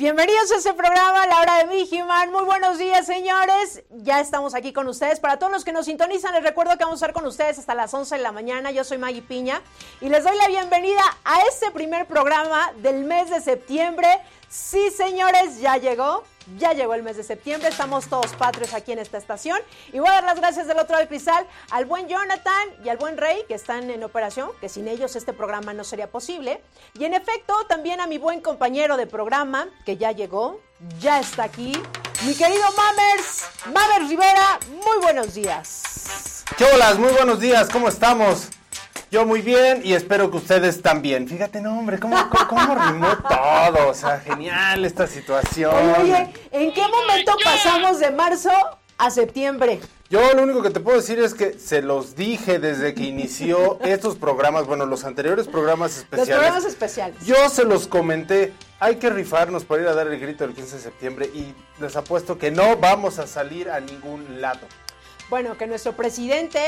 Bienvenidos a este programa, la hora de Vigiman. Muy buenos días, señores. Ya estamos aquí con ustedes. Para todos los que nos sintonizan, les recuerdo que vamos a estar con ustedes hasta las 11 de la mañana. Yo soy Maggie Piña y les doy la bienvenida a este primer programa del mes de septiembre. Sí, señores, ya llegó. Ya llegó el mes de septiembre, estamos todos patrios aquí en esta estación. Y voy a dar las gracias del otro lado del cristal al buen Jonathan y al buen Rey, que están en operación, que sin ellos este programa no sería posible. Y en efecto, también a mi buen compañero de programa, que ya llegó, ya está aquí, mi querido Mamers, Mamers Rivera, muy buenos días. ¿Qué hola? Muy buenos días, ¿cómo estamos? Yo muy bien y espero que ustedes también. Fíjate, no, hombre, cómo, cómo, cómo rimó todo. O sea, genial esta situación. Oye, ¿en qué momento pasamos de marzo a septiembre? Yo lo único que te puedo decir es que se los dije desde que inició estos programas, bueno, los anteriores programas especiales. Los programas especiales. Yo se los comenté, hay que rifarnos para ir a dar el grito el 15 de septiembre y les apuesto que no vamos a salir a ningún lado. Bueno, que nuestro presidente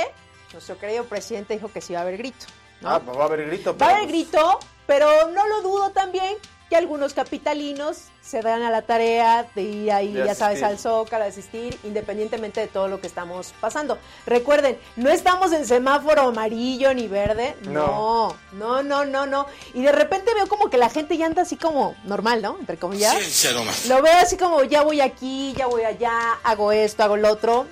nuestro querido presidente dijo que sí va a haber grito. Ah, pues va a haber grito. Va a haber grito, pero no lo dudo también que algunos capitalinos se dan a la tarea de ir ahí, ya sabes, al Zócalo, a asistir, independientemente de todo lo que estamos pasando. Recuerden, no estamos en semáforo amarillo ni verde, no, no, no, no, no. Y de repente veo como que la gente ya anda así como normal, ¿no? Entre comillas. Sí, lo veo así como ya voy aquí, ya voy allá, hago esto, hago lo otro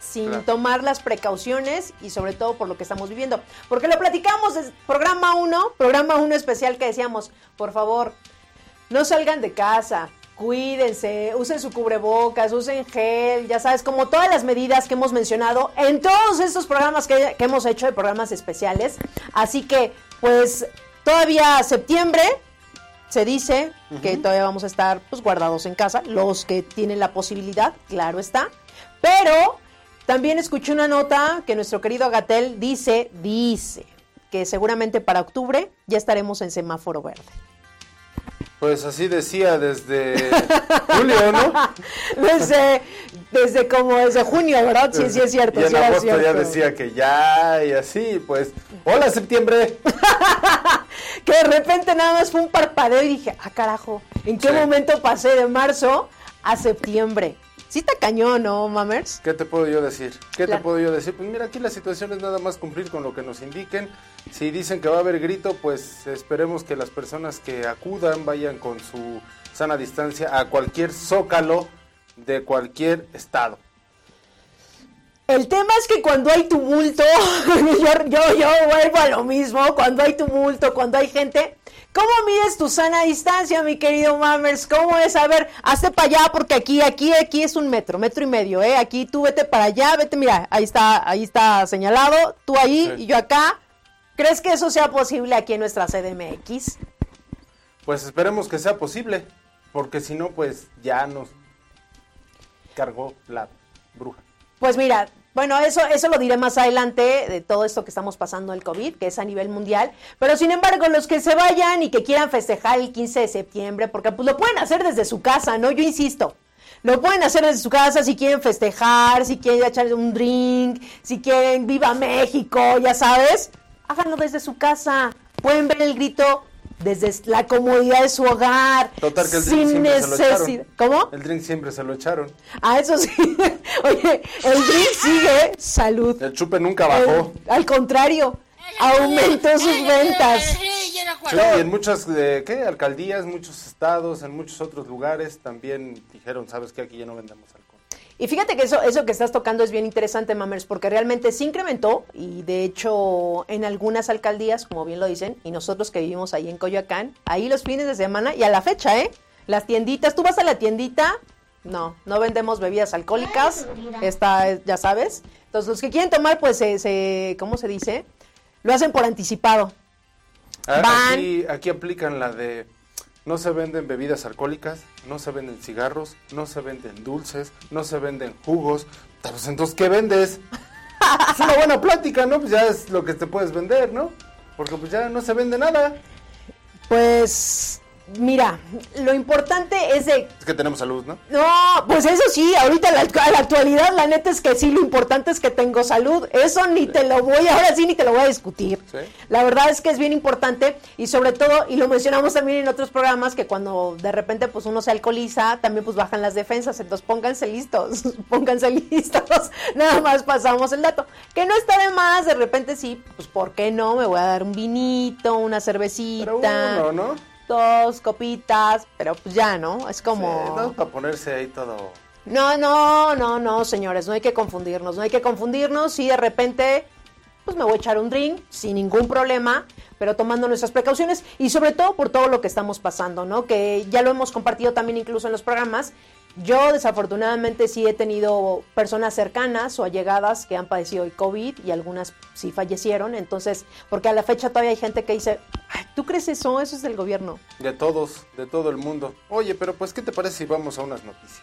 sin tomar las precauciones y sobre todo por lo que estamos viviendo. Porque lo platicamos en programa 1, programa 1 especial que decíamos, por favor, no salgan de casa, cuídense, usen su cubrebocas, usen gel, ya sabes, como todas las medidas que hemos mencionado en todos estos programas que, hemos hecho de programas especiales. Así que, pues, todavía septiembre se dice que todavía vamos a estar pues guardados en casa, los que tienen la posibilidad, claro está, pero también escuché una nota que nuestro querido Agatel dice, dice, que seguramente para octubre ya estaremos en semáforo verde. Pues así decía desde julio, ¿no? Desde, desde como desde junio, ¿verdad? Sí, sí es cierto. Y en sí agosto ya decía que ya y así, pues, hola septiembre. que de repente nada más fue un parpadeo y dije, ah carajo, ¿en qué momento pasé de marzo a septiembre? Sí está cañón, ¿no, Mamers? ¿Qué te puedo yo decir? ¿Qué te puedo yo decir? Pues mira, aquí la situación es nada más cumplir con lo que nos indiquen. Si dicen que va a haber grito, pues esperemos que las personas que acudan vayan con su sana distancia a cualquier zócalo de cualquier estado. El tema es que cuando hay tumulto, yo, yo, yo vuelvo a lo mismo, cuando hay tumulto, cuando hay gente, ¿Cómo mides tu sana distancia, mi querido Mammers? ¿Cómo es? A ver, hazte para allá porque aquí, aquí, aquí es un metro, metro y medio, ¿eh? Aquí tú vete para allá, vete, mira, ahí está, ahí está señalado, tú ahí y yo acá. ¿Crees que eso sea posible aquí en nuestra CDMX? Pues esperemos que sea posible, porque si no, pues ya nos cargó la bruja. Pues mira, bueno, eso, eso lo diré más adelante de todo esto que estamos pasando el COVID, que es a nivel mundial. Pero sin embargo, los que se vayan y que quieran festejar el 15 de septiembre, porque pues lo pueden hacer desde su casa, ¿no? Yo insisto. Lo pueden hacer desde su casa si quieren festejar, si quieren echar un drink, si quieren viva México, ya sabes. Háganlo desde su casa. Pueden ver el grito desde la comodidad de su hogar. Total que el drink sin necesidad. ¿Cómo? El drink siempre se lo echaron. Ah, eso sí. Oye, el drink sigue salud. El chupe nunca bajó. al contrario, aumentó sus ventas. Sí, y en muchas eh, ¿qué? alcaldías, muchos estados, en muchos otros lugares también dijeron, ¿sabes qué? Aquí ya no vendemos alcohol. Y fíjate que eso, eso que estás tocando es bien interesante, Mamers, porque realmente se incrementó y de hecho en algunas alcaldías, como bien lo dicen, y nosotros que vivimos ahí en Coyoacán, ahí los fines de semana y a la fecha, ¿eh? Las tienditas, tú vas a la tiendita, no, no vendemos bebidas alcohólicas, está, ya sabes. Entonces los que quieren tomar, pues se, ¿cómo se dice? Lo hacen por anticipado. Ah, aquí, aquí aplican la de no se venden bebidas alcohólicas, no se venden cigarros, no se venden dulces, no se venden jugos. Pues entonces, ¿qué vendes? es una buena plática, ¿no? Pues ya es lo que te puedes vender, ¿no? Porque pues ya no se vende nada. Pues Mira, lo importante es de... Es que tenemos salud, ¿no? No, pues eso sí, ahorita en la, actualidad la neta es que sí, lo importante es que tengo salud. Eso ni te lo voy, ahora sí ni te lo voy a discutir. La verdad es que es bien importante y sobre todo, y lo mencionamos también en otros programas, que cuando de repente pues uno se alcoholiza, también pues bajan las defensas. Entonces pónganse listos, pónganse listos. Nada más pasamos el dato. Que no está de más, de repente sí, pues ¿por qué no? Me voy a dar un vinito, una cervecita. Pero uno, ¿no? Dos copitas, pero pues ya, ¿no? Es como... no para ponerse ahí todo... No, no, no, no, señores, no hay que confundirnos, no hay que confundirnos si de repente, pues me voy a echar un drink sin ningún problema, pero tomando nuestras precauciones y sobre todo por todo lo que estamos pasando, ¿no? Que ya lo hemos compartido también incluso en los programas yo desafortunadamente sí he tenido personas cercanas o allegadas que han padecido el COVID y algunas sí fallecieron, entonces, porque a la fecha todavía hay gente que dice, ¿tú crees eso? Eso es del gobierno. De todos, de todo el mundo. Oye, pero pues, ¿qué te parece si vamos a unas noticias?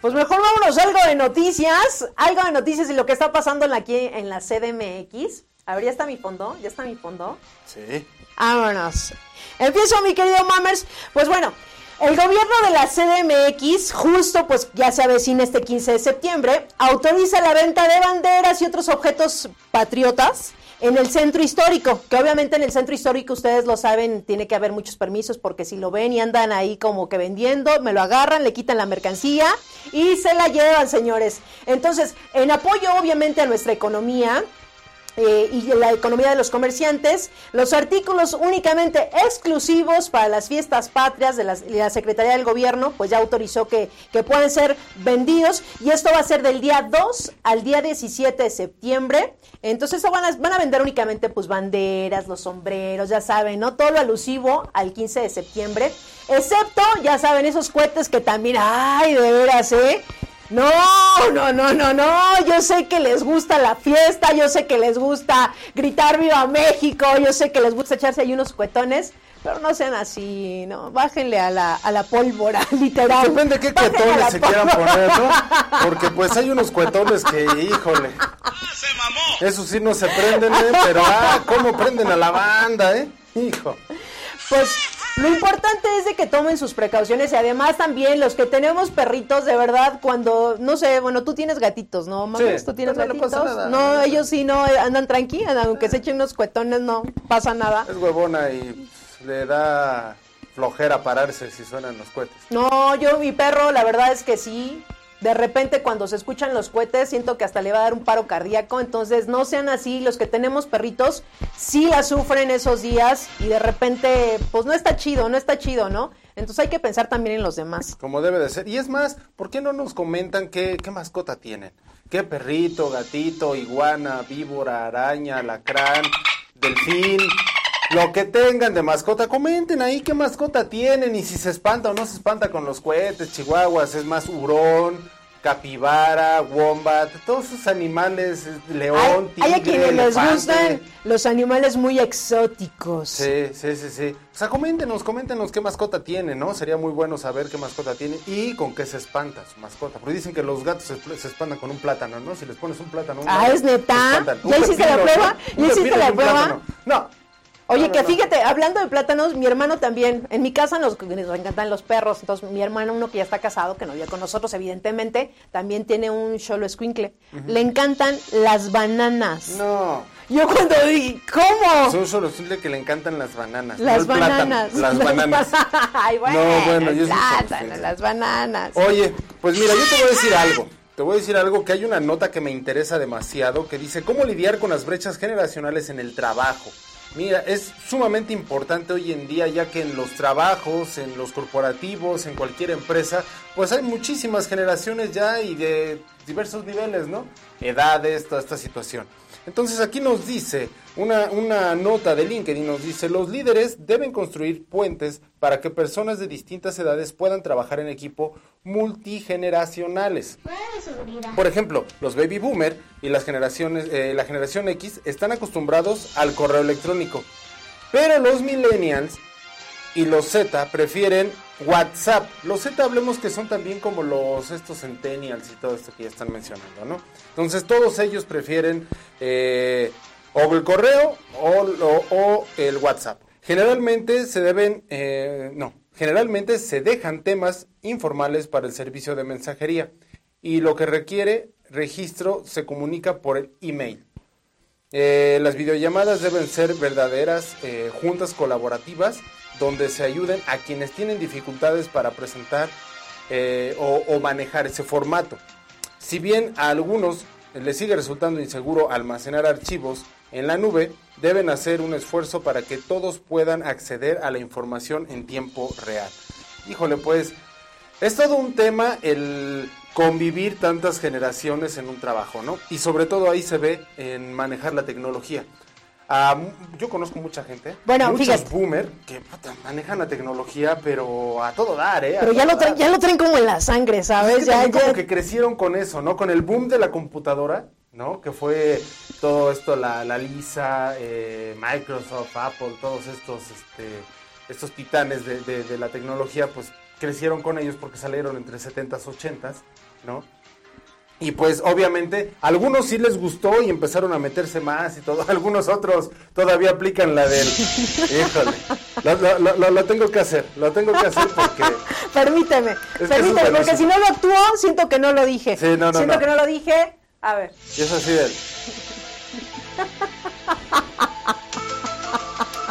Pues mejor vámonos a algo de noticias, algo de noticias y lo que está pasando aquí en la CDMX. A ver, ya está mi fondo, ya está mi fondo. Sí. Vámonos. Empiezo, mi querido Mammers. Pues bueno, el gobierno de la CDMX, justo pues ya se avecina este 15 de septiembre, autoriza la venta de banderas y otros objetos patriotas en el centro histórico, que obviamente en el centro histórico ustedes lo saben, tiene que haber muchos permisos porque si lo ven y andan ahí como que vendiendo, me lo agarran, le quitan la mercancía y se la llevan, señores. Entonces, en apoyo obviamente a nuestra economía, eh, y la economía de los comerciantes, los artículos únicamente exclusivos para las fiestas patrias de la, Secretaría del Gobierno, pues ya autorizó que, que, pueden ser vendidos y esto va a ser del día 2 al día 17 de septiembre. Entonces van a, van a vender únicamente pues banderas, los sombreros, ya saben, ¿no? Todo lo alusivo al 15 de septiembre, excepto, ya saben, esos cohetes que también, ay, de veras, ¿eh? No, no, no, no, no. Yo sé que les gusta la fiesta, yo sé que les gusta gritar viva México, yo sé que les gusta echarse ahí unos cuetones, pero no sean así, no. Bájenle a la, a la pólvora, literal. Depende de qué cuetones se quieran poner, ¿no? Porque pues hay unos cuetones que, híjole. ¡Se mamó! Eso sí no se prenden, ¿eh? Pero, ah, cómo prenden a la banda, ¿eh? Hijo. Pues lo importante es de que tomen sus precauciones y además también los que tenemos perritos, de verdad, cuando, no sé, bueno, tú tienes gatitos, ¿no? Mames, tú tienes gatitos. No, ellos sí no andan tranqui, aunque se echen unos cuetones, no pasa nada. Es huevona y le da flojera pararse si suenan los cohetes. No, yo mi perro, la verdad es que sí, de repente cuando se escuchan los cohetes siento que hasta le va a dar un paro cardíaco, entonces no sean así, los que tenemos perritos sí la sufren esos días y de repente pues no está chido, no está chido, ¿no? Entonces hay que pensar también en los demás. Como debe de ser. Y es más, ¿por qué no nos comentan qué, qué mascota tienen? ¿Qué perrito, gatito, iguana, víbora, araña, lacrán, delfín? Lo que tengan de mascota, comenten ahí qué mascota tienen y si se espanta o no se espanta con los cohetes, chihuahuas, es más hurón, capibara, wombat, todos esos animales, león, tigre, Hay a quienes les gustan los animales muy exóticos. Sí, sí, sí, sí. O sea, coméntenos, coméntenos qué mascota tiene, ¿no? Sería muy bueno saber qué mascota tiene y con qué se espanta su mascota. Porque dicen que los gatos se, espantan con un plátano, ¿no? Si les pones un plátano. ah, es neta. ¿Ya hiciste la prueba? ¿Ya hiciste la prueba? No, Oye, que fíjate, hablando de plátanos, mi hermano también, en mi casa nos, encantan los perros, entonces mi hermano, uno que ya está casado, que no vive con nosotros, evidentemente, también tiene un cholo escuincle. Le encantan las bananas. No. Yo cuando vi, ¿cómo? Es un cholo escuincle que le encantan las bananas. Las bananas. las bananas. Ay, bueno, no, bueno, yo plátano, las bananas. Oye, pues mira, yo te voy a decir algo. Te voy a decir algo que hay una nota que me interesa demasiado que dice cómo lidiar con las brechas generacionales en el trabajo. Mira, es sumamente importante hoy en día ya que en los trabajos, en los corporativos, en cualquier empresa, pues hay muchísimas generaciones ya y de diversos niveles, ¿no? Edades, toda esta situación. Entonces aquí nos dice una, una, nota de LinkedIn, nos dice, los líderes deben construir puentes para que personas de distintas edades puedan trabajar en equipo multigeneracionales. Por ejemplo, los baby boomer y las generaciones, eh, la generación X están acostumbrados al correo electrónico, pero los millennials y los Z prefieren WhatsApp. Los Z hablemos que son también como los estos centennials y todo esto que ya están mencionando, ¿no? Entonces todos ellos prefieren eh, o el correo o, el WhatsApp. Generalmente se deben, eh, no, generalmente se dejan temas informales para el servicio de mensajería y lo que requiere registro se comunica por el email. Eh, las videollamadas deben ser verdaderas juntas colaborativas donde se ayuden a quienes tienen dificultades para presentar eh, o, manejar ese formato. Si bien a algunos les sigue resultando inseguro almacenar archivos en la nube, deben hacer un esfuerzo para que todos puedan acceder a la información en tiempo real. Híjole, pues es todo un tema el convivir tantas generaciones en un trabajo, ¿no? Y sobre todo ahí se ve en manejar la tecnología. Ah, yo conozco mucha gente, bueno, muchos boomer que manejan la tecnología, pero a todo dar, ¿eh? pero ya lo, traen, ya lo traen como en la sangre, ¿sabes? ya, como que crecieron con eso, ¿no? Con el boom de la computadora, ¿no? Que fue todo esto, la, Lisa, eh, Microsoft, Apple, todos estos, este, estos titanes de, de la tecnología, pues crecieron con ellos porque salieron entre 70s, 80s, ¿no? Y pues obviamente algunos sí les gustó y empezaron a meterse más y todo, algunos otros todavía aplican la del... Híjole, lo, tengo que hacer, lo tengo que hacer porque... permíteme, permíteme, porque si no lo actuó, siento que no lo dije. Sí, no, no, siento que no lo dije, a ver. Y es así de...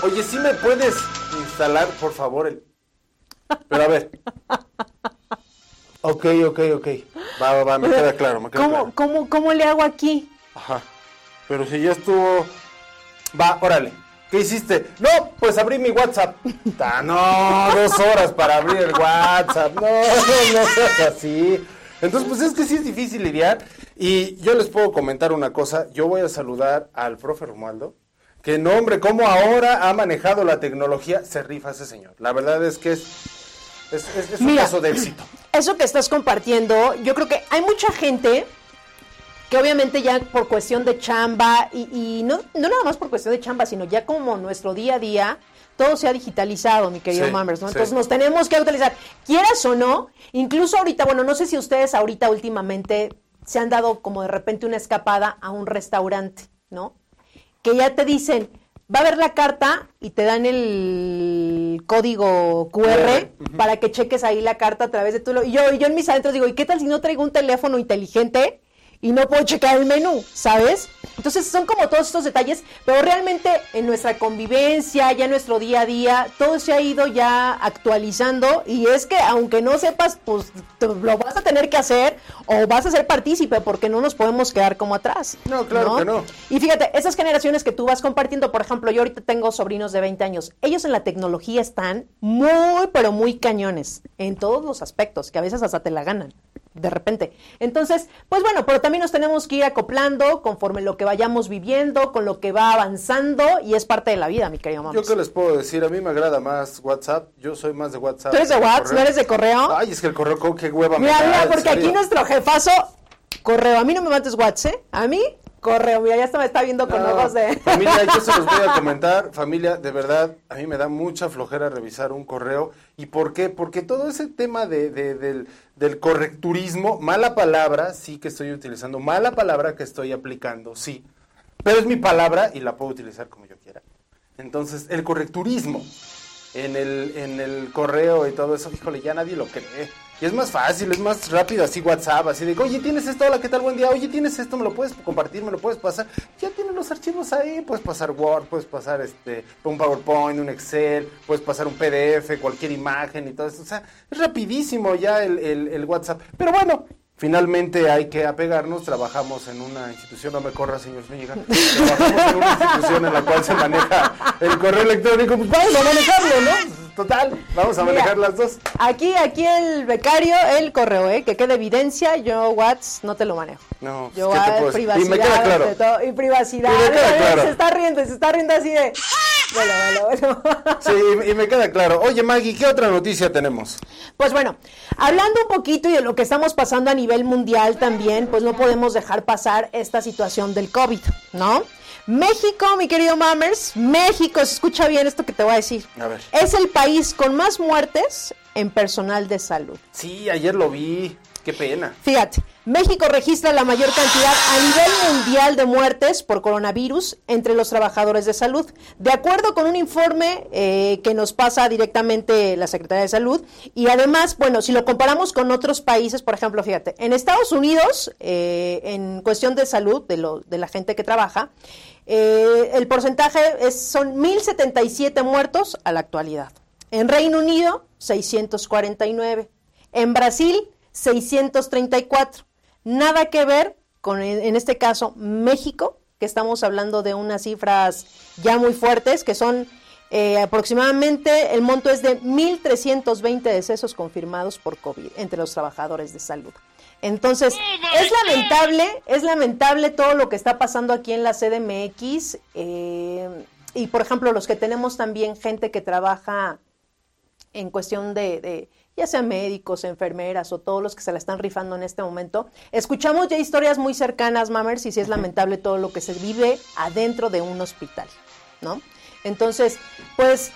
Oye, ¿sí me puedes instalar, por favor, el... Pero a ver. Ok, ok, ok. Va, va, va, me queda claro, me queda ¿Cómo, claro. ¿cómo, ¿Cómo le hago aquí? Ajá. Pero si ya estuvo... Va, órale. ¿Qué hiciste? No, pues abrí mi WhatsApp. no, dos horas para abrir el WhatsApp. No, no, no seas así. Entonces, pues es que sí es difícil lidiar. Y yo les puedo comentar una cosa. Yo voy a saludar al profe Romualdo. Que no, hombre, cómo ahora ha manejado la tecnología. Se rifa ese señor. La verdad es que es es, un caso de éxito. Eso que estás compartiendo, yo creo que hay mucha gente que obviamente ya por cuestión de chamba, y, no, no nada más por cuestión de chamba, sino ya como nuestro día a día, todo se ha digitalizado, mi querido Mammers, ¿no? Entonces nos tenemos que utilizar, quieras o no, incluso ahorita, bueno, no sé si ustedes ahorita últimamente se han dado como de repente una escapada a un restaurante, ¿no? Que ya te dicen, va a ver la carta y te dan el código QR para que cheques ahí la carta a través de tu... Y yo, y yo en mis adentros digo, ¿y qué tal si no traigo un teléfono inteligente y no puedo checar el menú, ¿sabes? Entonces son como todos estos detalles, pero realmente en nuestra convivencia, ya en nuestro día a día, todo se ha ido ya actualizando y es que aunque no sepas, pues lo vas a tener que hacer o vas a ser partícipe porque no nos podemos quedar como atrás. No, claro que no. Y fíjate, esas generaciones que tú vas compartiendo, por ejemplo, yo ahorita tengo sobrinos de 20 años, ellos en la tecnología están muy, pero muy cañones en todos los aspectos, que a veces hasta te la ganan de repente. Entonces, pues bueno, pero también nos tenemos que ir acoplando conforme lo que vayamos viviendo, con lo que va avanzando y es parte de la vida, mi querido mamá. Yo qué les puedo decir, a mí me agrada más WhatsApp, yo soy más de WhatsApp. ¿Tú eres de WhatsApp? ¿No eres de correo? Ay, es que el correo, qué hueva mira, me Mira, porque aquí nuestro jefazo, correo, a mí no me mates WhatsApp, ¿eh? A mí correo. Mira, ya me está viendo con ojos de. Familia, yo se los voy a comentar. Familia, de verdad, a mí me da mucha flojera revisar un correo. ¿Y por qué? Porque todo ese tema de, del, del correcturismo, mala palabra, sí que estoy utilizando, mala palabra que estoy aplicando, sí. Pero es mi palabra y la puedo utilizar como yo quiera. Entonces, el correcturismo en el, en el correo y todo eso, híjole, ya nadie lo cree. Y es más fácil, es más rápido así WhatsApp, así de, oye, tienes esto, hola, ¿qué tal? Buen día, oye, tienes esto, me lo puedes compartir, me lo puedes pasar. Ya tienes los archivos ahí, puedes pasar Word, puedes pasar este, un PowerPoint, un Excel, puedes pasar un PDF, cualquier imagen y todo eso. O sea, es rapidísimo ya el, el WhatsApp. Pero bueno, Finalmente hay que apegarnos, trabajamos en una institución, no me corra señor Zúñiga, trabajamos en una institución en la cual se maneja el correo electrónico, pues vamos a manejarlo, ¿no? Total, vamos a manejar las dos. Aquí, aquí el becario, el correo, ¿eh? que quede evidencia, yo WhatsApp no te lo manejo. No, yo ¿qué privacidad, y, me queda claro. y privacidad. me queda claro. Se está riendo, se está riendo así de... Bueno, bueno, bueno. Sí, y me queda claro. Oye, Maggie, ¿qué otra noticia tenemos? Pues bueno, hablando un poquito y de lo que estamos pasando a nivel mundial también, pues no podemos dejar pasar esta situación del COVID, ¿no? México, mi querido Mammers, México, se escucha bien esto que te voy a decir. A ver. Es el país con más muertes en personal de salud. Sí, ayer lo vi. Qué pena. Fíjate, México registra la mayor cantidad a nivel mundial de muertes por coronavirus entre los trabajadores de salud. De acuerdo con un informe eh, que nos pasa directamente la Secretaría de Salud, y además, bueno, si lo comparamos con otros países, por ejemplo, fíjate, en Estados Unidos, eh, en cuestión de salud de, lo, de la gente que trabaja, eh, el porcentaje es, son 1.077 muertos a la actualidad. En Reino Unido, 649. En Brasil, 634. Nada que ver con, en este caso, México, que estamos hablando de unas cifras ya muy fuertes, que son eh, aproximadamente, el monto es de 1.320 decesos confirmados por COVID entre los trabajadores de salud. Entonces, es lamentable, es lamentable todo lo que está pasando aquí en la CDMX. Eh, y, por ejemplo, los que tenemos también gente que trabaja en cuestión de ya sean médicos, enfermeras o todos los que se la están rifando en este momento. Escuchamos ya historias muy cercanas, Mammers, y sí es lamentable todo lo que se vive adentro de un hospital, ¿no? Entonces, pues,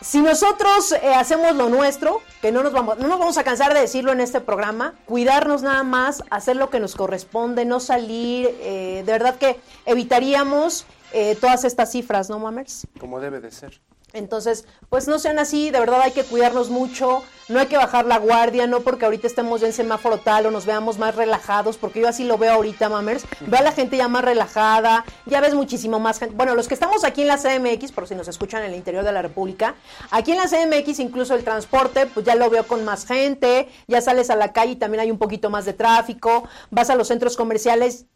si nosotros eh, hacemos lo nuestro, que no nos, vamos, no nos vamos a cansar de decirlo en este programa, cuidarnos nada más, hacer lo que nos corresponde, no salir, eh, de verdad que evitaríamos eh, todas estas cifras, ¿no, Mammers? Como debe de ser. Entonces, pues no sean así, de verdad hay que cuidarnos mucho, no hay que bajar la guardia, no porque ahorita estemos ya en semáforo tal o nos veamos más relajados, porque yo así lo veo ahorita, mamers, veo a la gente ya más relajada, ya ves muchísimo más gente, bueno, los que estamos aquí en la CMX, por si nos escuchan en el interior de la República, aquí en la CMX incluso el transporte, pues ya lo veo con más gente, ya sales a la calle y también hay un poquito más de tráfico, vas a los centros comerciales,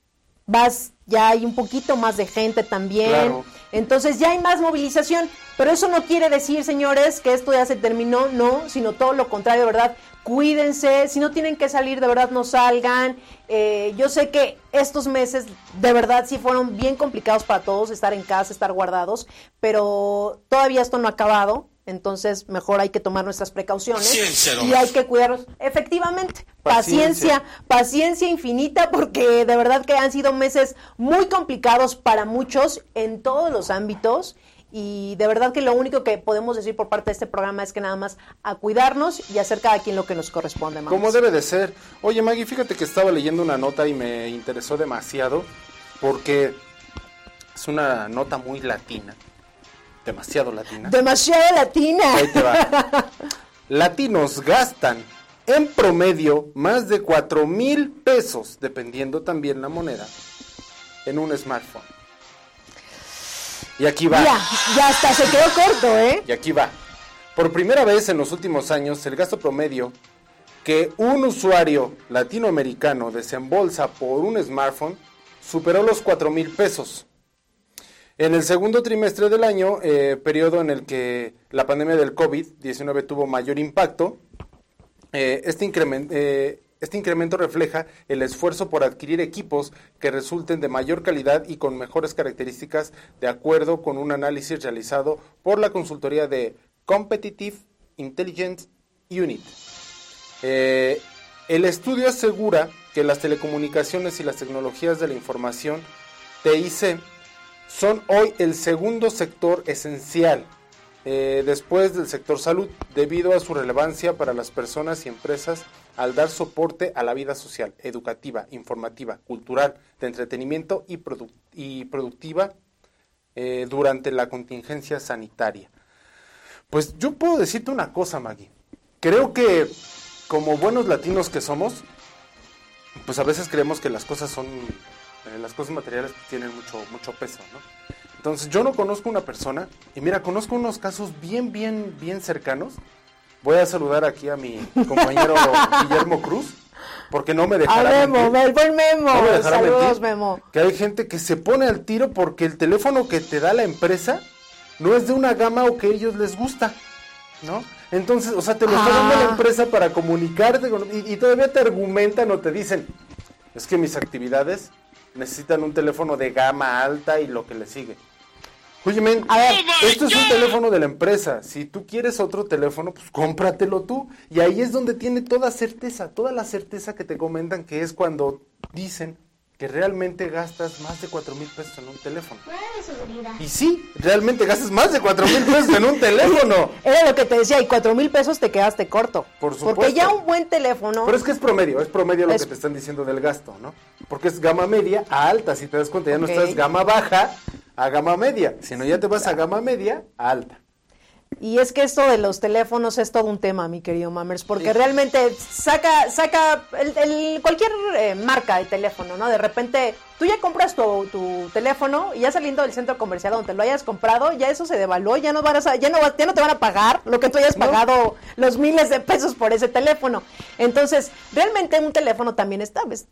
vas, ya hay un poquito más de gente también. Entonces ya hay más movilización, pero eso no quiere decir, señores, que esto ya se terminó, no, sino todo lo contrario, ¿verdad? Cuídense, si no tienen que salir, de verdad no salgan. Eh, yo sé que estos meses de verdad sí fueron bien complicados para todos, estar en casa, estar guardados, pero todavía esto no ha acabado. Entonces, mejor hay que tomar nuestras precauciones y hay que cuidarnos. Efectivamente, paciencia. paciencia, infinita, porque de verdad que han sido meses muy complicados para muchos en todos los ámbitos. Y de verdad que lo único que podemos decir por parte de este programa es que nada más a cuidarnos y hacer cada quien lo que nos corresponde. Como debe de ser. Oye Maggie, fíjate que estaba leyendo una nota y me interesó demasiado porque es una nota muy latina Demasiado latina. Demasiado latina. Ahí te va. Latinos gastan en promedio más de 4 mil pesos, dependiendo también la moneda, en un smartphone. Y aquí va. Ya, ya hasta se quedó corto, ¿eh? Y aquí va. Por primera vez en los últimos años, el gasto promedio que un usuario latinoamericano desembolsa por un smartphone superó los 4 mil pesos. En el segundo trimestre del año, eh, periodo en el que la pandemia del COVID-19 tuvo mayor impacto, eh, este, incremento, eh, este incremento refleja el esfuerzo por adquirir equipos que resulten de mayor calidad y con mejores características, de acuerdo con un análisis realizado por la consultoría de Competitive Intelligence Unit. el estudio asegura que las telecomunicaciones y las tecnologías de la información, TIC, son hoy el segundo sector esencial eh, después del sector salud, debido a su relevancia para las personas y empresas al dar soporte a la vida social, educativa, informativa, cultural, de entretenimiento y, y productiva eh, durante la contingencia sanitaria. Pues yo puedo decirte una cosa, Maggie. Creo que como buenos latinos que somos, pues a veces creemos que las cosas son eh, las cosas materiales tienen mucho, mucho peso, ¿no? Entonces yo no conozco una persona, y mira, conozco unos casos bien, bien, bien cercanos. Voy a saludar aquí a mi compañero Guillermo Cruz, porque no me dejará a Memo, el buen Memo, saludos Memo. Que hay gente que se pone al tiro porque el teléfono que te da la empresa no es de una gama o que a ellos les gusta, ¿no? Entonces, o sea, te lo está dando la ah. empresa para comunicarte y, y todavía te argumentan o te dicen, es que mis actividades necesitan un teléfono de gama alta y lo que le sigue. Oye, men, a ver, esto es un teléfono de la empresa. Si tú quieres otro teléfono, pues cómpratelo tú. Y ahí es donde tiene toda certeza, toda la certeza que te comentan que es cuando dicen, que realmente gastas más de 4 mil pesos en un teléfono. Y sí, realmente gastas más de 4 mil pesos en un teléfono. Era lo que te decía, y 4 mil pesos te quedaste corto. Por supuesto. Porque ya un buen teléfono... Pero es que es promedio, es promedio lo que te están diciendo del gasto, ¿no? Porque es gama media a alta, si te das cuenta, ya no estás gama baja a gama media, sino ya te vas a gama media a alta. Y es que esto de los teléfonos es todo un tema, mi querido Mamers, porque realmente saca, saca el, cualquier eh, marca de teléfono, ¿no? De repente tú ya compras tu, tu, teléfono y ya saliendo del centro comercial donde lo hayas comprado, ya eso se devaluó, ya no, vas a, ya no, ya no te van a pagar lo que tú hayas pagado los miles de pesos por ese teléfono. Entonces, realmente un teléfono también está, es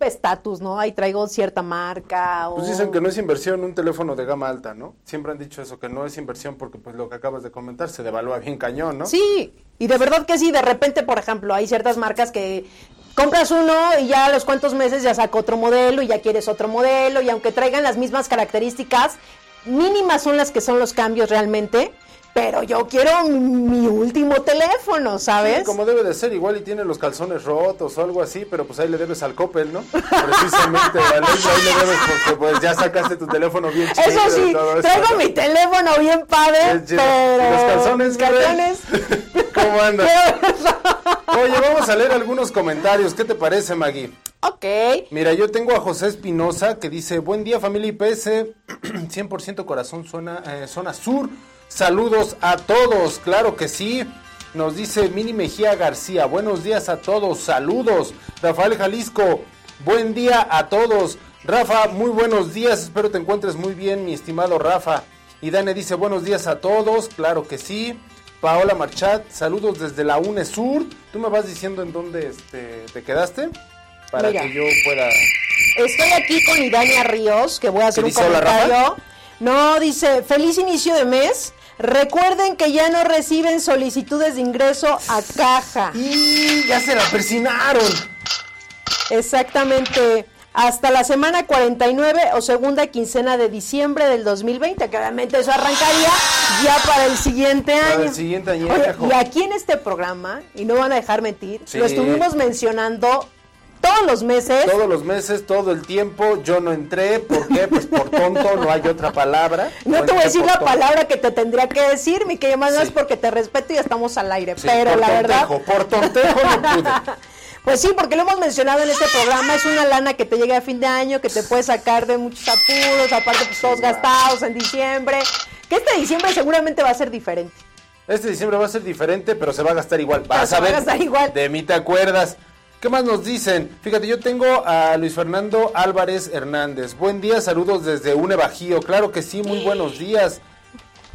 estatus, ¿no? Ahí traigo cierta marca. Pues dicen que no es inversión un teléfono de gama alta, ¿no? Siempre han dicho eso, que no es inversión porque pues lo que acabas de comentar se devalúa bien cañón, ¿no? Sí, y de verdad que sí, de repente, por ejemplo, hay ciertas marcas que compras uno y ya a los cuantos meses ya saca otro modelo y ya quieres otro modelo y aunque traigan las mismas características, mínimas son las que son los cambios realmente. Pero yo quiero mi último teléfono, ¿sabes? como debe de ser, igual y tiene los calzones rotos o algo así, pero pues ahí le debes al Coppel, ¿no? Precisamente, ahí le debes porque pues ya sacaste tu teléfono bien chido. Eso sí, traigo mi teléfono bien padre, pero... ¿Los calzones? ¿Calzones? ¿Cómo andas? Oye, vamos a leer algunos comentarios. ¿Qué te parece, Maggie? Ok. Mira, yo tengo a José Espinosa que dice, buen día familia IPS, 100% corazón zona, eh, zona sur. Saludos a todos, claro que sí. Nos dice Mini Mejía García, buenos días a todos, saludos. Rafael Jalisco, buen día a todos. Rafa, muy buenos días, espero te encuentres muy bien, mi estimado Rafa. Y Dane dice, buenos días a todos, claro que sí. Paola Marchat, saludos desde la UNESUR. ¿Tú me vas diciendo en dónde este, te quedaste? Para que yo pueda... Estoy aquí con Idania Ríos, que voy a hacer un comentario. No, dice, feliz inicio de mes. Recuerden que ya no reciben solicitudes de ingreso a caja. Y ya se la persinaron. Exactamente hasta la semana 49 o segunda quincena de diciembre del 2020, que obviamente eso arrancaría ya para el siguiente año. el siguiente año. y aquí en este programa, y no van a dejar mentir, lo estuvimos mencionando todos los meses. Todos los meses, todo el tiempo. Yo no entré. ¿Por qué? Pues por tonto, no hay otra palabra. No, te voy a decir la palabra que te tendría que decir, mi que más es porque te respeto y estamos al aire. pero la verdad. Por tontejo no pude. Pues sí, porque lo hemos mencionado en este programa, es una lana que te llega a fin de año, que te puede sacar de muchos apuros, aparte pues todos gastados en diciembre, que este diciembre seguramente va a ser diferente. Este diciembre va a ser diferente, pero se va a gastar igual. Vas a ver. Va a gastar igual. De mí te acuerdas. ¿Qué más nos dicen? Fíjate, yo tengo a Luis Fernando Álvarez Hernández. Buen día, saludos desde UNE Bajío. Claro que sí, muy buenos días.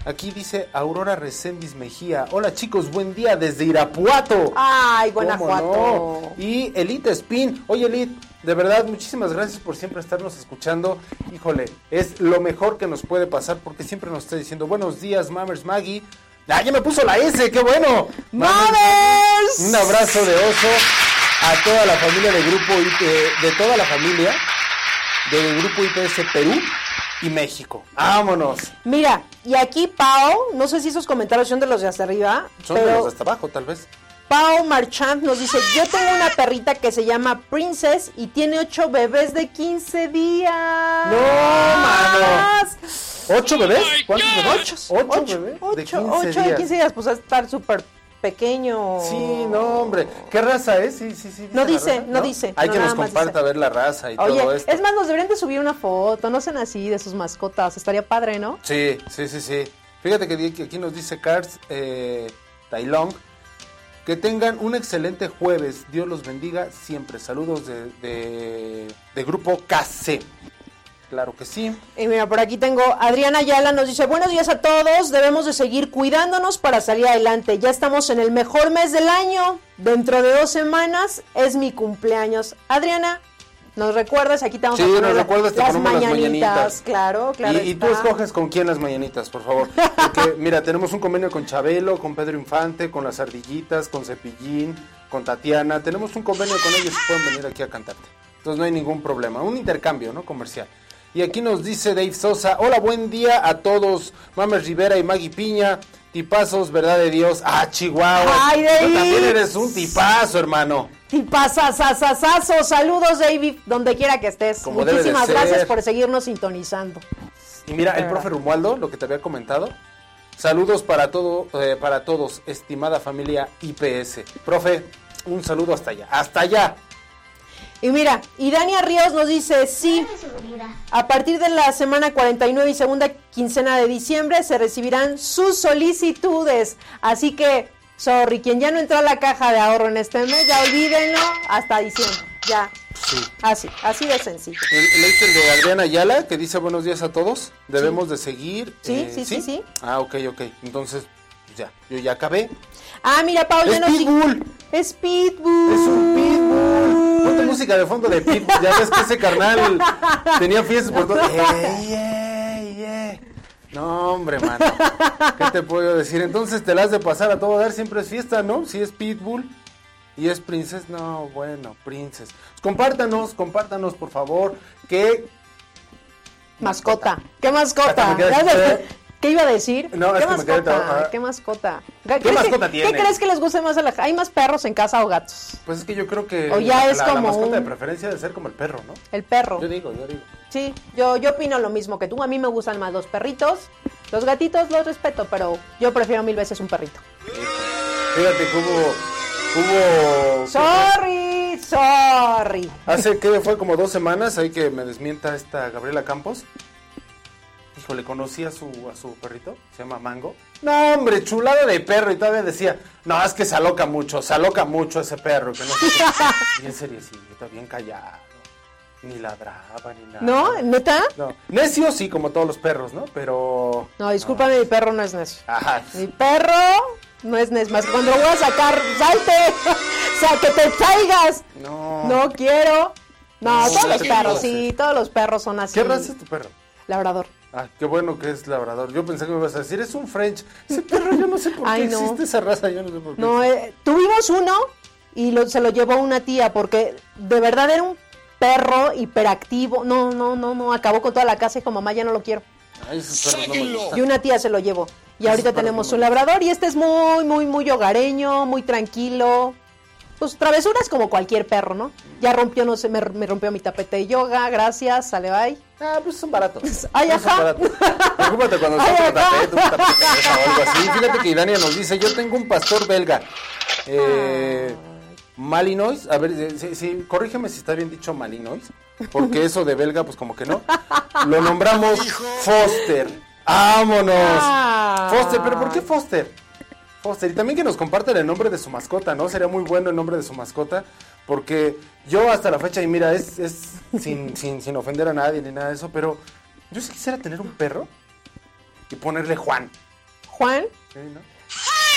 Aquí dice Aurora Recendis Mejía. Hola chicos, buen día desde Irapuato. Ay, Guanajuato. Y Elite Spin. Oye Elite, de verdad, muchísimas gracias por siempre estarnos escuchando. Híjole, es lo mejor que nos puede pasar porque siempre nos está diciendo buenos días, Mammers Maggie. Ah, ya me puso la S, qué bueno. ¡Mammers! Un abrazo de oso a toda la familia del grupo de toda la familia del grupo IPS Perú y México. Vámonos. Mira, y aquí Pau, no sé si esos comentarios son de los de hasta arriba. Son de los de hasta abajo, tal vez. Pau Marchand nos dice, yo tengo una perrita que se llama Princess y tiene ocho bebés de 15 días. No, mano. ¿Ocho bebés? ¿Cuántos bebés? Ocho, ocho bebés de 15 ocho de 15 días, pues a estar súper pequeño. Sí, no, hombre. ¿Qué raza es? Sí, sí, sí. no dice, no, dice. Hay que nos comparta ver la raza y todo esto. Es más, nos deberían de subir una foto, no sean así, de sus mascotas. Estaría padre, ¿no? Sí, sí, sí, sí. Fíjate que aquí nos dice Cars eh, Tailong. Que tengan un excelente jueves. Dios los bendiga siempre. Saludos de, de, de Grupo KC. Claro que sí. Y mira, por aquí tengo Adriana Ayala nos dice, buenos días a todos, debemos de seguir cuidándonos para salir adelante. Ya estamos en el mejor mes del año. Dentro de dos semanas es mi cumpleaños. Adriana, nos recuerdas, aquí estamos sí, nos recuerdas, las, mañanitas. Claro, claro. Y, tú escoges con quién las mañanitas, por favor. Porque, mira, tenemos un convenio con Chabelo, con Pedro Infante, con las Ardillitas, con Cepillín, con Tatiana. Tenemos un convenio con ellos y pueden venir aquí a cantarte. Entonces no hay ningún problema. Un intercambio, ¿no? Comercial. Y aquí nos dice Dave Sosa, hola, buen día a todos, Mames Rivera y Maggie Piña, tipazos, verdad de Dios. Ah, Chihuahua. Ay, Dave. Tú también eres un tipazo, hermano. Tipazazazazazo, saludos David, donde quiera que estés. Como debe de Muchísimas gracias por seguirnos sintonizando. Y mira, el profe Romualdo, lo que te había comentado. Saludos para todo, eh, para todos, estimada familia IPS. Profe, un saludo hasta allá. Hasta allá. Y mira, y Dania Ríos nos dice, sí, a partir de la semana 49 y segunda quincena de diciembre se recibirán sus solicitudes. Así que, sorry, quien ya no entró a la caja de ahorro en este mes, ya olvídenlo hasta diciembre. Ya. Sí. Así, así de sencillo. El, ¿Leíste el de Adriana Ayala que dice buenos días a todos? Debemos de seguir. Sí, sí, sí, sí. Ah, ok, ok. Entonces, ya, yo ya acabé. Ah, mira, Paul, Es ya nos Pitbull. Es Pitbull. Es un pitbull. Música de fondo de pitbull. Ya ves que ese carnal tenía fiestas por todo. Ey, ey, ey. No, hombre, mano. ¿Qué te puedo decir? Entonces te la has de pasar a todo dar. Siempre es fiesta, ¿no? Si es pitbull y es princess. No, bueno, princess. Compártanos, compártanos, por favor. Que Mascota. ¿Qué mascota? ¿Qué iba a decir? No, ¿Qué es que me quedé mascota? ¿Qué mascota? ¿Qué mascota ¿Qué tiene? crees que les guste más a la ¿Hay más perros en casa o gatos? Pues es que yo creo que O ya la, es la- la como mascota un- de preferencia debe ser como el perro, ¿no? El perro. Yo digo, yo digo. Sí, yo, yo opino lo mismo que tú. A mí me gustan más los perritos. Los gatitos los respeto, pero yo prefiero mil veces un perrito. Fíjate que hubo, hubo Sorry, sorry. hace que fue como dos semanas, hay que me desmienta esta Gabriela Campos. Híjole, conocí a su, a su perrito, se llama Mango. No, hombre, chulada de perro. Y todavía decía, no, es que se aloca mucho, se aloca mucho ese perro. Que no. Bien seriecito, bien callado. Ni ladraba, ni nada. ¿No? ¿Neta? No, necio sí, como todos los perros, ¿no? Pero... No, discúlpame, mi perro no es necio. Ajá. Mi perro no es necio. Más cuando lo voy a sacar, salte. o sea, que te caigas. No. No quiero. No, No, todos los perros, sí, todos los perros son así. ¿Qué raza es tu perro? Labrador. Ah, qué bueno que es labrador. Yo pensé que me ibas a decir, es un French. Ese perro, yo no sé por qué Ay, no. existe esa raza, yo no sé por qué. No, eh, tuvimos uno y lo- se lo llevó una tía porque de verdad era un perro hiperactivo. No, no, no, no, acabó con toda la casa y como mamá ya no lo quiero. Ay, perros no. Y una tía se lo llevó. Y ahorita tenemos un labrador y este es muy, muy, muy hogareño, muy tranquilo. Pues travesuras como cualquier perro, ¿no? Ya rompió, no sé, me, me rompió mi tapete de yoga, gracias, sale bye. Ah, pues son baratos. Ay, No son ajá. baratos. Preocúpate cuando tapete, un tapete mesa o algo así. Fíjate que Idania nos dice, yo tengo un pastor belga. Eh, Malinois, a ver, eh, sí, sí, corrígeme si está bien dicho Malinois, porque eso de belga, pues como que no. Lo nombramos Foster. ¡Vámonos! Ah. Foster, pero ¿por qué Foster? Y también que nos compartan el nombre de su mascota, ¿no? Sería muy bueno el nombre de su mascota, porque yo hasta la fecha, y mira, es, es sin, sin, sin ofender a nadie ni nada de eso, pero yo sí quisiera tener un perro y ponerle Juan. Juan, ¿sí, no?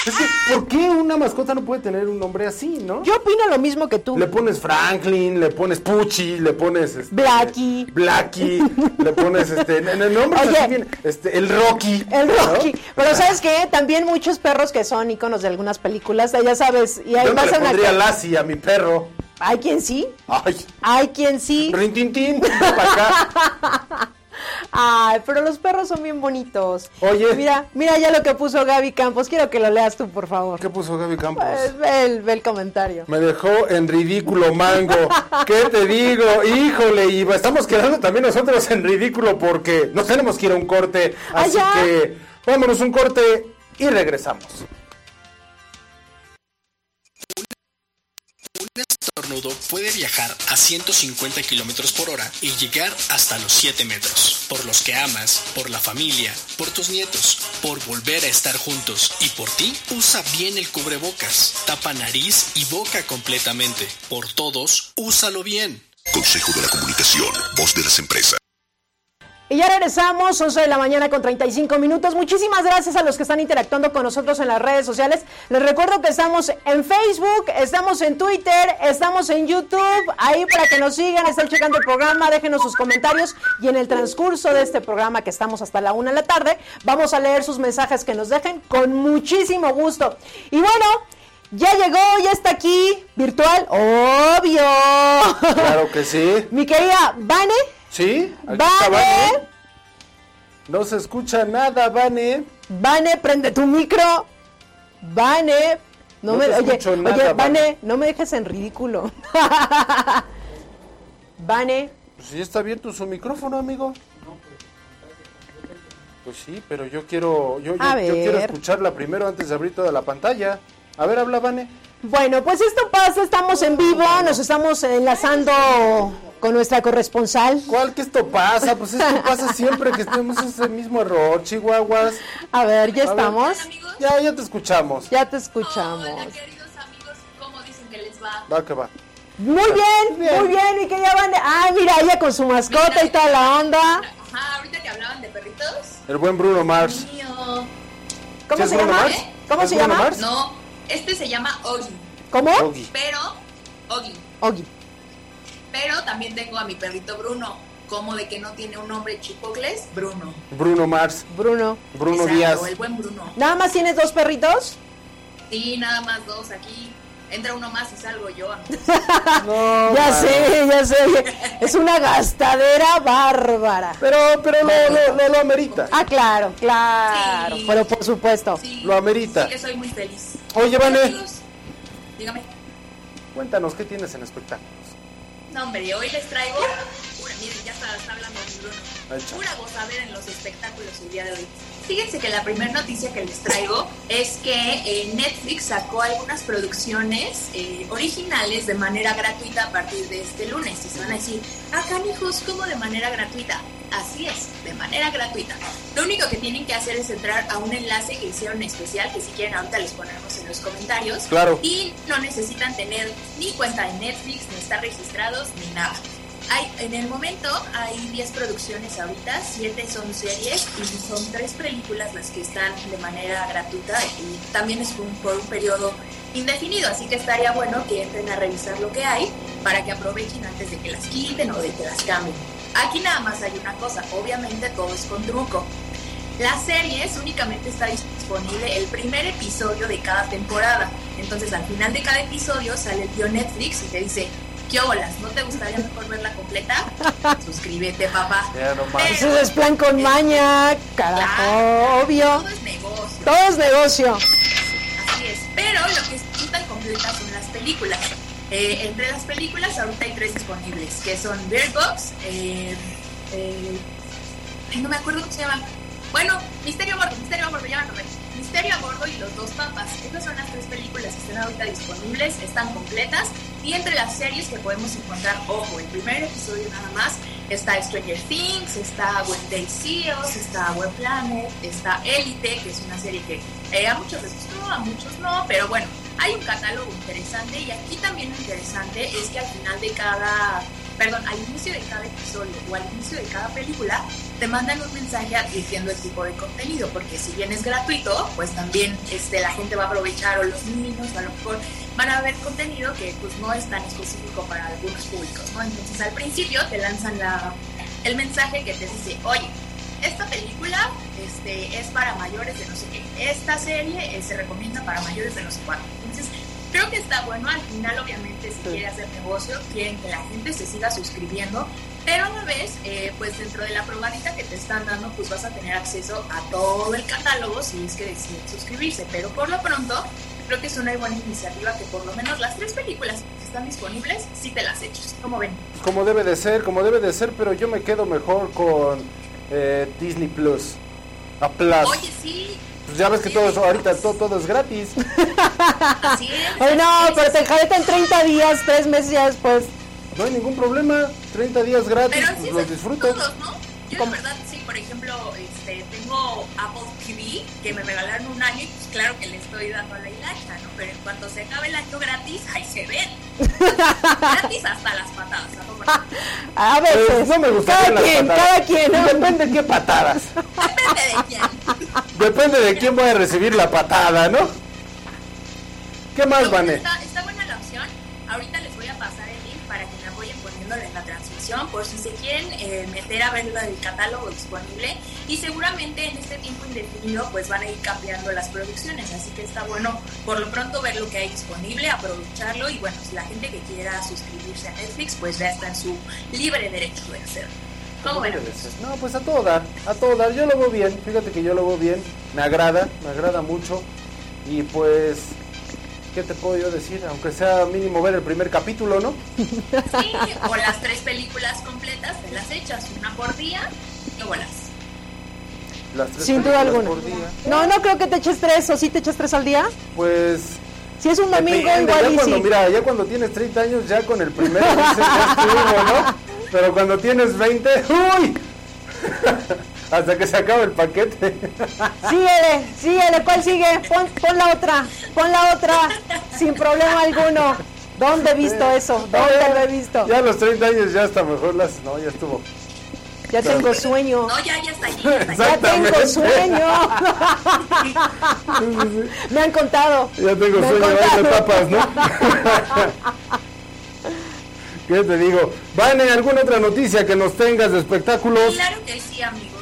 Es que, ¿por qué una mascota no puede tener un nombre así, no? yo opino lo mismo que tú. Le pones Franklin, le pones Pucci, le pones este, Blackie. Blackie, le pones este, en el nombre Oye. así bien, este, el Rocky. El ¿no? Rocky. Pero ¿sabes qué? También muchos perros que son iconos de algunas películas, ya sabes, y ahí Yo no le una... pondría Lassie a mi perro. Hay quien sí, Ay, hay quien sí. rintintín, para acá. Ay, pero los perros son bien bonitos. Oye. Mira, mira ya lo que puso Gaby Campos. Quiero que lo leas tú, por favor. ¿Qué puso Gaby Campos? Pues, ve, el, ve el comentario. Me dejó en ridículo mango. ¿Qué te digo? Híjole, y estamos quedando también nosotros en ridículo porque nos tenemos que ir a un corte. Así Ah, ya. que vámonos un corte y regresamos. Un estornudo puede viajar a 150 kilómetros por hora y llegar hasta los 7 metros. Por los que amas, por la familia, por tus nietos, por volver a estar juntos y por ti, usa bien el cubrebocas. Tapa nariz y boca completamente. Por todos, úsalo bien. Consejo de la Comunicación, voz de las empresas. Y ya regresamos, 11 de la mañana con 35 minutos. Muchísimas gracias a los que están interactuando con nosotros en las redes sociales. Les recuerdo que estamos en Facebook, estamos en Twitter, estamos en YouTube. Ahí para que nos sigan, estén checando el programa, déjenos sus comentarios. Y en el transcurso de este programa, que estamos hasta la una de la tarde, vamos a leer sus mensajes que nos dejen con muchísimo gusto. Y bueno. Ya llegó, ya está aquí, virtual, obvio. Claro que sí. Mi querida Vane, ¿Sí? ¡Vane! No se escucha nada, Vane. Vane, prende tu micro. Vane. No, me, oye, oye, Vane, no me dejes en ridículo. Vane. Pues sí está abierto su micrófono, amigo. Pues sí, pero yo quiero, yo, yo, yo quiero escucharla primero antes de abrir toda la pantalla. A ver, habla, Vane. Bueno, pues esto pasa, estamos en vivo, nos estamos enlazando con nuestra corresponsal. ¿Cuál que esto pasa? Pues esto pasa siempre que estemos ese mismo error, chihuahuas. A ver, ya estamos. ya, ya te escuchamos. Ya te escuchamos. Hola, queridos amigos, ¿cómo dicen que les va? Va que va. Muy bien, muy bien, y que ya van de... Ah, mira, ella con su mascota y toda la onda. Ajá, ahorita que hablaban de perritos. El buen Bruno Mars. ¿Cómo se llama? ¿Cómo se llama? No, este se llama Ogi. ¿Cómo? Pero, Ogi. Ogi. Pero también tengo a mi perrito Bruno. Como de que no tiene un nombre chipocles, Bruno. Bruno Mars. Bruno. Bruno Díaz. el buen Bruno. ¿Nada más tienes dos perritos? Sí, nada más dos aquí. Entra uno más y salgo yo. no, ya sé, ya sé. Es una gastadera bárbara. Pero, pero lo, lo, lo, amerita. Ah, claro, claro. Pero por supuesto. lo amerita. Sí que soy muy feliz. Oye, Vane. Dígame. Cuéntanos, ¿qué tienes en espectáculos? No, hombre, hoy les traigo. Pura, miren, ya está, está hablando Bruno. Pura gozadera en los espectáculos el día de hoy. Fíjense que la primera noticia que les traigo es que eh, Netflix sacó algunas producciones eh, originales de manera gratuita a partir de este lunes. Y se van a decir, acá hijos, ¿cómo de manera gratuita? Así es, de manera gratuita. Lo único que tienen que hacer es entrar a un enlace que hicieron especial, que si quieren ahorita les ponemos en los comentarios. Claro. Y no necesitan tener ni cuenta de Netflix, ni estar registrados, ni nada. Hay, en el momento hay 10 producciones ahorita, 7 son series y son 3 películas las que están de manera gratuita y también es por un periodo indefinido, así que estaría bueno que entren a revisar lo que hay para que aprovechen antes de que las quiten o de que las cambien. Aquí nada más hay una cosa, obviamente todo es con truco. Las series únicamente está disponible el primer episodio de cada temporada. Entonces al final de cada episodio sale el tío Netflix y te dice, ¿qué olas? ¿No te gustaría mejor verla completa? Suscríbete, papá. Eso es plan con maña, carajo, obvio. Todo es negocio. Todo es negocio. Así es. Pero lo que tan completa son las películas. Eh, entre las películas ahorita hay tres disponibles, que son Bird Box, eh, eh, no me acuerdo cómo se llama. Bueno, Misterio a Bordo, Misterio a Bordo, ya me Misterio a Bordo y Los Dos Papas. Estas son las tres películas que están ahorita disponibles, están completas. Y entre las series que podemos encontrar, ojo, el primer episodio nada más, está Stranger Things, está When Day Seals, está Web Planet, está Elite, que es una serie que a muchos les gustó, a muchos no, pero bueno, hay un catálogo interesante y aquí también lo interesante es que al final de cada, perdón, al inicio de cada episodio o al inicio de cada película te mandan un mensaje advirtiendo el tipo de contenido, porque si bien es gratuito, pues también este, la gente va a aprovechar o los niños o a lo mejor van a ver contenido que pues no es tan específico para algunos públicos, ¿no? Entonces al principio te lanzan la, el mensaje que te dice, oye, esta película este, es para mayores de no sé qué, esta serie eh, se recomienda para mayores de no sé cuánto. Entonces, creo que está bueno, al final obviamente si quiere hacer negocio, quieren que la gente se siga suscribiendo, pero a la vez, eh, pues dentro de la probadita que te están dando, pues vas a tener acceso a todo el catálogo si es que deciden suscribirse, pero por lo pronto creo que es una buena iniciativa que por lo menos las tres películas que están disponibles, sí te las echas. ¿Cómo ven? Como debe de ser, como debe de ser, pero yo me quedo mejor con eh, Disney Plus. A Plus. Oye, sí. Pues ya ves que todo eso, ahorita todo, todo es gratis. Así es. Ay, no, pero te en 30 días, 3 meses ya después. No hay ningún problema, 30 días gratis, pero sí pues los disfrutas. Todos, ¿no? Yo la verdad sí, por ejemplo, este, tengo Apple TV que me regalaron un año y pues claro que le estoy dando a la hilacha, ¿no? Pero en cuanto se acabe el año gratis, ahí se ven. gratis hasta las patadas. ¿no? A veces. Pues, no me gusta. Cada quien, cada quien. ¿no? Depende de qué patadas. Depende de quién. Depende de quién voy a recibir la patada, ¿no? ¿Qué más, Vané? Está, está buena la opción. Ahorita les por si se quieren eh, meter a ver el catálogo disponible. Y seguramente en este tiempo indefinido pues van a ir cambiando las producciones. Así que está bueno por lo pronto ver lo que hay disponible aprovecharlo. Y bueno si la gente que quiera suscribirse a Netflix pues ya está en su libre derecho de hacerlo. ¿Cómo No, pues a todo dar, a todo dar. Yo lo veo bien, fíjate que yo lo veo bien, me agrada, me agrada mucho. Y pues, ¿qué te puedo yo decir? Aunque sea mínimo ver el primer capítulo, ¿no? Sí, o las tres películas completas, te las echas una por día y vuelas. Las tres Sin duda alguna. por día. No, no creo que te eches tres, o sí te echas tres al día. Pues Si es un domingo, Depende, igual ya y cuando, sí. Mira, ya cuando tienes 30 años, ya con el primero dices, ya estuvo, ¿no? Pero cuando tienes 20, ¡uy! Hasta que se acaba el paquete. Síguele, síguele, ¿cuál sigue? Pon, pon la otra, pon la otra, sin problema alguno. ¿Dónde he visto eso? ¿Dónde lo he visto? Ya a los 30 años ya hasta mejor las... No, ya estuvo. Ya tengo sueño. No, ya, ya está allí. ya está allí. Ya tengo sueño. Me han contado. Ya tengo Me sueño, ahí contado. tapas, ¿no? ¿Qué te digo? Vane, ¿alguna otra noticia que nos tengas de espectáculos? Claro que sí, amigos.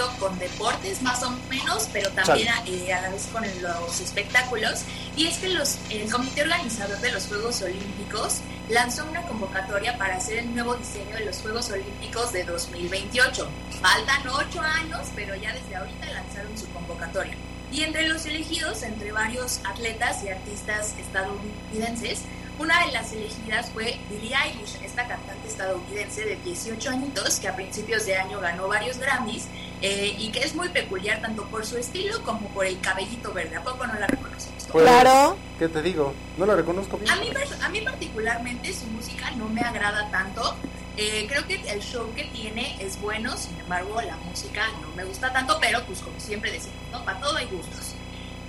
Poquito con deportes, más o menos, pero también a, eh, a la vez con los espectáculos. Y es que los, el comité organizador de los Juegos Olímpicos lanzó una convocatoria para hacer el nuevo diseño de los Juegos Olímpicos de 2028. Faltan ocho años, pero ya desde ahorita lanzaron su convocatoria. Y entre los elegidos, entre varios atletas y artistas estadounidenses, una de las elegidas fue Billie Eilish, esta cantante estadounidense de 18 añitos que a principios de año ganó varios Grammys eh, y que es muy peculiar tanto por su estilo como por el cabellito verde. ¿A poco no la reconocemos? Pues, Claro. ¿Qué te digo? No la reconozco bien. A mí, a mí particularmente su música no me agrada tanto. Eh, creo que el show que tiene es bueno, sin embargo la música no me gusta tanto, pero pues como siempre decimos, ¿no? Para todo hay gustos.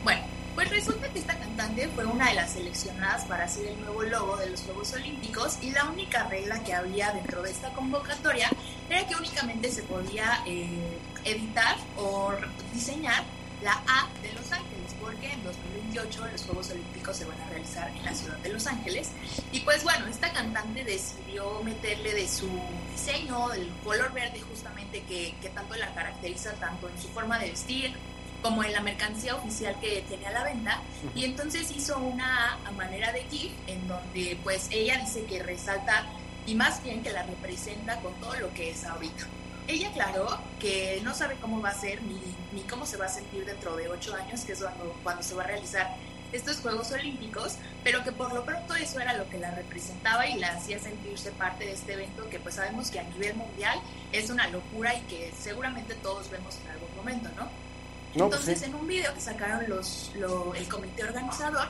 Bueno, pues resulta que esta cantante fue una de las seleccionadas para hacer el nuevo logo de los Juegos Olímpicos y la única regla que había dentro de esta convocatoria era que únicamente se podía eh, editar o diseñar la A de Los Ángeles, porque en 2028 los Juegos Olímpicos se van a realizar en la ciudad de Los Ángeles. Y pues bueno, esta cantante decidió meterle de su diseño, del color verde justamente que, que tanto la caracteriza, tanto en su forma de vestir como en la mercancía oficial que tiene a la venta. Y entonces hizo una A a manera de GIF en donde pues ella dice que resalta y más bien que la representa con todo lo que es ahorita. Ella aclaró que no sabe cómo va a ser ni, ni cómo se va a sentir dentro de ocho años, que es cuando, cuando se va a realizar estos Juegos Olímpicos, pero que por lo pronto eso era lo que la representaba y la hacía sentirse parte de este evento que pues sabemos que a nivel mundial es una locura y que seguramente todos vemos en algún momento, ¿no? No, pues Entonces, sí. en un video que sacaron los, lo- el comité organizador,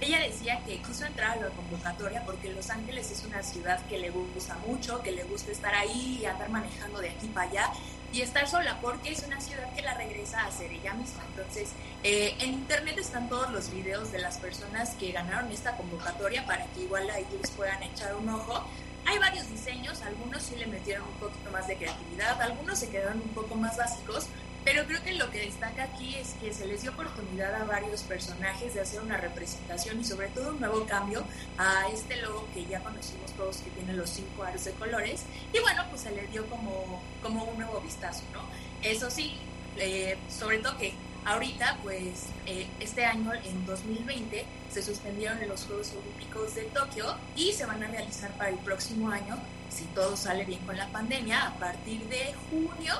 ella decía que quiso entrar a la convocatoria porque Los Ángeles es una ciudad que le gusta mucho, que le gusta estar ahí y andar manejando de aquí para allá y estar sola porque es una ciudad que la regresa a ser ella misma. Entonces, eh, en internet están todos los videos de las personas que ganaron esta convocatoria para que igual ahí les puedan echar un ojo. Hay varios diseños, algunos sí le metieron un poquito más de creatividad, algunos se quedaron un poco más básicos, pero creo que lo que destaca aquí es que se les dio oportunidad a varios personajes de hacer una representación y sobre todo un nuevo cambio a este logo que ya conocimos todos que tiene los cinco aros de colores. Y bueno, pues se le dio como, como un nuevo vistazo, ¿no? Eso sí, eh, sobre todo que ahorita, pues eh, este año, en 2020, se suspendieron los Juegos Olímpicos de Tokio y se van a realizar para el próximo año, si todo sale bien con la pandemia, a partir de junio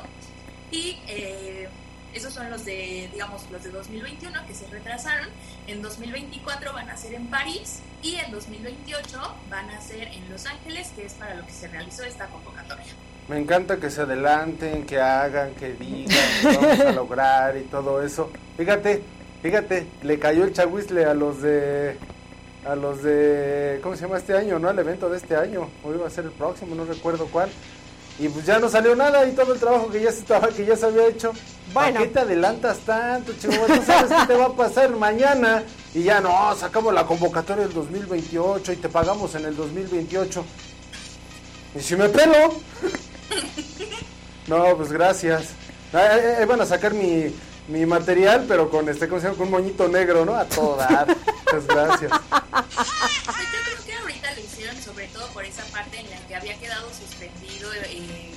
esos son los de, digamos, los de 2021 que se retrasaron. En 2024 van a ser en París y en 2028 van a ser en Los Ángeles, que es para lo que se realizó esta convocatoria. Me encanta que se adelanten, que hagan, que digan, que vamos a lograr y todo eso. Fíjate, fíjate, le cayó el chahuizle a los de a los de ¿cómo se llama este año, no? Al evento de este año, o iba a ser el próximo, no recuerdo cuál. Y pues ya no salió nada y todo el trabajo que ya estaba que ya se había hecho. Bueno. ¿Para qué te adelantas tanto, chihuahua? Tú sabes qué te va a pasar mañana y ya no, sacamos la convocatoria del 2028 y te pagamos en el 2028. ¿Y si me pelo? No, pues gracias. Ahí, ahí- ahí van a sacar mi, mi material, pero con este, ¿cómo se llama? Con un moñito negro, ¿no? A todo dar. Muchas gracias. Yo creo que ahorita lo hicieron sobre todo por esa parte en la que había quedado suspendido eh,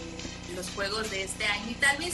los juegos de este año y tal vez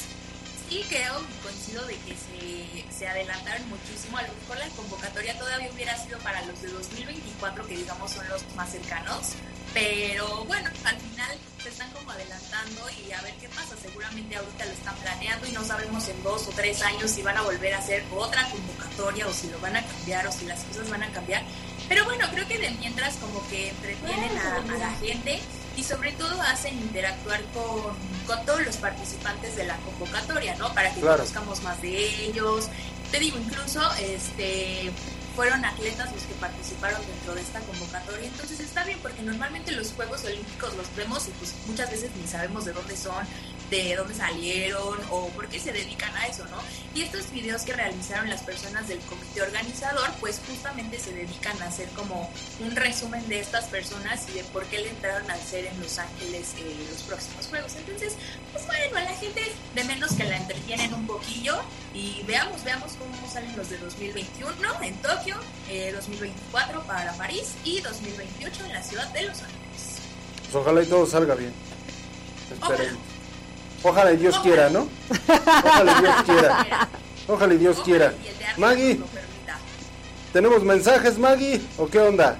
sí creo y coincido de que se, se adelantaron muchísimo. A lo mejor la convocatoria todavía hubiera sido para los de 2024, que digamos son los más cercanos. Pero bueno, al final se están como adelantando y a ver qué pasa. Seguramente ahorita lo están planeando y no sabemos en dos o tres años si van a volver a hacer otra convocatoria o si lo van a cambiar o si las cosas van a cambiar. Pero bueno, creo que de mientras como que entretienen a, la gente y sobre todo hacen interactuar con, con, todos los participantes de la convocatoria, ¿no? Para que conozcamos más de ellos. Te digo, incluso este fueron atletas los que participaron dentro de esta convocatoria. Entonces está bien porque normalmente los Juegos Olímpicos los vemos y pues muchas veces ni sabemos de dónde son, de dónde salieron o por qué se dedican a eso, ¿no? Y estos videos que realizaron las personas del comité organizador pues justamente se dedican a hacer como un resumen de estas personas y de por qué le entraron al ser en Los Ángeles eh, los próximos Juegos. Entonces, pues bueno, a la gente de menos que la entretienen un poquillo y veamos, veamos cómo salen los de 2021 en Tokio 2024 eh, para París y 2028 en la ciudad de Los Ángeles. Pues ojalá y todo salga bien. Esperemos. Ojalá. Y Dios quiera, ¿no? Ojalá y Dios quiera. Ojalá y Dios quiera. Maggie, ¿tenemos mensajes, Maggie? ¿O qué onda?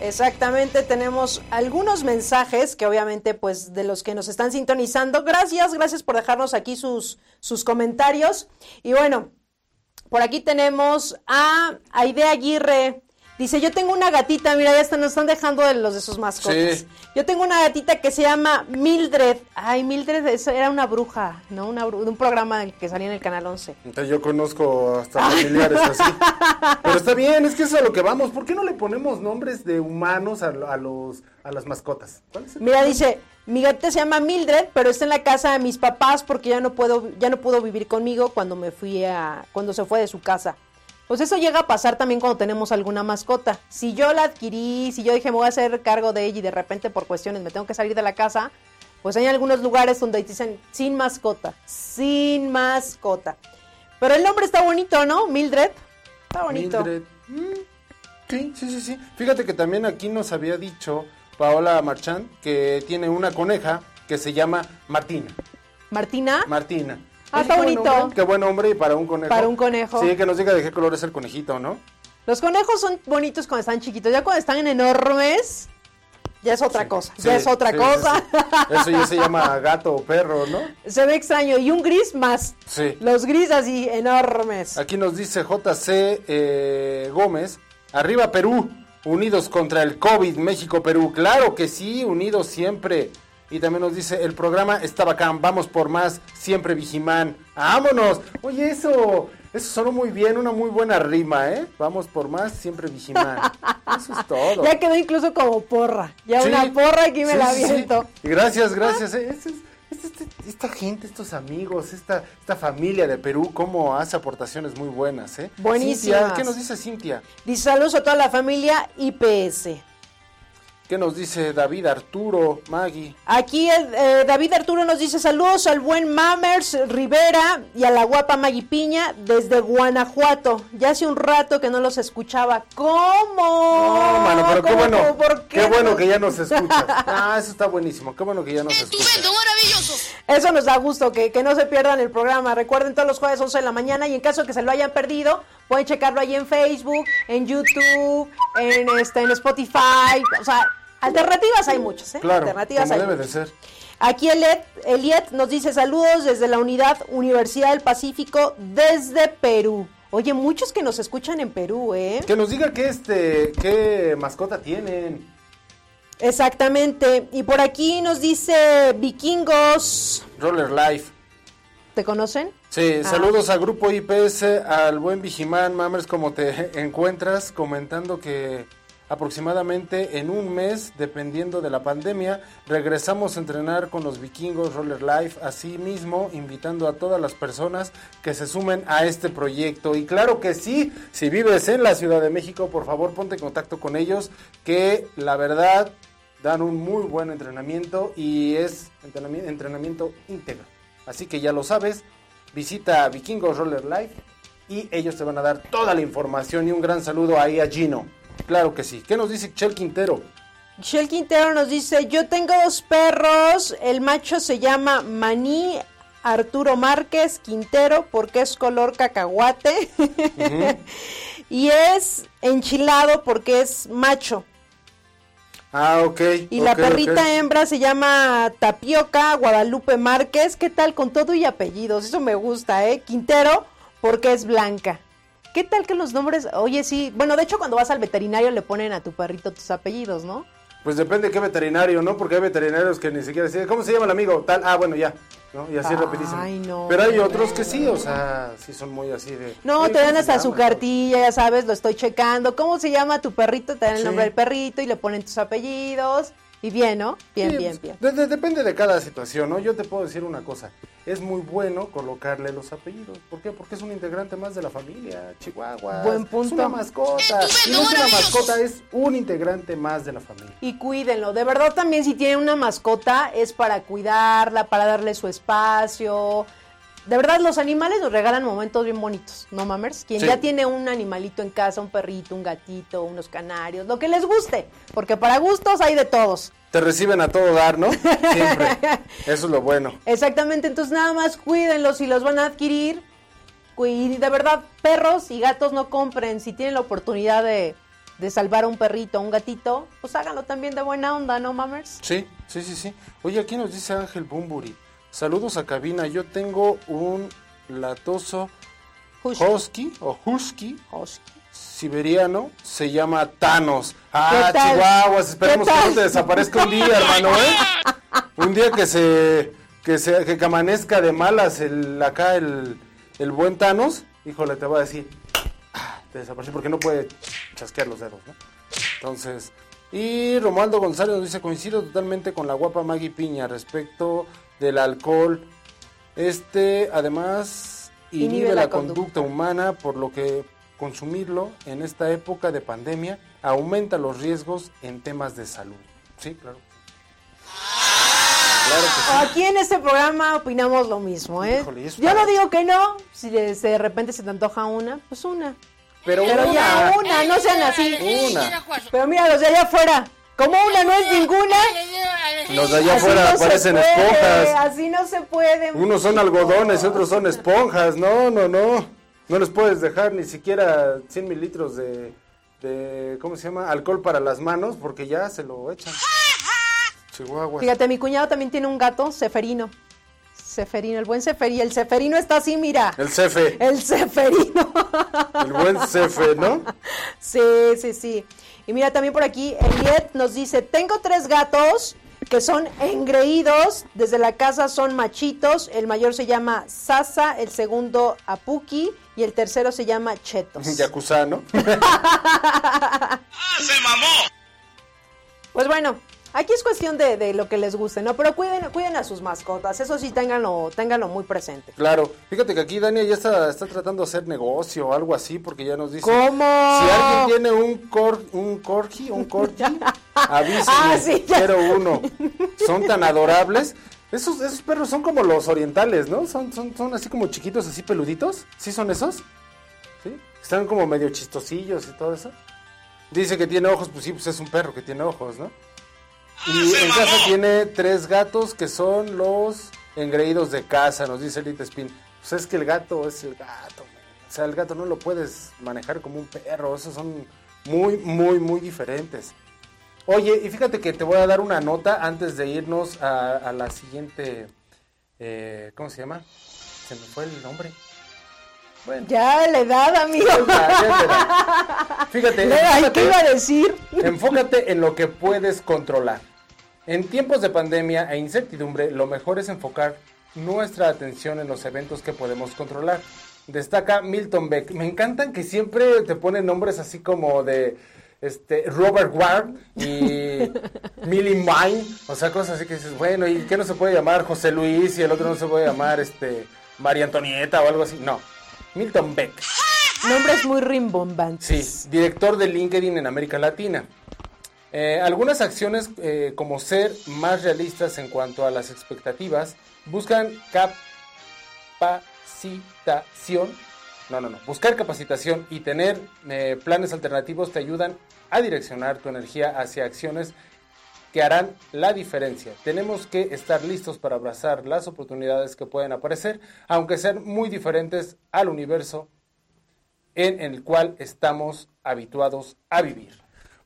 Exactamente, tenemos algunos mensajes que obviamente pues de los que nos están sintonizando. Gracias, gracias por dejarnos aquí sus, sus comentarios. Y bueno, por aquí tenemos a Aide Aguirre. Dice, yo tengo una gatita, mira, ya están, nos están dejando de los de sus mascotas. Yo tengo una gatita que se llama Mildred. Ay, Mildred eso era una bruja, ¿no? Una de un programa que salía en el Canal 11. Entonces yo conozco hasta familiares así. Pero está bien, es que eso es a lo que vamos. ¿Por qué no le ponemos nombres de humanos a, los, a las mascotas? Mira, dice, mi gatita se llama Mildred, pero está en la casa de mis papás porque ya no puedo, ya no pudo vivir conmigo cuando me fui a, cuando se fue de su casa. Pues eso llega a pasar también cuando tenemos alguna mascota. Si yo la adquirí, si yo dije me voy a hacer cargo de ella y de repente por cuestiones me tengo que salir de la casa, pues hay algunos lugares donde dicen sin mascota, sin mascota. Pero el nombre está bonito, ¿no? Mildred. Está bonito. Mildred. Mm, sí, sí, sí, sí. Fíjate que también aquí nos había dicho Paola Marchand que tiene una coneja que se llama Martina. ¿Martina? Martina. Ah, está bonito. qué buen hombre y para un conejo. Para un conejo. Sí, que nos diga de qué color es el conejito, ¿no? Los conejos son bonitos cuando están chiquitos. Ya cuando están enormes, ya es otra cosa. ya es otra cosa. Eso ya se llama gato o perro, ¿no? Se ve extraño. Y un gris más. Sí. Los gris así, enormes. Aquí nos dice JC eh, Gómez. Arriba Perú, unidos contra el COVID, México-Perú. Claro que sí, unidos siempre. Y también nos dice, el programa está bacán, vamos por más, siempre Vigimán. ¡Vámonos! Oye, eso, eso sonó muy bien, una muy buena rima, ¿eh? Vamos por más, siempre Vigimán. Eso es todo. Ya quedó incluso como porra. Ya una porra aquí me la aviento. Gracias, gracias. ¿eh? esta gente, estos amigos, esta, esta familia de Perú, cómo hace aportaciones muy buenas, ¿eh? Buenísimas. ¿Qué nos dice Cintia? Dice saludos a toda la familia IPS. ¿Qué nos dice David Arturo, Maggie? Aquí eh, David Arturo nos dice saludos al buen Mammers Rivera y a la guapa Maggie Piña desde Guanajuato. Ya hace un rato que no los escuchaba. ¿Cómo? No, mano, pero qué bueno. qué, bueno que ya nos escuchas. ah, eso está buenísimo. Qué bueno que ya nos escuchas. maravilloso! Eso nos da gusto, que, que no se pierdan el programa. Recuerden todos los jueves 11 de la mañana y en caso de que se lo hayan perdido, pueden checarlo ahí en Facebook, en YouTube, en, este, en Spotify. O sea, Alternativas hay muchas, ¿eh? Claro, Alternativas como debe de ser. Aquí Eliet, Eliet nos dice saludos desde la unidad Universidad del Pacífico desde Perú. Oye, muchos que nos escuchan en Perú, ¿eh? Que nos diga qué, este, qué mascota tienen. Exactamente. Y por aquí nos dice Vikingos. Roller Life. ¿Te conocen? Sí, ah. saludos a Grupo IPS, al buen Vigimán, Mamers, como te encuentras, comentando que aproximadamente en un mes, dependiendo de la pandemia, regresamos a entrenar con los vikingos Roller Life, así mismo invitando a todas las personas que se sumen a este proyecto. Y claro que sí, si vives en la Ciudad de México, por favor ponte en contacto con ellos, que la verdad dan un muy buen entrenamiento y es entrenamiento, entrenamiento íntegro. Así que ya lo sabes, visita Vikingos Roller Life y ellos te van a dar toda la información y un gran saludo ahí a Gino. Claro que sí. ¿Qué nos dice Chel Quintero? Chel Quintero nos dice, yo tengo dos perros, el macho se llama Maní Arturo Márquez Quintero porque es color cacahuate y es enchilado porque es macho. Ah, ok. Y la perrita hembra se llama Tapioca Guadalupe Márquez. ¿Qué tal con todo y apellidos? Eso me gusta, ¿eh? Quintero, porque es blanca. ¿Qué tal que los nombres? Oye, sí. Bueno, de hecho, cuando vas al veterinario le ponen a tu perrito tus apellidos, ¿no? Pues depende de qué veterinario, ¿no? Porque hay veterinarios que ni siquiera dicen, ¿cómo se llama el amigo? Tal, ah, bueno, ya. ¿no? Y así rapidísimo. Ay, no. Pero hay otros que sí, o sea, sí son muy así de... No, te dan hasta su cartilla, ya sabes, lo estoy checando. ¿Cómo se llama tu perrito? Te dan el nombre del perrito y le ponen tus apellidos. Y bien, ¿no? Bien, bien, bien. depende de cada situación, ¿no? Yo te puedo decir una cosa. Es muy bueno colocarle los apellidos. ¿Por qué? Porque es un integrante más de la familia. Chihuahua. Buen punto. Es una mascota. Y no es una mascota, es un integrante más de la familia. Y cuídenlo. De verdad también si tienen una mascota es para cuidarla, para darle su espacio de verdad, los animales nos regalan momentos bien bonitos, ¿no, mamers? Quien ya tiene un animalito en casa, un perrito, un gatito, unos canarios, lo que les guste, porque para gustos hay de todos. Te reciben a todo dar, ¿no? Siempre. Eso es lo bueno. Exactamente, entonces nada más cuídenlos si los van a adquirir. Y de verdad, perros y gatos no compren. Si tienen la oportunidad de, de salvar a un perrito o un gatito, pues háganlo también de buena onda, ¿no, mamers? Sí, sí, sí, sí. Oye, aquí nos dice Ángel Bumburi. Saludos a cabina. Yo tengo un latoso husky, o husky, siberiano. Se llama Thanos. Ah, chihuahuas. Esperemos que no te desaparezca un día, hermano, ¿eh? Un día que se que se que amanezca de malas el acá el, el buen Thanos. Híjole, te voy a decir. Ah, te desapareció porque no puede chasquear los dedos, ¿no? Entonces, y Romualdo González nos dice, coincido totalmente con la guapa Maggie Piña respecto del alcohol. Este además inhibe, la, conducta. humana, por lo que consumirlo en esta época de pandemia aumenta los riesgos en temas de salud. Sí, claro. Aquí en este programa opinamos lo mismo, ¿eh? Yo no digo que no, si de, repente se te antoja una, pues una. Pero, ya una, no sean así. Una. Pero mira, los de allá afuera, como una no es ninguna. Los de allá afuera parecen esponjas. Así no se puede. Unos son algodones y otros son esponjas. No, no, no. No les puedes dejar ni siquiera 100 mililitros de, de, ¿cómo se llama? Alcohol para las manos porque ya se lo echan. Chihuahua. Fíjate, mi cuñado también tiene un gato, Ceferino. Ceferino, el buen Ceferino. El Ceferino está así, mira. El Cefe. El Ceferino. El buen Cefe, ¿no? Sí, sí, sí. Y mira, también por aquí, Eliet nos dice, tengo tres gatos que son engreídos, desde la casa son machitos, el mayor se llama Sasa, el segundo Apuki y el tercero se llama Chetos. Yakuza, ¿no? ¡Ah, se mamó! Pues bueno, Aquí es cuestión de, lo que les guste, ¿no? Pero cuiden, cuiden a sus mascotas, eso sí, ténganlo, ténganlo muy presente. Claro, fíjate que aquí Dania ya está, está tratando de hacer negocio o algo así, porque ya nos dice... ¿Cómo? Si alguien tiene un, cor, un corgi, un corgi, avísenme, ah, quiero uno. Son tan adorables. Esos, esos perros son como los orientales, ¿no? Son, son, son así como chiquitos, así peluditos. ¿Sí son esos? ¿Sí? Están como medio chistosillos y todo eso. Dice que tiene ojos, pues sí, pues es un perro que tiene ojos, ¿no? Y en casa tiene tres gatos que son los engreídos de casa, nos dice Elite Spin. Pues es que el gato es el gato. O sea, el gato no lo puedes manejar como un perro. Esos son muy, muy, muy diferentes. Oye, y fíjate que te voy a dar una nota antes de irnos a, la siguiente. Eh, ¿Cómo se llama? Se me fue el nombre. Bueno. Ya la edad, amigo. Fíjate, ¿qué iba a decir? Enfócate en lo que puedes controlar. En tiempos de pandemia e incertidumbre, lo mejor es enfocar nuestra atención en los eventos que podemos controlar. Destaca Milton Beck. Me encantan que siempre te ponen nombres así como de este Robert Ward y Millie Mine, o sea, cosas así que dices, bueno, ¿y qué no se puede llamar José Luis y el otro no se puede llamar este María Antonieta o algo así? No. Milton Beck. Nombres muy rimbombantes. Sí, director de LinkedIn en América Latina. Eh, algunas acciones eh, como ser más realistas en cuanto a las expectativas buscan capacitación. No, no, no. Buscar capacitación y tener eh, planes alternativos te ayudan a direccionar tu energía hacia acciones que harán la diferencia. Tenemos que estar listos para abrazar las oportunidades que pueden aparecer, aunque sean muy diferentes al universo en el cual estamos habituados a vivir.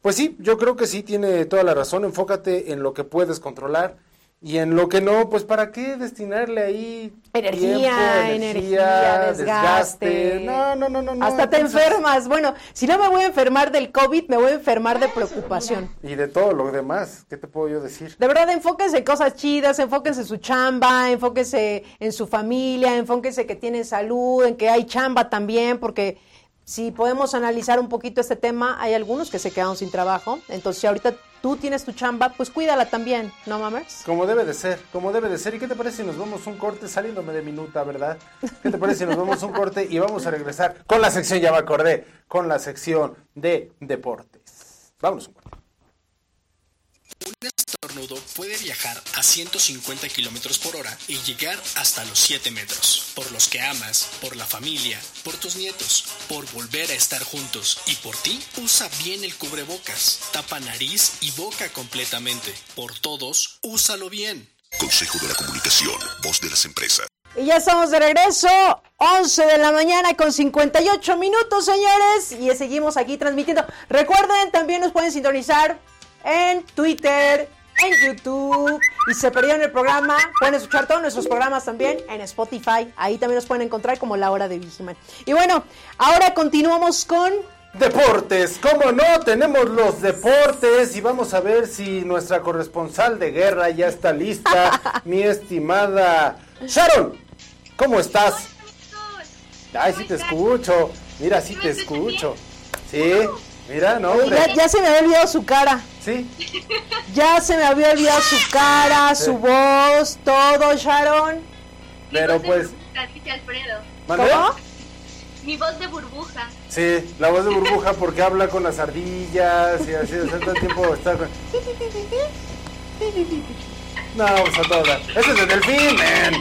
Pues sí, yo creo que sí tiene toda la razón. Enfócate en lo que puedes controlar y en lo que no, pues ¿para qué destinarle ahí energía, energía, desgaste? No, no, no, no. Hasta te enfermas. Bueno, si no me voy a enfermar del COVID, me voy a enfermar de preocupación. Y de todo lo demás, ¿qué te puedo yo decir? De verdad, enfóquense en cosas chidas, enfóquense en su chamba, enfóquense en su familia, enfóquense que tienen salud, en que hay chamba también, porque si podemos analizar un poquito este tema, hay algunos que se quedaron sin trabajo. Entonces, si ahorita tú tienes tu chamba, pues cuídala también, ¿no, mamers? Como debe de ser, como debe de ser. ¿Y qué te parece si nos vamos un corte saliéndome de minuta, verdad? ¿Qué te parece si nos vamos un corte y vamos a regresar con la sección, ya me acordé, con la sección de deportes? Vámonos un corte. Estornudo puede viajar a 150 kilómetros por hora y llegar hasta los 7 metros. Por los que amas, por la familia, por tus nietos, por volver a estar juntos y por ti, usa bien el cubrebocas. Tapa nariz y boca completamente. Por todos, úsalo bien. Consejo de la Comunicación, voz de las empresas. Y ya estamos de regreso, 11 de la mañana con 58 minutos, señores, y seguimos aquí transmitiendo. Recuerden, también nos pueden sintonizar en Twitter, en YouTube. Y se perdieron el programa, pueden escuchar todos nuestros programas también en Spotify. Ahí también nos pueden encontrar como La Hora de Vigiman. Y bueno, ahora continuamos con... Deportes, ¿cómo no? Tenemos los deportes y vamos a ver si nuestra corresponsal de guerra ya está lista, mi estimada Sharon. ¿Cómo estás? Ay, sí te escucho. Mira, sí te escucho. Sí. Mira, no, Ya, se me había olvidado su cara. Sí. Ya se me había olvidado su cara, su voz, todo, Sharon. Pero pues. Burbuja, Alfredo. ¿Cómo? Mi voz de burbuja. Sí, la voz de burbuja porque habla con las ardillas y así, todo el tiempo está con... No, vamos a todas. Ese es el delfín, man.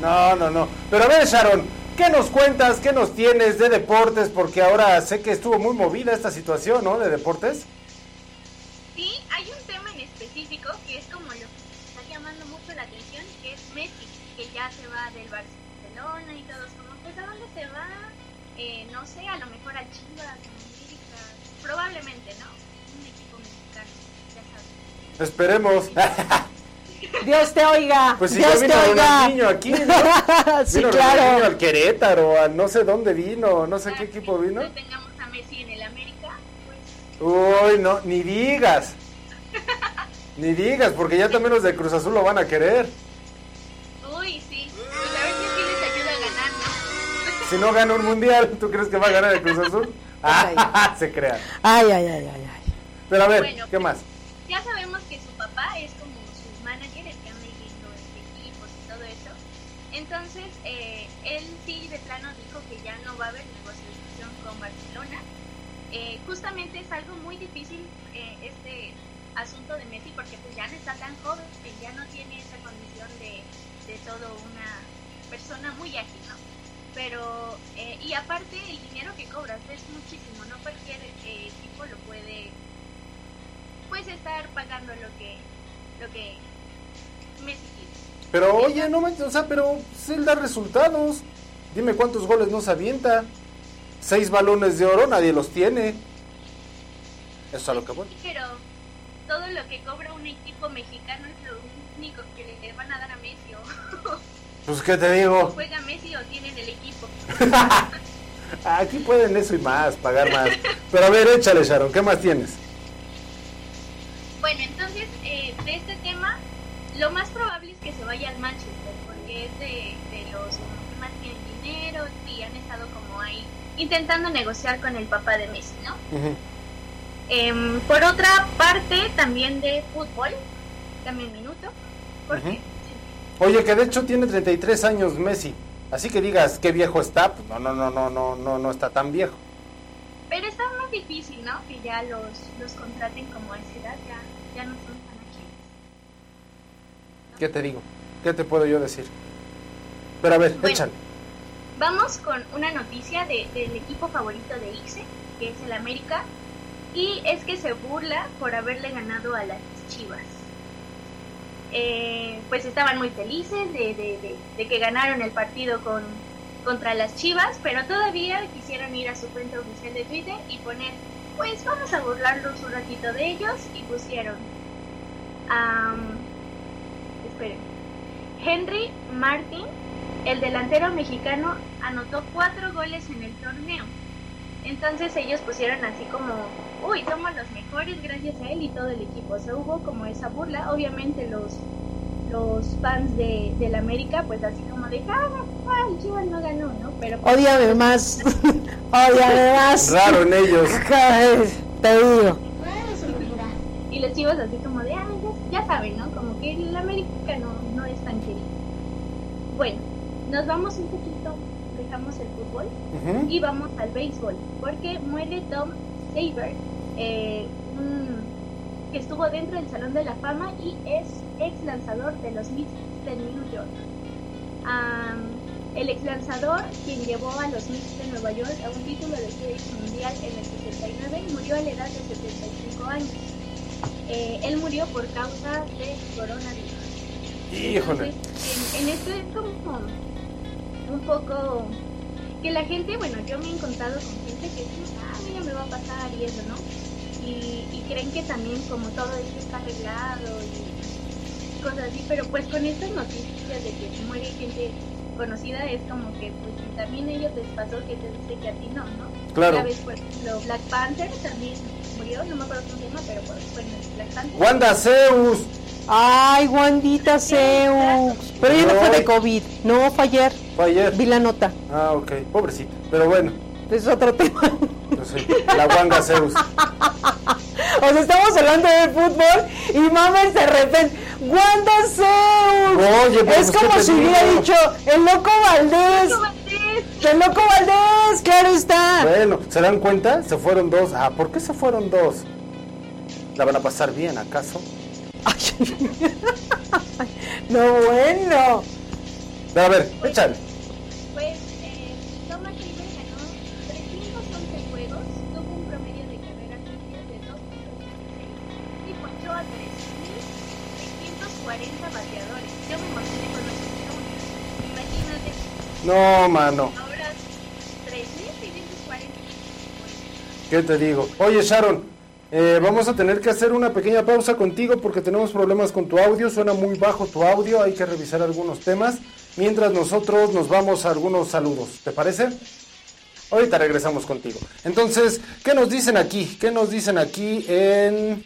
No, no, no. Pero a ver, Sharon, ¿Qué nos cuentas? ¿Qué nos tienes de deportes? Porque ahora sé que estuvo muy movida esta situación, ¿no? De deportes. Esperemos. Dios te oiga. Pues si Dios vino te oiga. niño aquí, ¿no? sí, vino claro. al Querétaro, a no sé dónde vino, no sé qué equipo vino. Tengamos a Messi en el América, pues... Uy, no, ni digas. ni digas, porque ya también los de Cruz Azul lo van a querer. Uy, sí. Pues a ver si les ayuda a ganar, ¿no? si no gana un mundial, ¿tú crees que va a ganar el Cruz Azul? Ah, se crea. Ay, ay, ay, ay, ay. Pero a ver, Bueno, ¿qué pues, más? Ya sabemos que su papá es como su manager, el que anda yendo este equipos y todo eso. Entonces, eh, él sí de plano dijo que ya no va a haber negociación con Barcelona. Eh, justamente es algo muy difícil eh, este asunto de Messi porque pues ya no está tan joven, ya no tiene esa condición de, de todo una persona muy ágil, ¿no? Pero, eh, y aparte el dinero que cobras es muchísimo, no cualquier eh, equipo lo puede pues estar pagando lo que lo que Messi. Pero oye, no manches, o sea, pero él da resultados. Dime cuántos goles nos avienta. Seis balones de oro, nadie los tiene. Eso es a lo que voy. Pero todo lo que cobra un equipo mexicano es lo único que le van a dar a Messi o Pues, ¿qué te digo? juega Messi o tienen el equipo. Aquí pueden eso y más, pagar más. Pero a ver, échale, Sharon, ¿qué más tienes? Bueno, entonces eh, de este tema lo más probable es que se vaya al Manchester porque es de, de los que más tienen dinero y han estado como ahí intentando negociar con el papá de Messi, ¿no? Em, por otra parte, también de fútbol, un minuto, porque Ujú. Oye, que de hecho tiene 33 años Messi. Así que digas qué viejo está, pues no, no, no, no, no, no, no está tan viejo. pero está más difícil, ¿no? Que ya los, los contraten como a esa edad, ya, ya no son tan ágiles. ¿Qué te digo? ¿Qué te puedo yo decir? Pero a ver, Bueno. échale. Vamos con una noticia de- del equipo favorito de Ixe, que es el América, y es que se burla por haberle ganado a las Chivas. Eh, pues estaban muy felices de, de- de- de que ganaron el partido con, contra las Chivas, pero todavía quisieron ir a su cuenta oficial de Twitter y poner pues vamos a burlarnos un ratito de ellos y pusieron... esperen. Henry Martin, el delantero mexicano, anotó cuatro goles en el torneo. Entonces ellos pusieron así como, uy, somos los mejores gracias a él y todo el equipo. O hubo como esa burla. Obviamente los los fans de, del América, pues así como de, ah, ah el Chivas no ganó, ¿no? Pero pues, Odiame más, odiame más. Raro en ellos. Te digo. Y los chivos así como de, ah, ya, saben, ¿no? Como que el América no, no es tan querido. Bueno, nos vamos un poquito, dejamos el fútbol y vamos al béisbol, porque muere Tom Saber, eh, que estuvo dentro del Salón de la Fama y es ex lanzador de los Mets de New York. el ex lanzador, quien llevó a los Mets de Nueva York a un título de serie mundial en el 69, murió a la edad de 75 años. Eh, él murió por causa de coronavirus. Híjole. en, esto es como un poco que la gente, bueno, yo me he encontrado con gente que dice, ah, mira, me va a pasar y eso, ¿no? Y, creen que también como todo esto está arreglado y cosas así, pero pues con estas noticias de que muere gente conocida es como que pues también a ellos les pasó que te dice que a ti no, ¿no? Claro. vez, por ejemplo, Black Panther también murió, no me acuerdo cómo se llama, pero pues fue en el Black Panther. Wanda Zeus. Ay, Wandita Zeus. Pero ella no fue de COVID, no, fue ayer. Fue ayer. Vi la nota. Ah, ok, pobrecito, pero bueno. Es otro tema. la Wanda Zeus. O sea, estamos hablando de fútbol y Mamer de repente, Wanda Zeus. Oye, es como si hubiera dicho, el loco Valdés. El loco Valdés, claro está. Bueno, ¿se dan cuenta? Se fueron dos. Ah, ¿por qué se fueron dos? ¿La van a pasar bien, acaso? no, bueno. A ver, échale. No, mano. Ahora ¿Qué te digo? Oye, Sharon, eh, vamos a tener que hacer una pequeña pausa contigo porque tenemos problemas con tu audio. Suena muy bajo tu audio, hay que revisar algunos temas. Mientras nosotros nos vamos a algunos saludos. ¿Te parece? Ahorita regresamos contigo. Entonces, ¿qué nos dicen aquí? ¿Qué nos dicen aquí en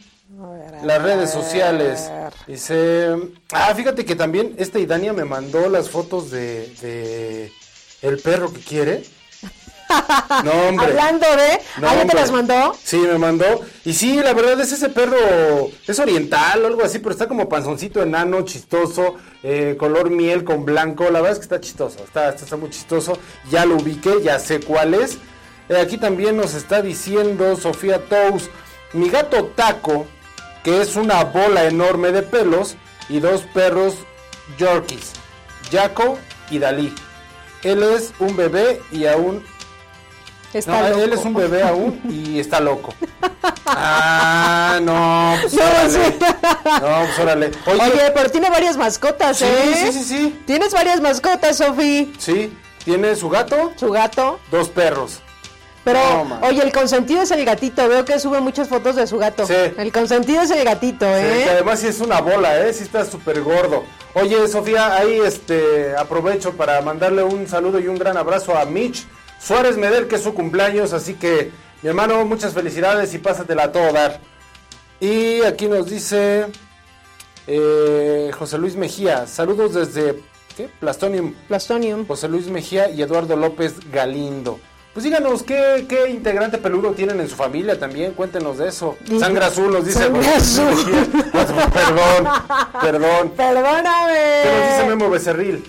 las redes sociales? Dice, ah, fíjate que también esta Idania me mandó las fotos de, el perro que quiere. No, hombre. Hablando de, no, te las mandó? Sí, me mandó. Y sí, la verdad es ese perro, es oriental o algo así, pero está como panzoncito enano, chistoso, eh, color miel con blanco. La verdad es que está chistoso, está, está, muy chistoso. Ya lo ubiqué, ya sé cuál es. Eh, aquí también nos está diciendo Sofía Tous, mi gato Taco que es una bola enorme de pelos y dos perros Yorkies, Jaco y Dalí. Él es un bebé y aún Está Él es un bebé aún y está loco. Ah, no, pues no, órale. No, pues órale. Oye, pero tiene varias mascotas, ¿eh? Sí, sí, sí. Tienes varias mascotas, Sofi. Sí, tiene su gato. Su gato. Dos perros. Pero, oye, el consentido es el gatito. Veo que sube muchas fotos de su gato. Sí. El consentido es el gatito, ¿eh? Sí, que además sí es una bola, ¿eh? Sí está súper gordo. Oye, Sofía, ahí este, aprovecho para mandarle un saludo y un gran abrazo a Mitch Suárez Medel, que es su cumpleaños. Así que, mi hermano, muchas felicidades y pásatela a todo dar. Y aquí nos dice eh, José Luis Mejía. Saludos desde, ¿qué? Plastonium. Plastonium. José Luis Mejía y Eduardo López Galindo. Pues díganos ¿qué, qué, integrante peludo tienen en su familia también, cuéntenos de eso. Sangre azul nos dice. Sangre azul. perdón, perdón. Perdóname. ¿Qué nos dice Memo Becerril?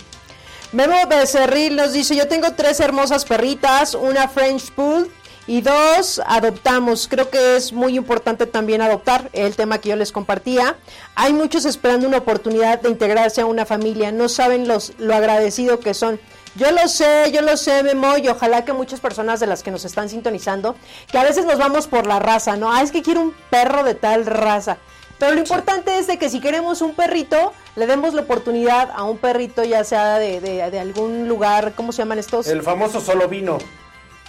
Memo Becerril nos dice, yo tengo tres hermosas perritas, una French Pool y dos adoptamos. Creo que es muy importante también adoptar, el tema que yo les compartía. Hay muchos esperando una oportunidad de integrarse a una familia, no saben los, lo agradecido que son. Yo lo sé, yo lo sé, Memo, y ojalá que muchas personas de las que nos están sintonizando, que a veces nos vamos por la raza, ¿no? Ah, es que quiero un perro de tal raza. Pero lo importante es de que si queremos un perrito, le demos la oportunidad a un perrito, ya sea de, de, algún lugar, ¿cómo se llaman estos? El famoso solo vino.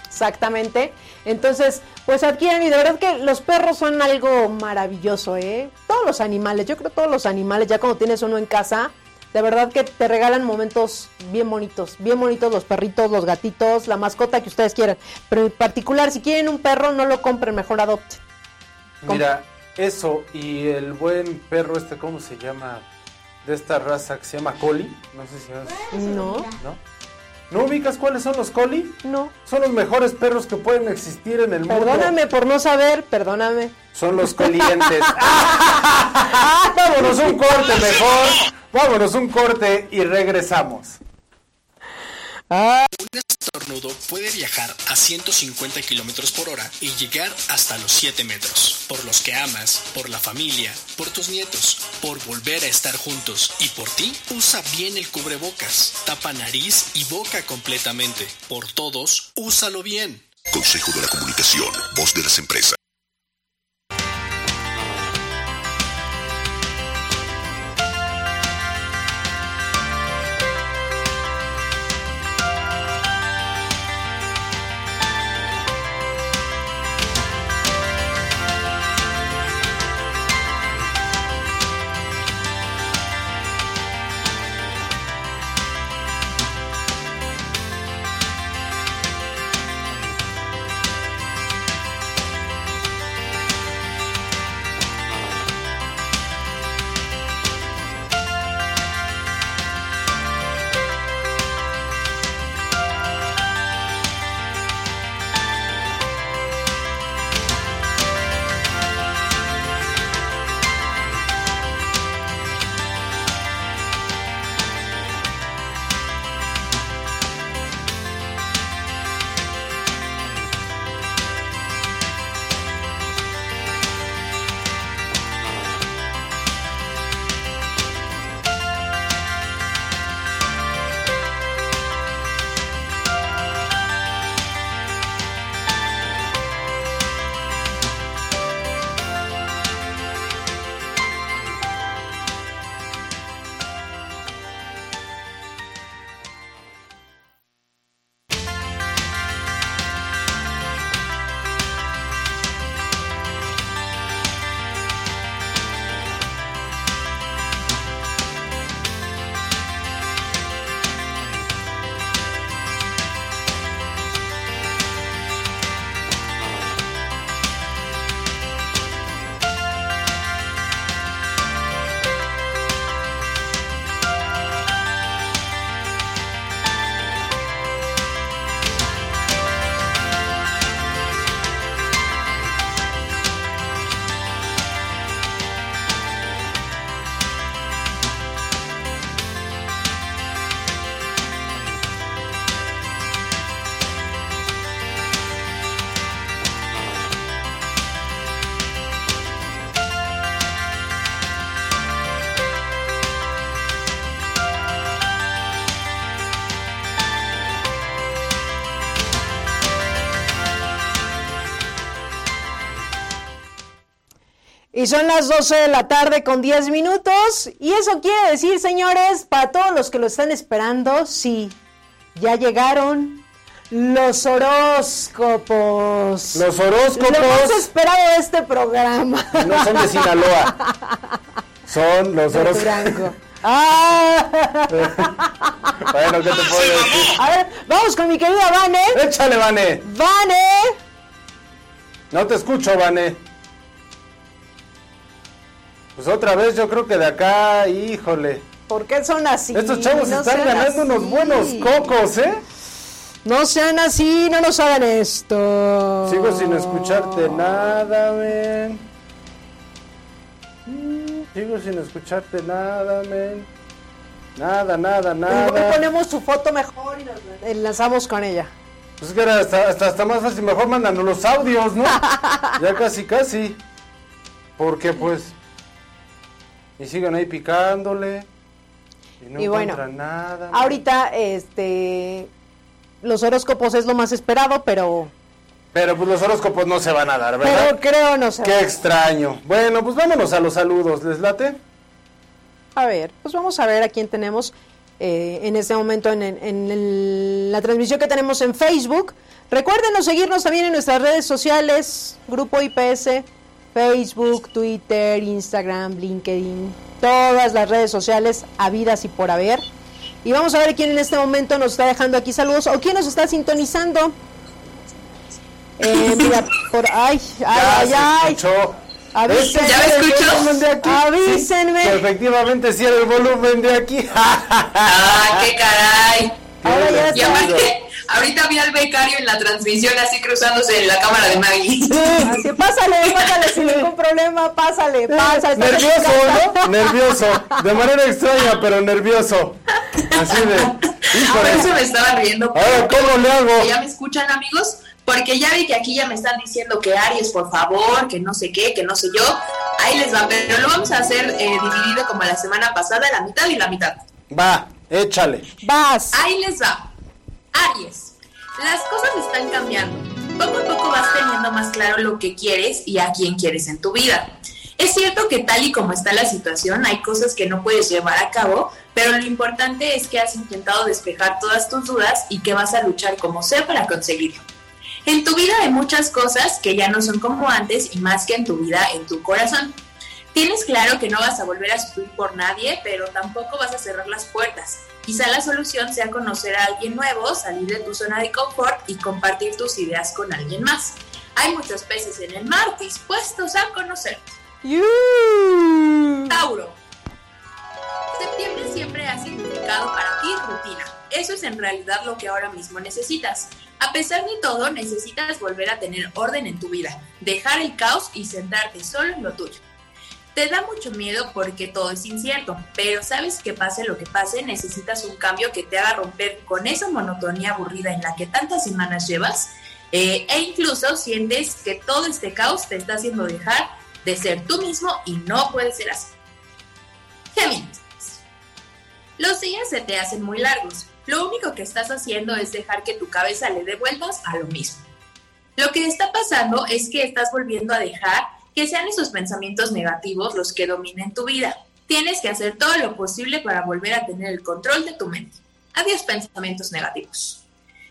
Exactamente. Entonces, pues adquieren y de verdad que los perros son algo maravilloso, ¿eh? Todos los animales, yo creo todos los animales, ya cuando tienes uno en casa, de verdad que te regalan momentos bien bonitos, bien bonitos los perritos, los gatitos, la mascota que ustedes quieran. Pero en particular, si quieren un perro, no lo compren, mejor adopten. Mira, eso y el buen perro este, ¿cómo se llama? De esta raza que se llama Collie. No sé si es... No. ¿No? ¿No ubicas cuáles son los Collie? No. Son los mejores perros que pueden existir en el mundo. Perdóname por no saber, perdóname. Son los colientes. Vámonos un corte mejor. Vámonos un corte y regresamos. Un estornudo puede viajar a 150 kilómetros por hora y llegar hasta los 7 metros. Por los que amas, por la familia, por tus nietos, por volver a estar juntos y por ti, usa bien el cubrebocas. Tapa nariz y boca completamente. Por todos, úsalo bien. Consejo de la Comunicación, voz de las empresas. Y son las 12 de la tarde con 10 minutos. Y eso quiere decir, señores, para todos los que lo están esperando, sí, ya llegaron los horóscopos. Los horóscopos. Lo más esperado de este programa. No son de Sinaloa. Son los horóscopos. Ah. bueno, ¿qué te puedo decir? A ver, vamos con mi querida Vane. Échale, Vane. Vane. No te escucho, Vane. Pues otra vez yo creo que de acá, híjole. ¿Por qué son así? Estos chavos No están ganando unos buenos cocos, ¿eh? No sean así, no nos hagan esto. Sigo sin escucharte nada, men. Sigo sin escucharte nada, men. Nada, nada, nada. ponemos su foto mejor y nos enlazamos con ella. Pues es que era hasta, hasta, hasta más fácil, mejor mándanos los audios, ¿no? ya casi, casi. Porque pues... Y siguen ahí picándole. Y no Y bueno, nada. Ahorita, este, los horóscopos es lo más esperado, pero, Pero pues los horóscopos no se van a dar, ¿verdad? pero creo no sé. Qué extraño. Bueno, pues vámonos a los saludos. ¿Les late? A ver, pues vamos a ver a quién tenemos eh, en este momento en, en- en el- la transmisión que tenemos en Facebook. Recuérdenos seguirnos también en nuestras redes sociales, Grupo IPS, Facebook, Twitter, Instagram, LinkedIn, todas las redes sociales habidas y por haber. Y vamos a ver quién en este momento nos está dejando aquí saludos o quién nos está sintonizando. Eh, mira, por ay, ay, ay, Avísenme. ¿Ya me? De aquí. Avísenme. efectivamente sí era el volumen de aquí. ¡Ah, qué caray! Ahora ya está. Ahorita vi al becario en la transmisión así cruzándose en la cámara de Maggie. Así, pásale, pásale sin ningún problema, pásale, pásale. Nervioso. ¿no? Nervioso. De manera extraña, pero nervioso. Así de. Por eso me estaba riendo. Ahora, ¿cómo le hago? ¿Ya me escuchan, amigos? Porque ya vi que aquí ya me están diciendo que Aries, por favor, que no sé qué, que no sé yo. Ahí les va, pero lo vamos a hacer eh, dividido como la semana pasada, la mitad y la mitad. Va, échale. Vas. Ahí les va. Aries, las cosas están cambiando. Poco a poco vas teniendo más claro lo que quieres y a quién quieres en tu vida. Es cierto que tal y como está la situación, hay cosas que no puedes llevar a cabo, pero lo importante es que has intentado despejar todas tus dudas y que vas a luchar como sea para conseguirlo. En tu vida hay muchas cosas que ya no son como antes y más que en tu vida, en tu corazón. Tienes claro que no vas a volver a sufrir por nadie, pero tampoco vas a cerrar las puertas. Quizá la solución sea conocer a alguien nuevo, salir de tu zona de confort y compartir tus ideas con alguien más. Hay muchos peces en el mar dispuestos a conocer. You. Tauro. Septiembre siempre ha significado para ti rutina. Eso es en realidad lo que ahora mismo necesitas. A pesar de todo, necesitas volver a tener orden en tu vida, dejar el caos y centrarte solo en lo tuyo. Te da mucho miedo porque todo es incierto, pero sabes que pase lo que pase, necesitas un cambio que te haga romper con esa monotonía aburrida en la que tantas semanas llevas eh, e incluso sientes que todo este caos te está haciendo dejar de ser tú mismo y no puede ser así. Géminis. Los días se te hacen muy largos. Lo único que estás haciendo es dejar que tu cabeza le dé a lo mismo. Lo que está pasando es que estás volviendo a dejar que sean esos pensamientos negativos los que dominen tu vida. Tienes que hacer todo lo posible para volver a tener el control de tu mente. Adiós pensamientos negativos.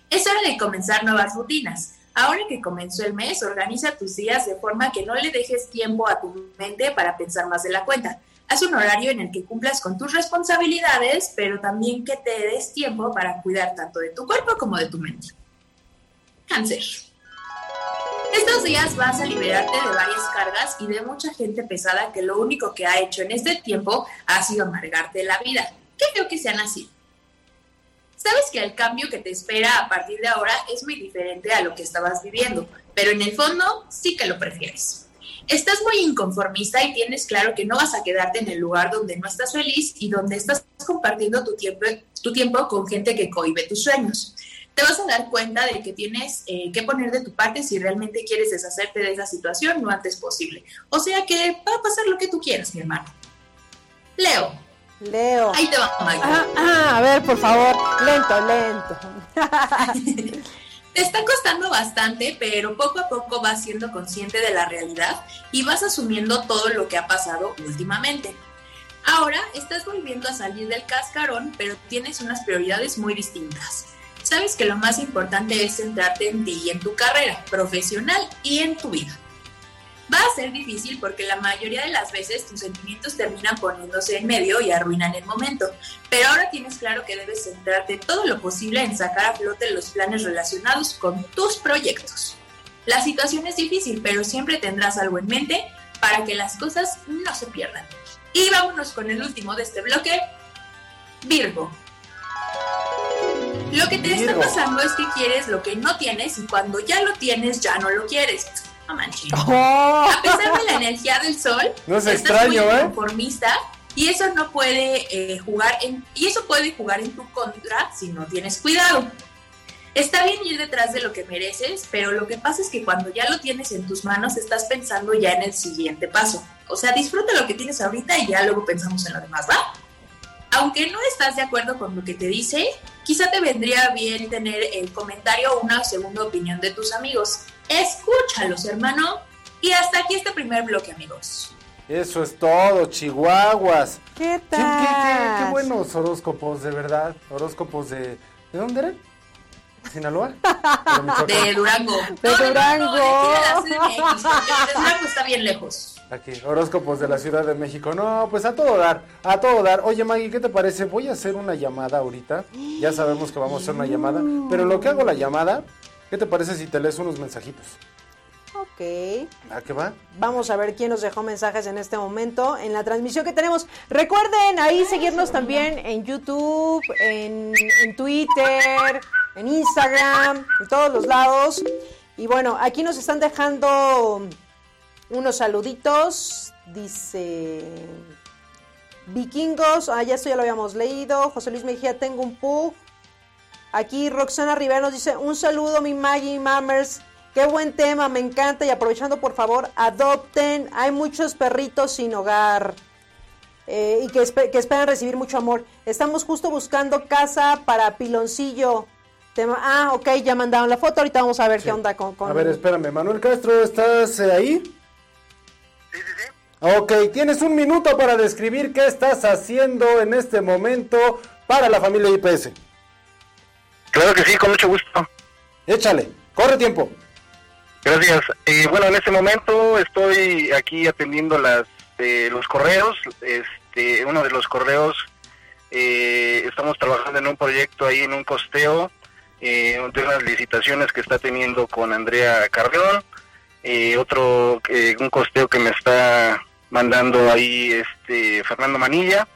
Es hora de comenzar nuevas rutinas. Ahora que comenzó el mes, organiza tus días de forma que no le dejes tiempo a tu mente para pensar más de la cuenta. Haz un horario en el que cumplas con tus responsabilidades, pero también que te des tiempo para cuidar tanto de tu cuerpo como de tu mente. Cáncer. Estos días vas a liberarte de varias cargas y de mucha gente pesada que lo único que ha hecho en este tiempo ha sido amargarte la vida. Qué feo que sean así. Sabes que el cambio que te espera a partir de ahora es muy diferente a lo que estabas viviendo, pero en el fondo sí que lo prefieres. Estás muy inconformista y tienes claro que no vas a quedarte en el lugar donde no estás feliz y donde estás compartiendo tu tiempo, tu tiempo con gente que cohibe tus sueños. Te vas a dar cuenta de que tienes eh, que poner de tu parte si realmente quieres deshacerte de esa situación lo antes posible. O sea que va a pasar lo que tú quieras, mi hermano. Leo, Leo. ahí te va. Ah, ah, a ver, por favor, lento, lento. Te está costando bastante, pero poco a poco vas siendo consciente de la realidad y vas asumiendo todo lo que ha pasado últimamente. Ahora estás volviendo a salir del cascarón, pero tienes unas prioridades muy distintas. Sabes que lo más importante es centrarte en ti y en tu carrera profesional y en tu vida. Va a ser difícil porque la mayoría de las veces tus sentimientos terminan poniéndose en medio y arruinan el momento, pero ahora tienes claro que debes centrarte todo lo posible en sacar a flote los planes relacionados con tus proyectos. La situación es difícil, pero siempre tendrás algo en mente para que las cosas no se pierdan. Y vámonos con el último de este bloque, Virgo. Lo que te está pasando es que quieres lo que no tienes y cuando ya lo tienes ya no lo quieres. No manches. Oh. A pesar de la energía del sol, No es estás extraño, muy ¿eh? conformista y eso no puede eh, jugar en y eso puede jugar en tu contra si no tienes cuidado. Está bien ir detrás de lo que mereces, pero lo que pasa es que cuando ya lo tienes en tus manos estás pensando ya en el siguiente paso. O sea, disfruta lo que tienes ahorita y ya luego pensamos en lo demás, ¿va? Aunque no estás de acuerdo con lo que te dice, quizá te vendría bien tener el comentario o una segunda opinión de tus amigos. Escúchalos, hermano. Y hasta aquí este primer bloque, amigos. Eso es todo, chihuahuas. ¿Qué Sí, tal? qué, qué- qué buenos horóscopos, de verdad. Horóscopos de... ¿De dónde eran? Sinaloa. De Durango. De Durango. No, de, Durango está bien lejos. Aquí, horóscopos de la Ciudad de México. No, pues a todo dar, a todo dar. Oye, Maggie, ¿qué te parece? Voy a hacer una llamada ahorita. Ya sabemos que vamos a hacer una llamada. Pero lo que hago la llamada, ¿qué te parece si te lees unos mensajitos? Ok. ¿A qué va? Vamos a ver quién nos dejó mensajes en este momento en la transmisión que tenemos. Recuerden ahí seguirnos también en YouTube, en, en Twitter, en Instagram, en todos los lados. Y bueno, aquí nos están dejando unos saluditos. Dice Vikingos, ah, ya esto ya lo habíamos leído. José Luis Mejía, tengo un pug. Aquí Roxana Rivera nos dice, un saludo mi Maggie Mammers. Qué buen tema, me encanta. Y aprovechando, por favor, adopten. Hay muchos perritos sin hogar. Eh, y que, que, esperan recibir mucho amor. Estamos justo buscando casa para Piloncillo. Tema, ah, ok, ya mandaron la foto. Ahorita vamos a ver Sí. qué onda con, con- A ver, espérame. Manuel Castro, ¿estás eh, ahí? Sí, sí, sí. Ok, tienes un minuto para describir qué estás haciendo en este momento para la familia IPS. Claro que sí, con mucho gusto. Échale, corre tiempo. Gracias. Eh, bueno, en este momento estoy aquí atendiendo las eh, los correos. Este, uno de los correos eh, estamos trabajando en un proyecto ahí en un costeo eh, de unas licitaciones que está teniendo con Andrea Carrión. Eh, otro eh, un costeo que me está mandando ahí este Fernando Manilla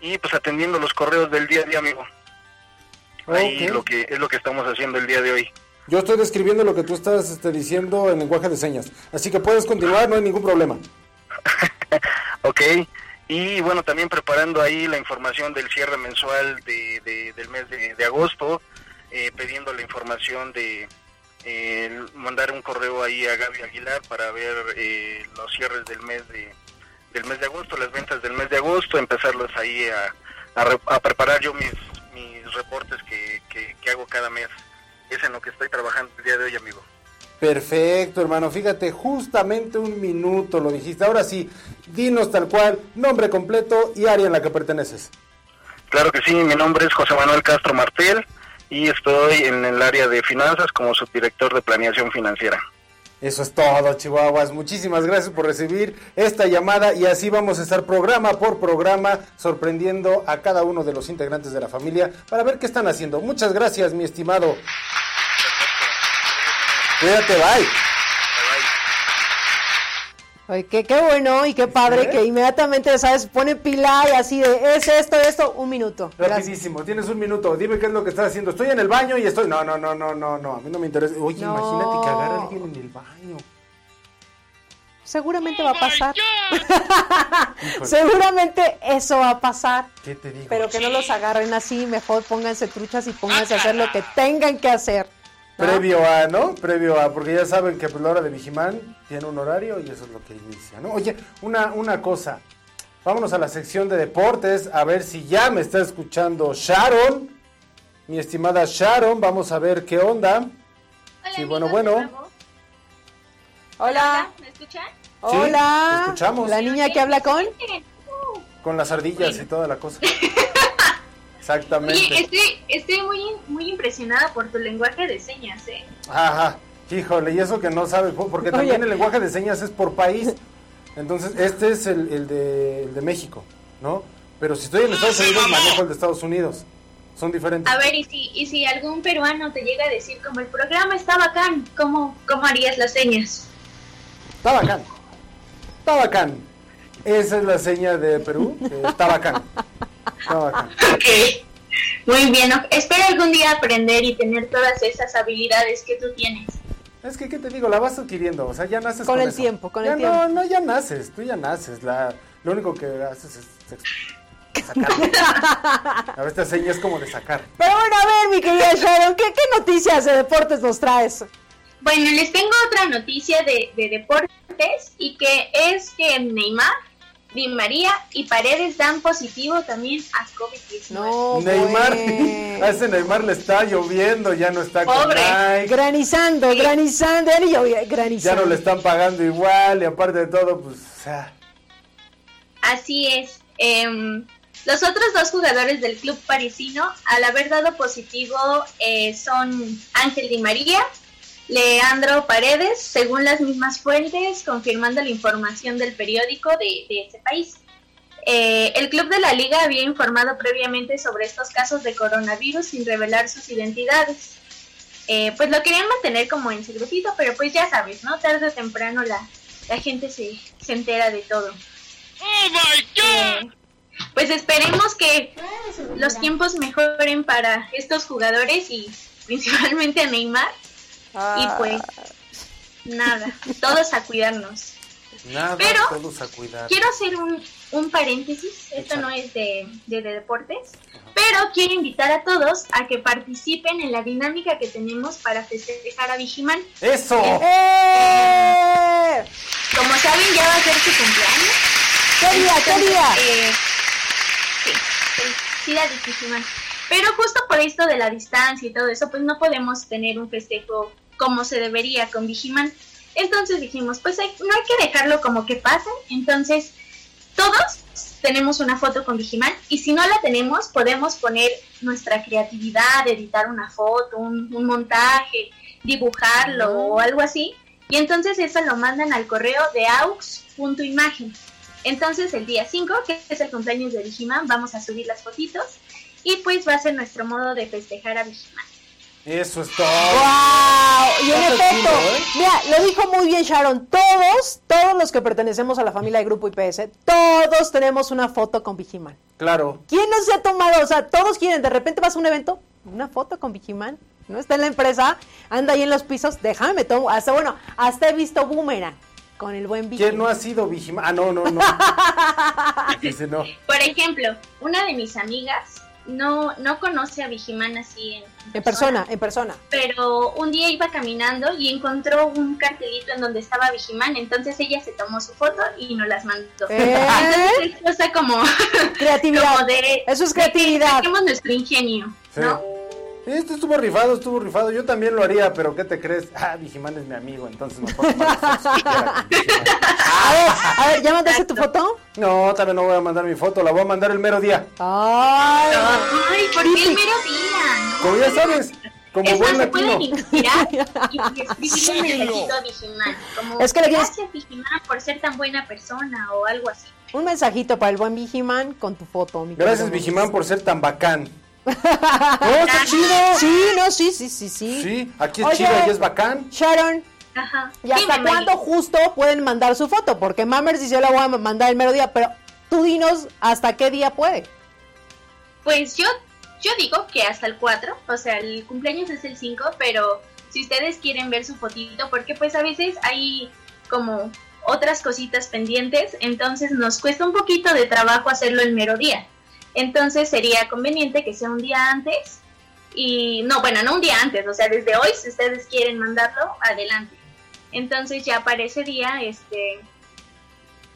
y pues atendiendo los correos del día a día, amigo. Ahí lo que es lo que estamos haciendo el día de hoy. Yo estoy describiendo lo que tú estás este, diciendo en lenguaje de señas. Así que puedes continuar, no hay ningún problema. Ok, y bueno, también preparando ahí la información del cierre mensual de, de- del mes de, de agosto, eh, pidiendo la información de eh, mandar un correo ahí a Gaby Aguilar para ver eh, los cierres del mes de del mes de agosto, las ventas del mes de agosto, empezarlos ahí a, a a preparar yo mis, mis reportes que, que, que hago cada mes. Es en lo que estoy trabajando el día de hoy, amigo. Perfecto, hermano. Fíjate, justamente un minuto lo dijiste. Ahora sí, dinos tal cual, nombre completo y área en la que perteneces. Claro que sí, mi nombre es José Manuel Castro Martel y estoy en el área de finanzas como subdirector de planeación financiera. Eso es todo, Chihuahuas. Muchísimas gracias por recibir esta llamada y así vamos a estar programa por programa sorprendiendo a cada uno de los integrantes de la familia para ver qué están haciendo. Muchas gracias, mi estimado. Cuídate, bye. Ay, qué, qué bueno y qué padre ¿Sí? que inmediatamente, ¿sabes? Pone pila y así de, es esto, esto, un minuto. Gracias. Rapidísimo, tienes un minuto. Dime qué es lo que estás haciendo. Estoy en el baño y estoy. No, no, no, no, no, no. A mí no me interesa. Oye, No. imagínate que agarra a alguien en el baño. Seguramente va a pasar. Híjole, Seguramente eso va a pasar. ¿Qué te digo? Pero que no los agarren así, mejor pónganse truchas y pónganse a hacer lo que tengan que hacer. Previo a, ¿no? Previo a, porque ya saben que pues, la hora de Vigimán tiene un horario y eso es lo que inicia, ¿no? Oye, una, una cosa. Vámonos a la sección de deportes, a ver si ya me está escuchando Sharon. Mi estimada Sharon, vamos a ver qué onda. Hola, Sí, bueno, amigos, bueno. Hola. ¿Me escuchan? Hola. te escuchamos. La niña que habla con. Con las ardillas y toda la cosa. Exactamente. Oye, estoy, estoy muy, muy impresionada por tu lenguaje de señas, ¿eh? Ajá, híjole, y eso que no sabes, po- porque Oye. también el lenguaje de señas es por país. Entonces, este es el, el de, el de México, ¿no? Pero si estoy en Estados Unidos, manejo el de Estados Unidos. Son diferentes. A ver, y si, y si algún peruano te llega a decir como el programa está bacán, ¿cómo, cómo harías las señas? Está bacán. Está bacán. Esa es la seña de Perú. eh, está bacán. Ok, muy bien. Espero algún día aprender y tener todas esas habilidades que tú tienes. Es que, ¿qué te digo? La vas adquiriendo. O sea, ya naces Con con, el eso. tiempo, con Ya el tiempo. No, no, ya naces. Tú ya naces. La, lo único que haces es sacarlo. A ver, esta seña es como de sacar. Pero bueno, a ver, mi querida Sharon, ¿qué, qué noticias de deportes nos traes? Bueno, les tengo otra noticia de, de deportes y que es que Neymar, Di María y Paredes dan positivo también a COVID-19. No, Neymar, a ese Neymar le está lloviendo, ya no está con Pobre. Nike, Granizando, granizando, ya granizando. no le están pagando igual y aparte de todo, pues, o sea, Así es. em, Los otros dos jugadores del club parisino, al haber dado positivo, eh, son Ángel Di María, Leandro Paredes, según las mismas fuentes, confirmando la información del periódico de, ese país. Eh, el club de la liga había informado previamente sobre estos casos de coronavirus sin revelar sus identidades. Eh, pues lo querían mantener como en secretito, pero pues ya sabes, ¿no? Tarde o temprano la, la gente se, se entera de todo. ¡Oh, my God! pues esperemos que los tiempos mejoren para estos jugadores y principalmente a Neymar. Y ah. pues nada, todos a cuidarnos. Nada, Pero todos a cuidar. quiero hacer un, un paréntesis, esto no es de, de, deportes, pero quiero invitar a todos a que participen en la dinámica que tenemos para festejar a Vigiman. ¡Eso! ¡Eh! Como saben, ya va a ser su cumpleaños. ¿Qué día? ¿Qué día? Eh, sí, sí, Pero justo por esto de la distancia y todo eso, pues no podemos tener un festejo como se debería con Vigiman. Entonces dijimos, pues no hay que dejarlo como que pase. Entonces, todos tenemos una foto con Vigiman y si no la tenemos, podemos poner nuestra creatividad, editar una foto, un, un montaje, dibujarlo o algo así. Y entonces eso lo mandan al correo de aux.imagen. Entonces el día 5, que es el cumpleaños de Vigiman, vamos a subir las fotitos y pues va a ser nuestro modo de festejar a Vigiman. Eso es todo. ¡Wow! Y en efecto, ¿eh? mira, lo dijo muy bien Sharon. Todos, todos los que pertenecemos a la familia de Grupo IPS, todos tenemos una foto con Vigiman. Claro. ¿Quién no se ha tomado? O sea, todos quieren, de repente vas a un evento, una foto con Vigiman. No está en la empresa, anda ahí en los pisos, déjame, tomo. Hasta bueno, hasta he visto Boomerang con el buen Vigiman. ¿Quién no ha sido Vigiman? Ah, no, no, no. Dice no. Por ejemplo, una de mis amigas no, no conoce a Vigiman así en, en persona, en persona. Pero un día iba caminando y encontró un cartelito en donde estaba Vigiman, entonces ella se tomó su foto y nos las mandó. ¿Eh? Entonces es como creatividad. Eso es creatividad. De nuestro ingenio, ¿no? Este estuvo rifado, estuvo rifado. Yo también lo haría, pero ¿qué te crees? Ah, Vigimán es mi amigo, entonces me puedo tomar A ver, a ver, ¿ya mandaste tu foto? No, también no voy a mandar mi foto, la voy a mandar el mero día. Ay, Ay ¿por qué el mero día? Como ya sabes, como es buen más, latino. inspirar y. Como, es que le gracias Vigimán por ser tan buena persona o algo así. Un mensajito para el buen Vigimán con tu foto. Mi gracias Vigimán por ser tan bacán. ¡Oh, está chido! Sí, no, sí, sí, sí, sí. Sí, aquí es chido y es bacán. Sharon, Ajá. ¿y hasta cuándo justo pueden mandar su foto? Porque Mammers dice, yo la voy a mandar el mero día, pero tú dinos hasta qué día puede. Pues yo, yo digo que hasta el 4, o sea, el cumpleaños es el 5, pero si ustedes quieren ver su fotito, porque pues a veces hay como otras cositas pendientes, entonces nos cuesta un poquito de trabajo hacerlo el mero día. Entonces sería conveniente que sea un día antes y no, bueno, no un día antes, o sea, desde hoy si ustedes quieren mandarlo, adelante. Entonces ya para ese día, este,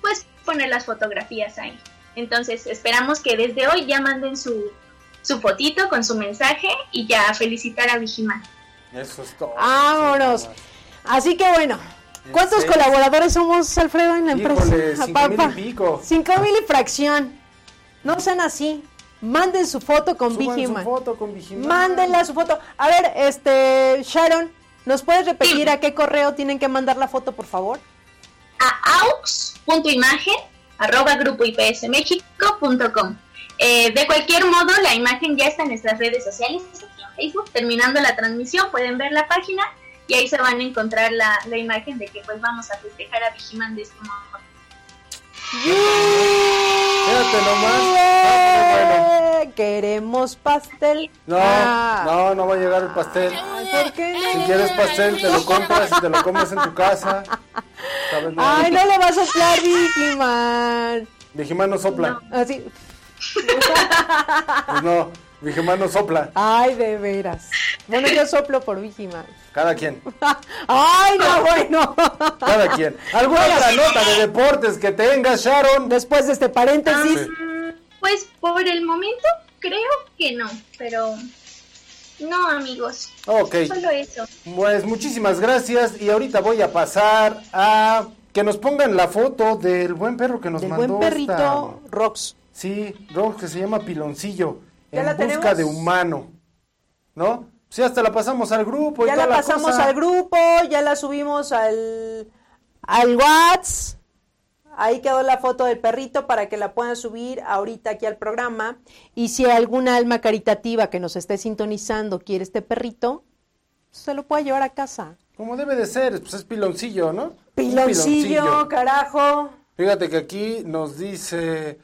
pues poner las fotografías ahí. Entonces esperamos que desde hoy ya manden su, su fotito con su mensaje y ya felicitar a Vigimán. Eso es todo. Vámonos. Así que bueno, ¿cuántos colaboradores somos, Alfredo, en la empresa? Cinco mil y pico. Cinco mil y fracción. No sean así. Manden su foto con Vigiman. su foto con Mándenla su foto. A ver, este, Sharon, ¿nos puedes repetir a qué correo tienen que mandar la foto, por favor? A aux.imagen arroba grupo eh, de cualquier modo, la imagen ya está en nuestras redes sociales, en Facebook. Terminando la transmisión, pueden ver la página y ahí se van a encontrar la, la imagen de que pues vamos a festejar a Vigiman de este modo. Fíjate nomás. bueno. Queremos pastel. No, ah. no, no va a llegar el pastel. ¿Por qué Si quieres pastel, te lo compras y te lo comes en tu casa. Ay, no le vas a soplar, Vigiman. Vigiman no sopla. Así. Ah, pues no. Vigiman no sopla. Ay, de veras. Bueno, yo soplo por Vigiman. Cada quien. Ay, no, bueno. Cada quien. ¿Alguna otra nota de deportes que tengas, Sharon? Después de este paréntesis. Ah, pues por el momento creo que no, pero no, amigos. Ok. Solo eso. Pues muchísimas gracias y ahorita voy a pasar a que nos pongan la foto del buen perro que nos del mandó. buen perrito Rox. Sí, Rox, que se llama Piloncillo. en busca de humano. ¿No? Sí, hasta la pasamos al grupo. Ya la pasamos al grupo, ya la subimos al, al WhatsApp. Ahí quedó la foto del perrito para que la puedan subir ahorita aquí al programa. Y si alguna alma caritativa que nos esté sintonizando quiere este perrito, se lo puede llevar a casa. Como debe de ser, pues es piloncillo, ¿no? Piloncillo, carajo. Fíjate que aquí nos dice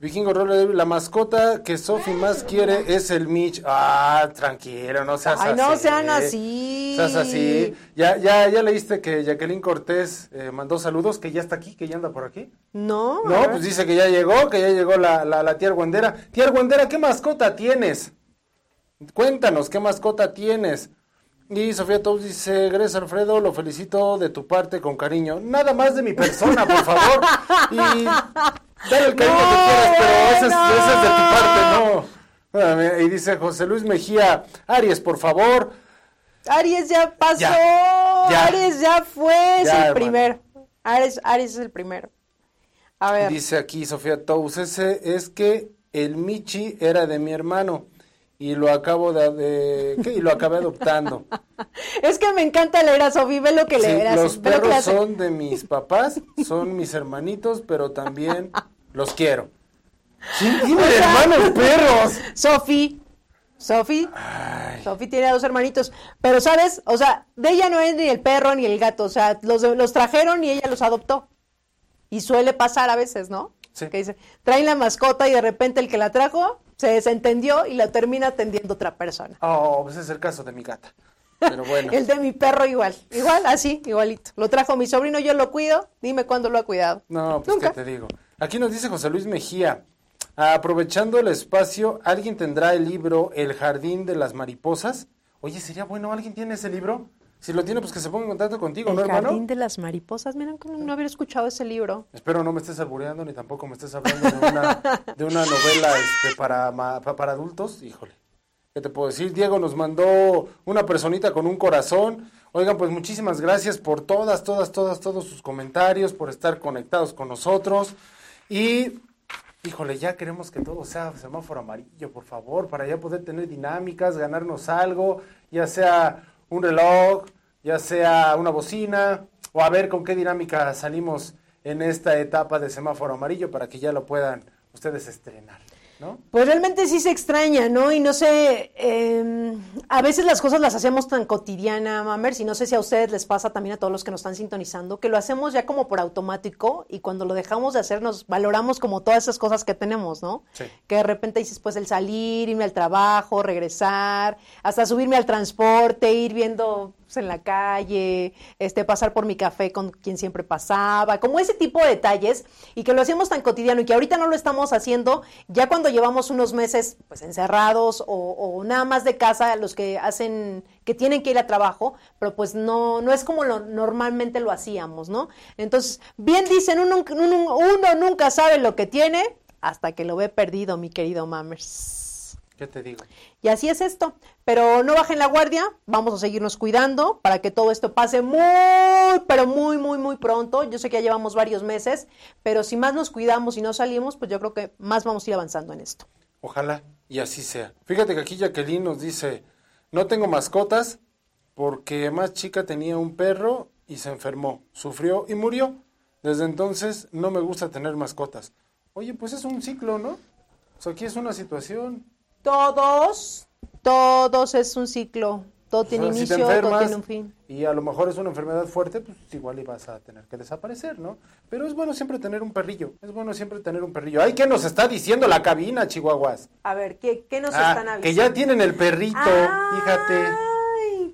Vikingo Roller, la mascota que Sofi más quiere es el Mitch. Ah, tranquilo, no seas Ay, no sean así. Seas así. ¿Ya, ya, ya leíste que Jacqueline Cortés eh, mandó saludos, que ya está aquí, que ya anda por aquí? No. No, pues dice que ya llegó, que ya llegó la, la, la tía Argüendera. Tía Argüendera, ¿qué mascota tienes? Cuéntanos, ¿qué mascota tienes? Y Sofía Tous dice, Gracias Alfredo, lo felicito de tu parte con cariño. Nada más de mi persona, por favor. Y Dale el cariño que quieras, pero ese es, de tu parte, no. Y dice José Luis Mejía, Aries, por favor. Aries ya pasó. Aries ya fue. es el primero. Aries, Aries es el primero. A ver. Dice aquí Sofía Tous, ese es que el Michi era de mi hermano y lo acabo de, y lo acabé adoptando. es que me encanta leer a Sofía, ve lo que leerás. Los perros son de mis papás, son mis hermanitos, pero también los quiero. ¿Quién tiene hermanos perros? Sofi. Sofi. Sofi tiene dos hermanitos. Pero, ¿sabes? O sea, de ella no es ni el perro ni el gato. O sea, los, los trajeron y ella los adoptó. Y suele pasar a veces, ¿no? Sí. Que dice, traen la mascota y de repente el que la trajo se desentendió y la termina atendiendo otra persona. Oh, pues es el caso de mi gata. Pero bueno. el de mi perro igual, igual, así, igualito. Lo trajo mi sobrino, yo lo cuido, dime cuándo lo ha cuidado. No, pues qué te digo. Aquí nos dice José Luis Mejía, aprovechando el espacio, ¿alguien tendrá el libro El Jardín de las Mariposas? Oye, sería bueno, ¿alguien tiene ese libro? Si lo tiene, pues que se ponga en contacto contigo, ¿no, hermano? El Jardín de las Mariposas, miren, no haber escuchado ese libro. Espero no me estés albureando ni tampoco me estés hablando de una, de una novela este, para, para adultos. Híjole, ¿qué te puedo decir? Diego nos mandó una personita con un corazón. Oigan, pues muchísimas gracias por todas, todas, todas, todos sus comentarios, por estar conectados con nosotros. Y, híjole, ya queremos que todo sea semáforo amarillo, por favor, para ya poder tener dinámicas, ganarnos algo, ya sea un reloj, ya sea una bocina, o a ver con qué dinámica salimos en esta etapa de semáforo amarillo para que ya lo puedan ustedes estrenar. Pues realmente sí se extraña, ¿no? Y no sé, em, a veces las cosas las hacemos tan cotidiana, Mamers, y no sé si a ustedes les pasa también a todos los que nos están sintonizando, que lo hacemos ya como por automático y cuando lo dejamos de hacer nos valoramos como todas esas cosas que tenemos, ¿no? Que de repente dices, pues el salir, irme al trabajo, regresar, hasta subirme al transporte, ir viendo pues, en la calle, este, pasar por mi café con quien siempre pasaba, como ese tipo de detalles y que lo hacíamos tan cotidiano y que ahorita no lo estamos haciendo ya cuando llevamos unos meses pues encerrados o, nada más de casa, los que hacen, que tienen que ir a trabajo, pero pues no, no es como lo, normalmente lo hacíamos, ¿no? Entonces, bien dicen, uno, uno nunca sabe lo que tiene hasta que lo ve perdido, mi querido Mammers. ¿Qué te digo? Y así es esto. Pero no bajen la guardia, vamos a seguirnos cuidando para que todo esto pase muy, pero muy, muy, muy pronto. Yo sé que ya llevamos varios meses, pero si más nos cuidamos y no salimos, pues yo creo que más vamos a ir avanzando en esto. Ojalá y así sea. Fíjate que aquí Jacqueline nos dice, no tengo mascotas porque más chica tenía un perro y se enfermó, sufrió y murió. Desde entonces no me gusta tener mascotas. Oye, pues es un ciclo, ¿no? O sea, aquí es una situación. Todos, todos es un ciclo. Todo tiene inicio, todo tiene un fin. Y a lo mejor es una enfermedad fuerte, pues igual ibas a tener que desaparecer, ¿no? Pero es bueno siempre tener un perrillo. Es bueno siempre tener un perrillo. Ay, ¿qué nos está diciendo la cabina, Chihuahuas? A ver, ¿qué, qué nos ah, están avisando? Que ya tienen el perrito, fíjate.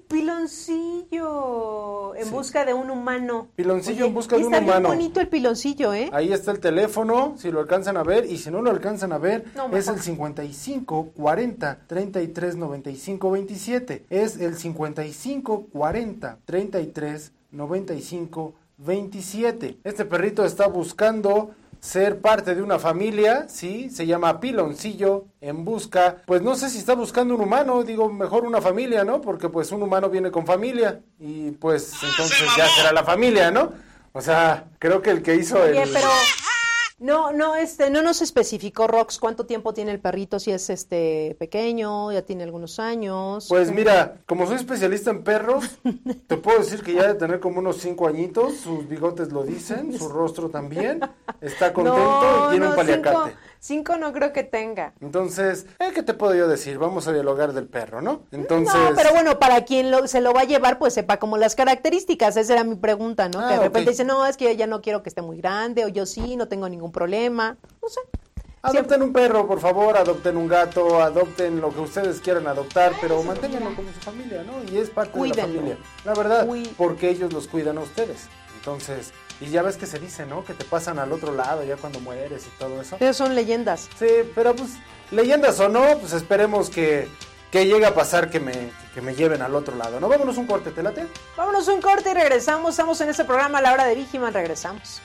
Piloncillo en busca de un humano. Piloncillo en busca de un humano. Está bien bonito el piloncillo, ¿eh? Ahí está el teléfono, si lo alcanzan a ver, y si no lo alcanzan a ver, es el 55 40 33 95 27. Es el 55 40 33 95 27. Este perrito está buscando ser parte de una familia, sí, se llama Piloncillo en busca, pues no sé si está buscando un humano, digo mejor una familia, ¿no? Porque pues un humano viene con familia y pues entonces ya será la familia, ¿no? O sea, creo que el que hizo Oye, el... pero No, no, este, no nos especificó Rox cuánto tiempo tiene el perrito, si es este pequeño, ya tiene algunos años. Pues mira, como soy especialista en perros, te puedo decir que ya debe tener como unos cinco añitos, sus bigotes lo dicen, su rostro también, está contento y tiene un paliacate. Cinco, no creo que tenga. Entonces, ¿eh, ¿qué te puedo yo decir? Vamos a dialogar del perro, ¿no? Entonces. No, pero bueno, para quien lo, se lo va a llevar, pues sepa como las características. Esa era mi pregunta, ¿no? que de ah, repente dice, no, es que ya no quiero que esté muy grande, o yo sí, no tengo ningún problema. No sé. Adopten un perro, por favor, adopten un gato, adopten lo que ustedes quieran adoptar, pero manténganlo como su familia, ¿no? Y es parte de la familia. La verdad, porque ellos los cuidan a ustedes. Entonces, y ya ves que se dice, ¿no? Que te pasan al otro lado ya cuando mueres y todo eso. Pero son leyendas. Sí, pero pues, leyendas o no, pues esperemos que, que llegue a pasar que me, que me lleven al otro lado, ¿no? Vámonos un corte, ¿te late? Vámonos un corte y regresamos. Estamos en este programa a la hora de Vigiman, regresamos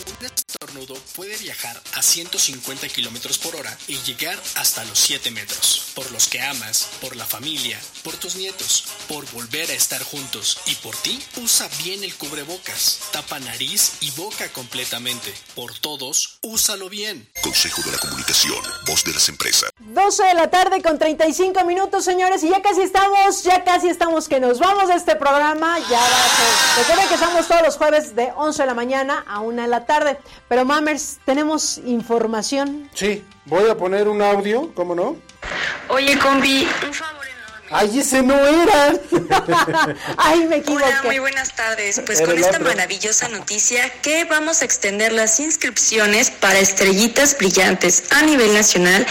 estornudo puede viajar a 150 kilómetros por hora y llegar hasta los 7 metros. Por los que amas, por la familia, por tus nietos, por volver a estar juntos y por ti, usa bien el cubrebocas. Tapa nariz y boca completamente. Por todos, úsalo bien. Consejo de la Comunicación, voz de las empresas. 12 de la tarde con 35 minutos, señores, y ya casi estamos, ya casi estamos que nos vamos de este programa. Ya va a ser. Recuerden que estamos todos los jueves de 11 de la mañana a 1 de la tarde. Pero Mamers, tenemos información. Sí, voy a poner un audio, ¿cómo no? Oye, combi, un favor ¡Ay, ese no era! ¡Ay, me equivoqué! Hola, muy buenas tardes. Pues con esta maravillosa noticia que vamos a extender las inscripciones para estrellitas brillantes a nivel nacional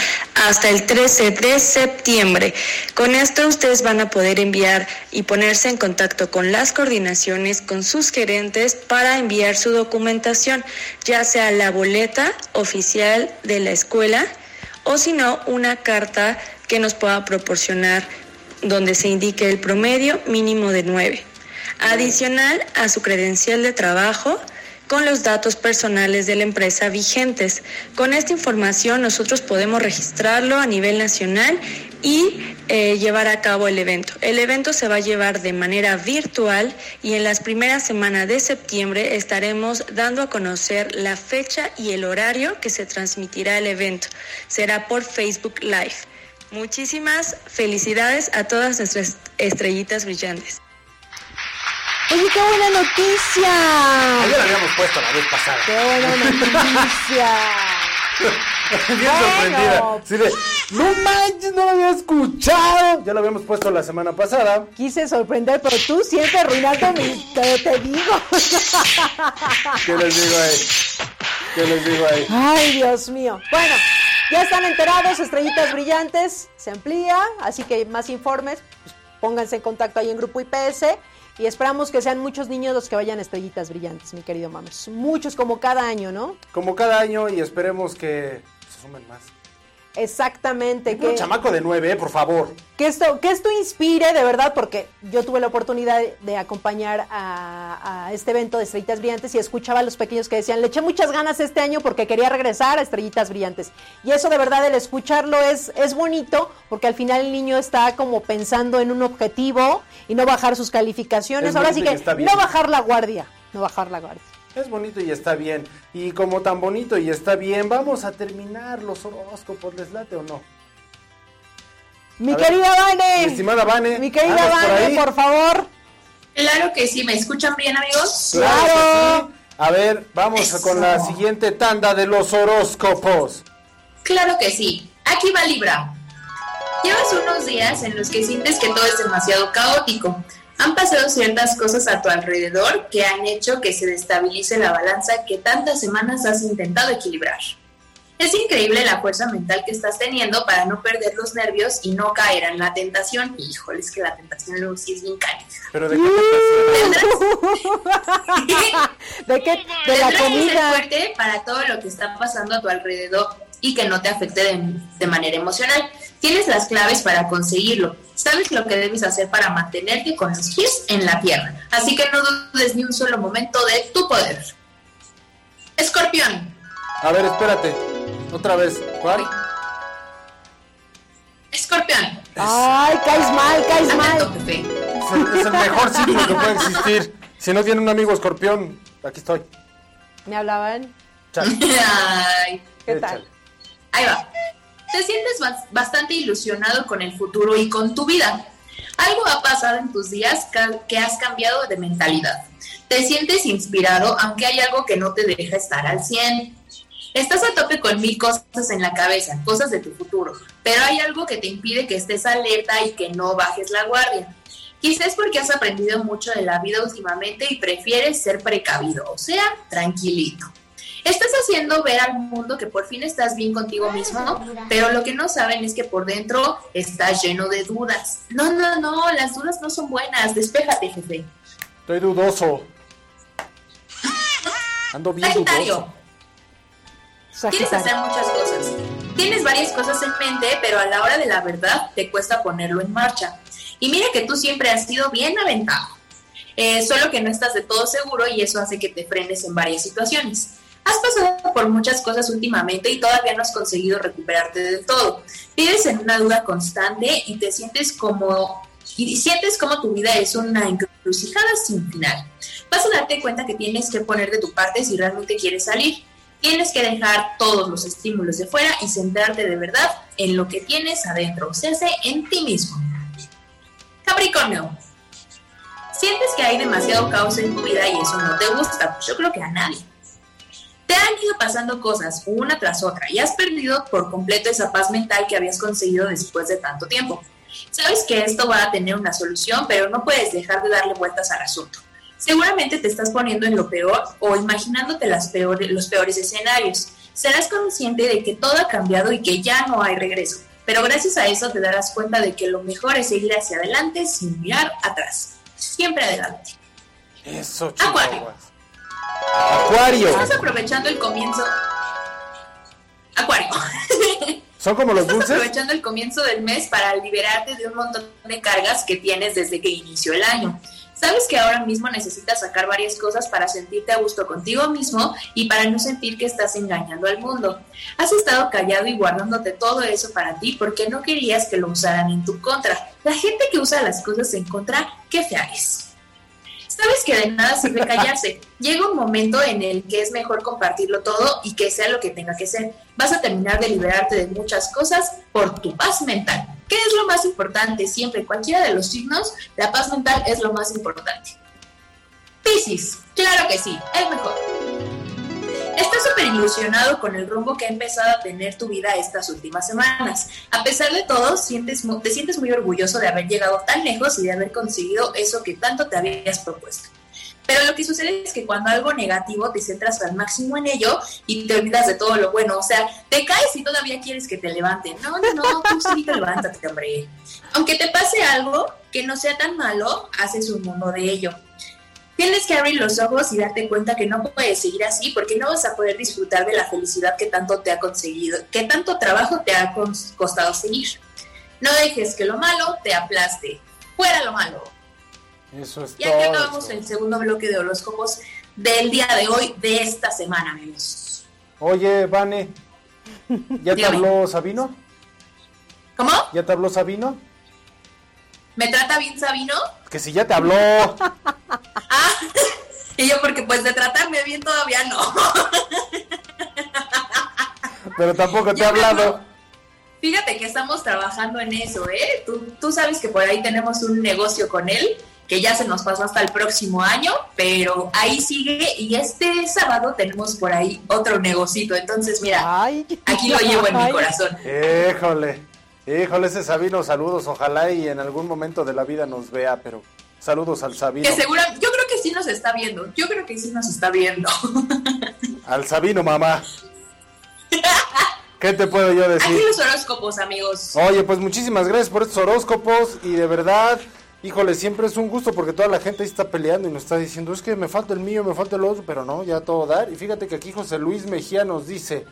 hasta el 13 de septiembre. Con esto ustedes van a poder enviar y ponerse en contacto con las coordinaciones, con sus gerentes para enviar su documentación, ya sea la boleta oficial de la escuela o si no, una carta que nos pueda proporcionar donde se indique el promedio mínimo de 9. Adicional a su credencial de trabajo con los datos personales de la empresa vigentes. Con esta información nosotros podemos registrarlo a nivel nacional y eh, llevar a cabo el evento. El evento se va a llevar de manera virtual y en las primeras semanas de septiembre estaremos dando a conocer la fecha y el horario que se transmitirá el evento. Será por Facebook Live. Muchísimas felicidades a todas nuestras estrellitas brillantes. Oye, qué buena noticia. Ya la habíamos puesto la vez pasada. Qué buena noticia. Bien sorprendida. Sí de, no manches, no lo había escuchado. Ya lo habíamos puesto la semana pasada. Quise sorprender, pero tú siempre arruinando mi. Te, te digo. ¿Qué les digo ahí? ¿Qué les digo ahí? Ay, Dios mío. Bueno. Ya están enterados, estrellitas brillantes, se amplía, así que más informes, pues, pónganse en contacto ahí en Grupo IPS y esperamos que sean muchos niños los que vayan a estrellitas brillantes, mi querido Mames. Muchos como cada año, ¿no? Como cada año y esperemos que se sumen más. Exactamente. que, un chamaco de nueve, por favor. Que esto, que esto inspire, de verdad, porque yo tuve la oportunidad de, acompañar a, este evento de Estrellitas Brillantes y escuchaba a los pequeños que decían, le eché muchas ganas este año porque quería regresar a Estrellitas Brillantes. Y eso de verdad, el escucharlo es, es bonito, porque al final el niño está como pensando en un objetivo y no bajar sus calificaciones. Ahora sí que no bajar la guardia, no bajar la guardia. Es bonito y está bien. Y como tan bonito y está bien, vamos a terminar los horóscopos, ¿les late o no? Mi querida Vane. Mi estimada Vane. Mi querida Vane, por, favor. Claro que sí, ¿me escuchan bien, amigos? Claro. A ver, vamos con la siguiente tanda de los horóscopos. Claro que sí. Aquí va Libra. Llevas unos días en los que sientes que todo es demasiado caótico han pasado ciertas cosas a tu alrededor que han hecho que se destabilice la balanza que tantas semanas has intentado equilibrar. Es increíble la fuerza mental que estás teniendo para no perder los nervios y no caer en la tentación. Híjole, es que la tentación luego sí es bien. ¿Pero de qué ¿De qué? De la comida. fuerte para todo lo que está pasando a tu alrededor y que no te afecte de, de manera emocional. Tienes las claves para conseguirlo. Sabes lo que debes hacer para mantenerte con los pies en la tierra. Así que no dudes ni un solo momento de tu poder. Escorpión. A ver, espérate. Otra vez. ¿Cuál? Escorpión. Ay, caes mal, caes mal. Es el, mejor ciclo que puede existir. Si no tiene un amigo escorpión, aquí estoy. Me hablaban. Ay, ¿Qué tal? Ahí va. Te sientes bastante ilusionado con el futuro y con tu vida. Algo ha pasado en tus días que has cambiado de mentalidad. Te sientes inspirado, aunque hay algo que no te deja estar al 100. Estás a tope con mil cosas en la cabeza, cosas de tu futuro, pero hay algo que te impide que estés alerta y que no bajes la guardia. Quizás porque has aprendido mucho de la vida últimamente y prefieres ser precavido, o sea, tranquilito. Estás haciendo ver al mundo que por fin estás bien contigo mismo, pero lo que no saben es que por dentro estás lleno de dudas. No, no, no, las dudas no son buenas. Despéjate, jefe. Estoy dudoso. Ando bien dudoso. Quieres hacer muchas cosas. Tienes varias cosas en mente, pero a la hora de la verdad te cuesta ponerlo en marcha. Y mira que tú siempre has sido bien aventado. Eh, solo que no estás de todo seguro y eso hace que te frenes en varias situaciones. Has pasado por muchas cosas últimamente y todavía no has conseguido recuperarte del todo. Vives en una duda constante y te sientes como y sientes como tu vida es una encrucijada sin final. Vas a darte cuenta que tienes que poner de tu parte si realmente quieres salir. Tienes que dejar todos los estímulos de fuera y centrarte de verdad en lo que tienes adentro, o sea, en ti mismo. Capricornio, sientes que hay demasiado caos en tu vida y eso no te gusta, yo creo que a nadie. Te han ido pasando cosas una tras otra y has perdido por completo esa paz mental que habías conseguido después de tanto tiempo. Sabes que esto va a tener una solución, pero no puedes dejar de darle vueltas al asunto. Seguramente te estás poniendo en lo peor o imaginándote las peores, los peores escenarios. Serás consciente de que todo ha cambiado y que ya no hay regreso. Pero gracias a eso te darás cuenta de que lo mejor es seguir hacia adelante sin mirar atrás. Siempre adelante. Eso, Acuario. Acuario. Estás aprovechando el comienzo. Acuario. ¿Son como los dulces? Estás aprovechando el comienzo del mes para liberarte de un montón de cargas que tienes desde que inició el año. Sabes que ahora mismo necesitas sacar varias cosas para sentirte a gusto contigo mismo y para no sentir que estás engañando al mundo. Has estado callado y guardándote todo eso para ti porque no querías que lo usaran en tu contra. La gente que usa las cosas en contra, qué fea es. Sabes que de nada sirve callarse. Llega un momento en el que es mejor compartirlo todo y que sea lo que tenga que ser. Vas a terminar de liberarte de muchas cosas por tu paz mental. ¿Qué es lo más importante? Siempre, cualquiera de los signos, la paz mental es lo más importante. Piscis, claro que sí, es mejor. Estás súper ilusionado con el rumbo que ha empezado a tener tu vida estas últimas semanas. A pesar de todo, sientes, te sientes muy orgulloso de haber llegado tan lejos y de haber conseguido eso que tanto te habías propuesto. Pero lo que sucede es que cuando algo negativo te centras al máximo en ello y te olvidas de todo lo bueno. O sea, te caes y todavía quieres que te levanten. No, no, no, tú sí te levántate, hombre. Aunque te pase algo que no sea tan malo, haces un mundo de ello. Tienes que abrir los ojos y darte cuenta que no puedes seguir así porque no vas a poder disfrutar de la felicidad que tanto te ha conseguido, que tanto trabajo te ha costado seguir. No dejes que lo malo te aplaste. Fuera lo malo. Eso es y aquí acabamos el segundo bloque de horóscopos del día de hoy, de esta semana, amigos. Oye, Vane, ¿ya te habló Sabino? ¿Cómo? ¿Ya te habló Sabino? ¿Me trata bien Sabino? Que si ya te habló. ah, y yo porque pues de tratarme bien todavía no. Pero tampoco te ha hablado. Fíjate que estamos trabajando en eso, ¿eh? Tú, tú sabes que por ahí tenemos un negocio con él que ya se nos pasó hasta el próximo año, pero ahí sigue y este sábado tenemos por ahí otro negocito. Entonces, mira, aquí lo llevo en mi corazón. Híjole. Híjole, ese Sabino, saludos. Ojalá y en algún momento de la vida nos vea, pero saludos al Sabino. Que seguro, yo creo que sí nos está viendo. Yo creo que sí nos está viendo. Al Sabino, mamá. ¿Qué te puedo yo decir? Aquí los horóscopos, amigos. Oye, pues muchísimas gracias por estos horóscopos y de verdad, híjole, siempre es un gusto porque toda la gente ahí está peleando y nos está diciendo, es que me falta el mío, me falta el otro, pero no, ya todo dar. Y fíjate que aquí José Luis Mejía nos dice,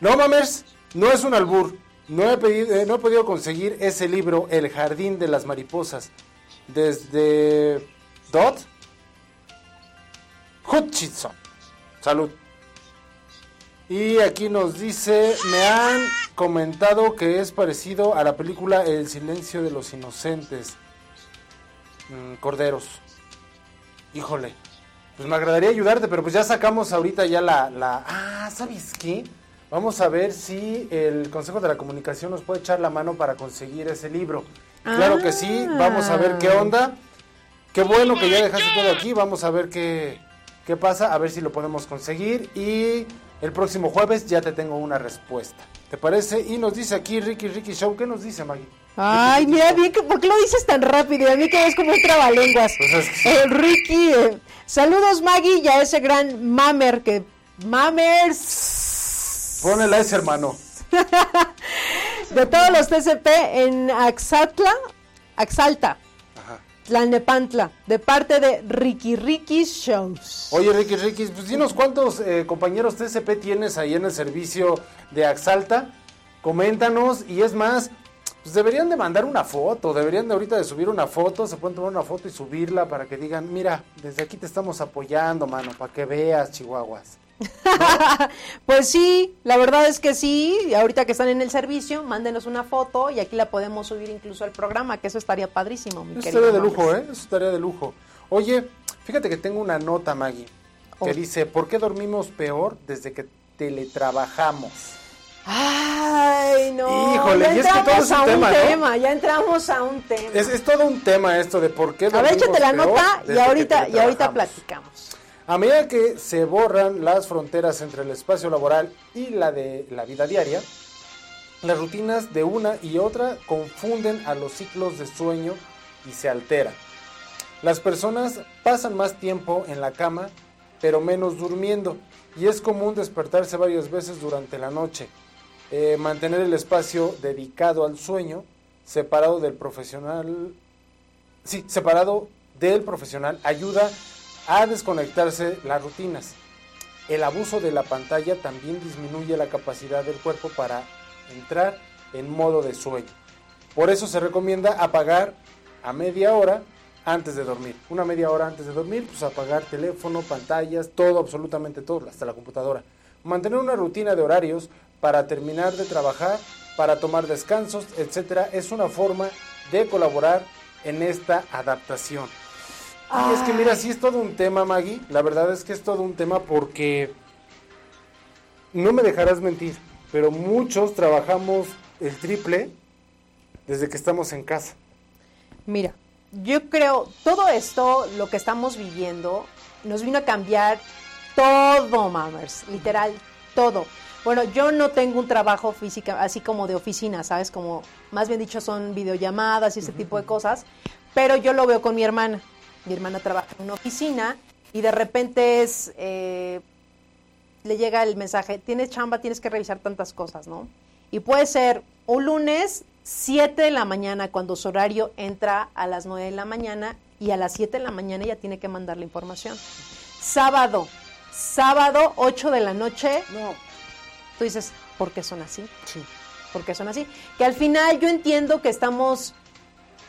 no mames, no es un albur, no he, pedido, no he podido conseguir ese libro, El Jardín de las Mariposas, desde Dot Hutchinson. Salud. Y aquí nos dice, me han comentado que es parecido a la película El silencio de los inocentes. Mm, corderos. Híjole. pues me agradaría ayudarte, pero pues ya sacamos ahorita ya la, la... Ah, ¿sabes qué? Vamos a ver si el Consejo de la Comunicación nos puede echar la mano para conseguir ese libro. Claro que sí, vamos a ver qué onda. Qué bueno que ya dejaste todo aquí, vamos a ver qué, qué pasa, a ver si lo podemos conseguir y el próximo jueves ya te tengo una respuesta. ¿Te parece? Y nos dice aquí Ricky Ricky Show, ¿qué nos dice Maggie? Ay, mira bien, ¿por qué lo dices tan rápido? A mí que es como un trabalenguas. Pues eh, Ricky, eh, saludos Maggie y a ese gran mamer que... Mamers. Ponela ese hermano. de todos los TCP en Axatla, Axalta. Tlalnepantla, de parte de Ricky Ricky Shows. Oye, Ricky Ricky, pues dinos cuántos eh, compañeros TCP tienes ahí en el servicio de Axalta. Coméntanos y es más, pues deberían de mandar una foto, deberían de ahorita de subir una foto, se pueden tomar una foto y subirla para que digan, mira, desde aquí te estamos apoyando, mano, para que veas, chihuahuas. pues sí, la verdad es que sí. Ahorita que están en el servicio, mándenos una foto y aquí la podemos subir incluso al programa, que eso estaría padrísimo. Mi eso estaría de lujo, ¿eh? Eso estaría de lujo. Oye, fíjate que tengo una nota, Maggie, que oh. dice, ¿por qué dormimos peor desde que teletrabajamos? Ay, no. Híjole, ya entramos a un tema, ya entramos a un tema. Es, todo un tema esto de por qué A ver, échate la nota y ahorita, y ahorita platicamos. A medida que se borran las fronteras entre el espacio laboral y la de la vida diaria, las rutinas de una y otra confunden a los ciclos de sueño y se alteran. Las personas pasan más tiempo en la cama, pero menos durmiendo, y es común despertarse varias veces durante la noche. Eh, mantener el espacio dedicado al sueño, separado del profesional, sí, separado del profesional, ayuda a desconectarse las rutinas. El abuso de la pantalla también disminuye la capacidad del cuerpo para entrar en modo de sueño. Por eso se recomienda apagar a media hora antes de dormir. Una media hora antes de dormir, pues apagar teléfono, pantallas, todo, absolutamente todo, hasta la computadora. Mantener una rutina de horarios para terminar de trabajar, para tomar descansos, etcétera, es una forma de colaborar en esta adaptación. Y es que mira, sí es todo un tema, Maggie. La verdad es que es todo un tema porque no me dejarás mentir, pero muchos trabajamos el triple desde que estamos en casa. Mira, yo creo, todo esto, lo que estamos viviendo, nos vino a cambiar todo, mamers, literal, todo. Bueno, yo no tengo un trabajo físico así como de oficina, ¿sabes? Como, más bien dicho, son videollamadas y ese tipo de cosas, pero yo lo veo con mi hermana mi hermana trabaja en una oficina y de repente es, eh, le llega el mensaje, tienes chamba, tienes que revisar tantas cosas, ¿no? Y puede ser un lunes, 7 de la mañana, cuando su horario entra a las 9 de la mañana y a las 7 de la mañana ya tiene que mandar la información. Sábado, sábado, 8 de la noche. No. Tú dices, ¿por qué son así? Sí. ¿Por qué son así? Que al final yo entiendo que estamos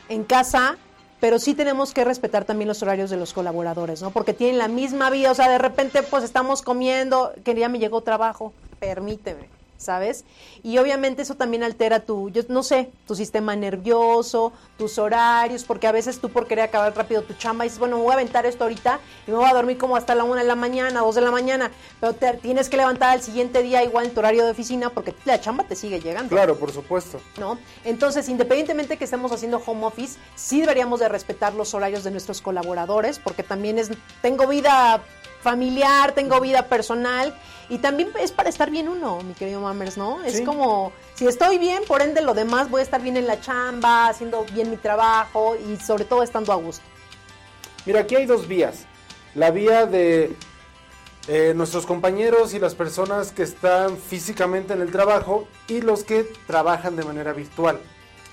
en casa pero sí tenemos que respetar también los horarios de los colaboradores, ¿no? Porque tienen la misma vida, o sea, de repente pues estamos comiendo, que ya me llegó trabajo, permíteme. ¿Sabes? Y obviamente eso también altera tu, yo no sé, tu sistema nervioso, tus horarios, porque a veces tú por querer acabar rápido tu chamba dices, bueno, me voy a aventar esto ahorita y me voy a dormir como hasta la una de la mañana, dos de la mañana, pero te tienes que levantar al siguiente día igual en tu horario de oficina porque la chamba te sigue llegando. Claro, por supuesto. ¿No? Entonces, independientemente que estemos haciendo home office, sí deberíamos de respetar los horarios de nuestros colaboradores, porque también es, tengo vida familiar, tengo vida personal y también es para estar bien uno, mi querido Mammers, ¿no? Es como, si estoy bien, por ende lo demás voy a estar bien en la chamba, haciendo bien mi trabajo y sobre todo estando a gusto. Mira, aquí hay dos vías. La vía de eh, nuestros compañeros y las personas que están físicamente en el trabajo y los que trabajan de manera virtual.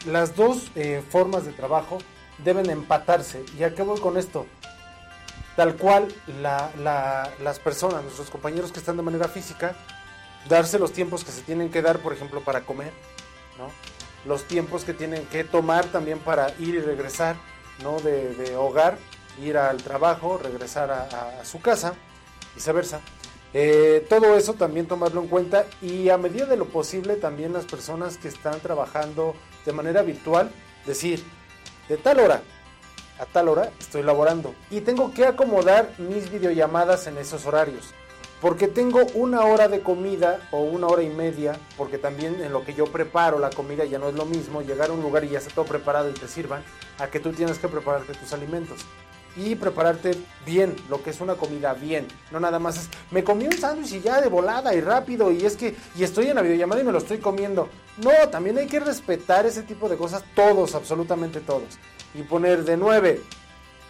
Las dos eh, formas de trabajo deben empatarse. ¿Y a qué voy con esto? Tal cual las personas, nuestros compañeros que están de manera física, darse los tiempos que se tienen que dar, por ejemplo, para comer, ¿no? los tiempos que tienen que tomar también para ir y regresar ¿no? de, hogar, ir al trabajo, regresar a, su casa, viceversa. Eh, todo eso también tomarlo en cuenta y a medida de lo posible también las personas que están trabajando de manera virtual, decir, de tal hora a tal hora estoy laborando y tengo que acomodar mis videollamadas en esos horarios. Porque tengo una hora de comida o una hora y media, porque también en lo que yo preparo la comida ya no es lo mismo llegar a un lugar y ya está todo preparado y te sirvan, a que tú tienes que prepararte tus alimentos y prepararte bien, lo que es una comida bien. No nada más es, me comí un sándwich y ya de volada y rápido y es que, y estoy en la videollamada y me lo estoy comiendo. No, también hay que respetar ese tipo de cosas, todos, absolutamente todos. Y poner de 9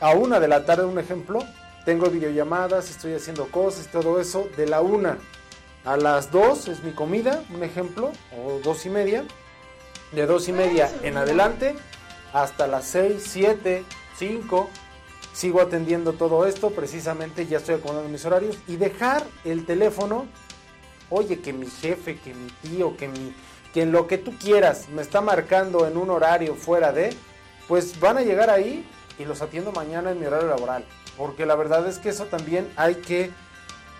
a 1 de la tarde, un ejemplo, tengo videollamadas, estoy haciendo cosas, todo eso, de la 1 a las 2 es mi comida, un ejemplo, o 2 y media. De 2 y media en adelante hasta las 6, 7, 5 sigo atendiendo todo esto, precisamente ya estoy acomodando mis horarios y dejar el teléfono, oye, que mi jefe, que mi tío, que mi que en lo que tú quieras me está marcando en un horario fuera de, pues van a llegar ahí y los atiendo mañana en mi horario laboral, porque la verdad es que eso también hay que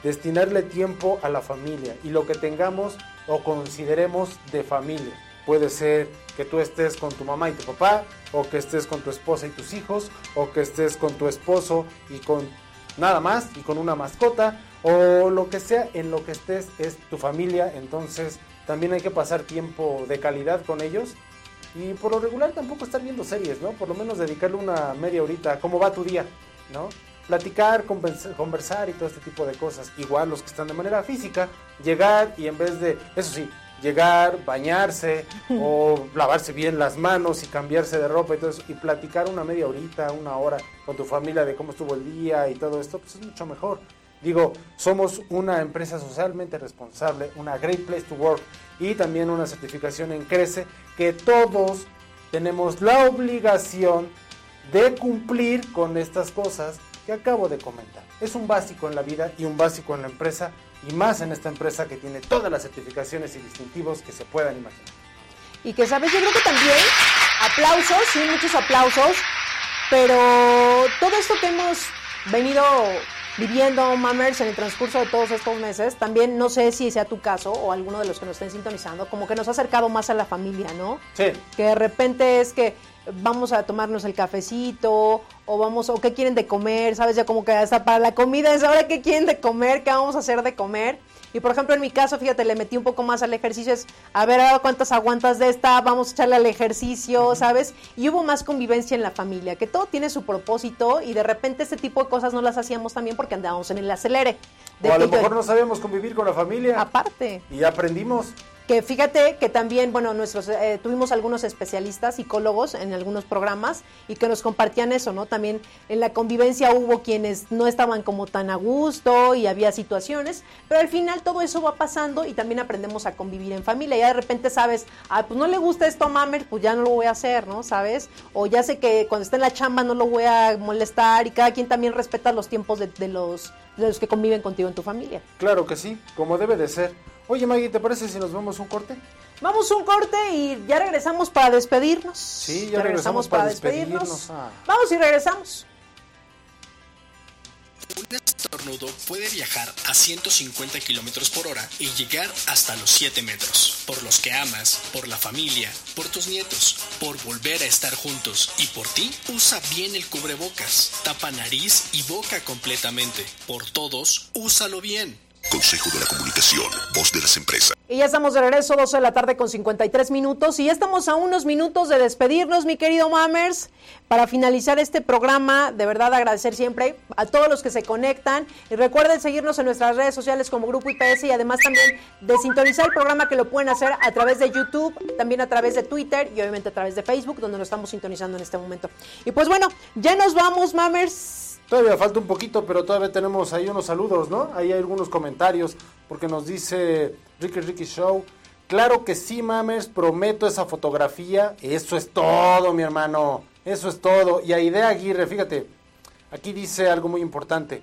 destinarle tiempo a la familia y lo que tengamos o consideremos de familia. Puede ser que tú estés con tu mamá y tu papá, o que estés con tu esposa y tus hijos, o que estés con tu esposo y con nada más, y con una mascota, o lo que sea, en lo que estés es tu familia, entonces también hay que pasar tiempo de calidad con ellos. Y por lo regular tampoco estar viendo series, ¿no? Por lo menos dedicarle una media horita, ¿cómo va tu día? ¿No? platicar, conversar y todo este tipo de cosas. Igual los que están de manera física, llegar y en vez de, eso sí, llegar, bañarse o lavarse bien las manos y cambiarse de ropa y todo eso y platicar una media horita, una hora con tu familia de cómo estuvo el día y todo esto, pues es mucho mejor. Digo, somos una empresa socialmente responsable, una Great Place to Work y también una certificación en Crece que todos tenemos la obligación de cumplir con estas cosas que acabo de comentar. Es un básico en la vida y un básico en la empresa y más en esta empresa que tiene todas las certificaciones y distintivos que se puedan imaginar. Y que sabes, yo creo que también aplausos, sí, muchos aplausos, pero todo esto que hemos venido viviendo, Mammers, en el transcurso de todos estos meses, también no sé si sea tu caso o alguno de los que nos estén sintonizando, como que nos ha acercado más a la familia, ¿no? Sí. Que de repente es que vamos a tomarnos el cafecito o vamos o qué quieren de comer, sabes ya como que hasta para la comida es ahora qué quieren de comer, qué vamos a hacer de comer. Y por ejemplo en mi caso, fíjate, le metí un poco más al ejercicio, es a ver ahora cuántas aguantas de esta, vamos a echarle al ejercicio, ¿sabes? Y hubo más convivencia en la familia, que todo tiene su propósito y de repente este tipo de cosas no las hacíamos también porque andábamos en el acelere. o a lo mejor no sabíamos convivir con la familia. Aparte. Y aprendimos. Que fíjate que también, bueno, nuestros eh, tuvimos algunos especialistas, psicólogos en algunos programas y que nos compartían eso, ¿no? También en la convivencia hubo quienes no estaban como tan a gusto y había situaciones, pero al final todo eso va pasando y también aprendemos a convivir en familia. Ya de repente sabes, ah, pues no le gusta esto a Mamer, pues ya no lo voy a hacer, ¿no? ¿Sabes? O ya sé que cuando esté en la chamba no lo voy a molestar y cada quien también respeta los tiempos de, de los, de los que conviven contigo en tu familia. Claro que sí, como debe de ser. Oye, Maggie, ¿te parece si nos vemos un corte? Vamos un corte y ya regresamos para despedirnos. Sí, ya, regresamos, para, despedirnos. Vamos y regresamos. Un estornudo puede viajar a 150 kilómetros por hora y llegar hasta los 7 metros. Por los que amas, por la familia, por tus nietos, por volver a estar juntos y por ti, usa bien el cubrebocas. Tapa nariz y boca completamente. Por todos, úsalo bien. Consejo de la Comunicación, voz de las empresas. Y ya estamos de regreso, 12 de la tarde con 53 minutos. Y ya estamos a unos minutos de despedirnos, mi querido Mammers. Para finalizar este programa, de verdad agradecer siempre a todos los que se conectan. Y recuerden seguirnos en nuestras redes sociales como Grupo IPS y además también de sintonizar el programa que lo pueden hacer a través de YouTube, también a través de Twitter y obviamente a través de Facebook, donde lo estamos sintonizando en este momento. Y pues bueno, ya nos vamos, Mammers. Todavía falta un poquito, pero todavía tenemos ahí unos saludos, ¿no? Ahí hay algunos comentarios, porque nos dice Ricky Ricky Show. Claro que sí, mames, prometo esa fotografía. Eso es todo, mi hermano. Eso es todo. Y a Idea Aguirre, fíjate, aquí dice algo muy importante.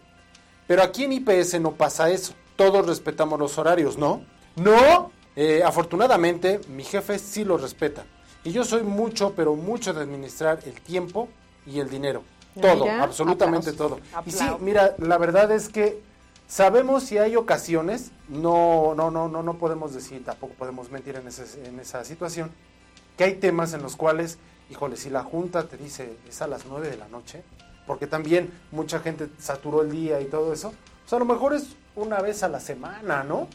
Pero aquí en IPS no pasa eso. Todos respetamos los horarios, ¿no? No. Eh, afortunadamente, mi jefe sí lo respeta. Y yo soy mucho, pero mucho de administrar el tiempo y el dinero. Todo, absolutamente todo. Y sí, mira, la verdad es que sabemos si hay ocasiones, no, no, no, no, no podemos decir, tampoco podemos mentir en, ese, en esa situación, que hay temas en los cuales híjole, si la junta te dice es a las 9 de la noche, porque también mucha gente saturó el día y todo eso, pues a lo mejor es una vez a la semana, ¿no?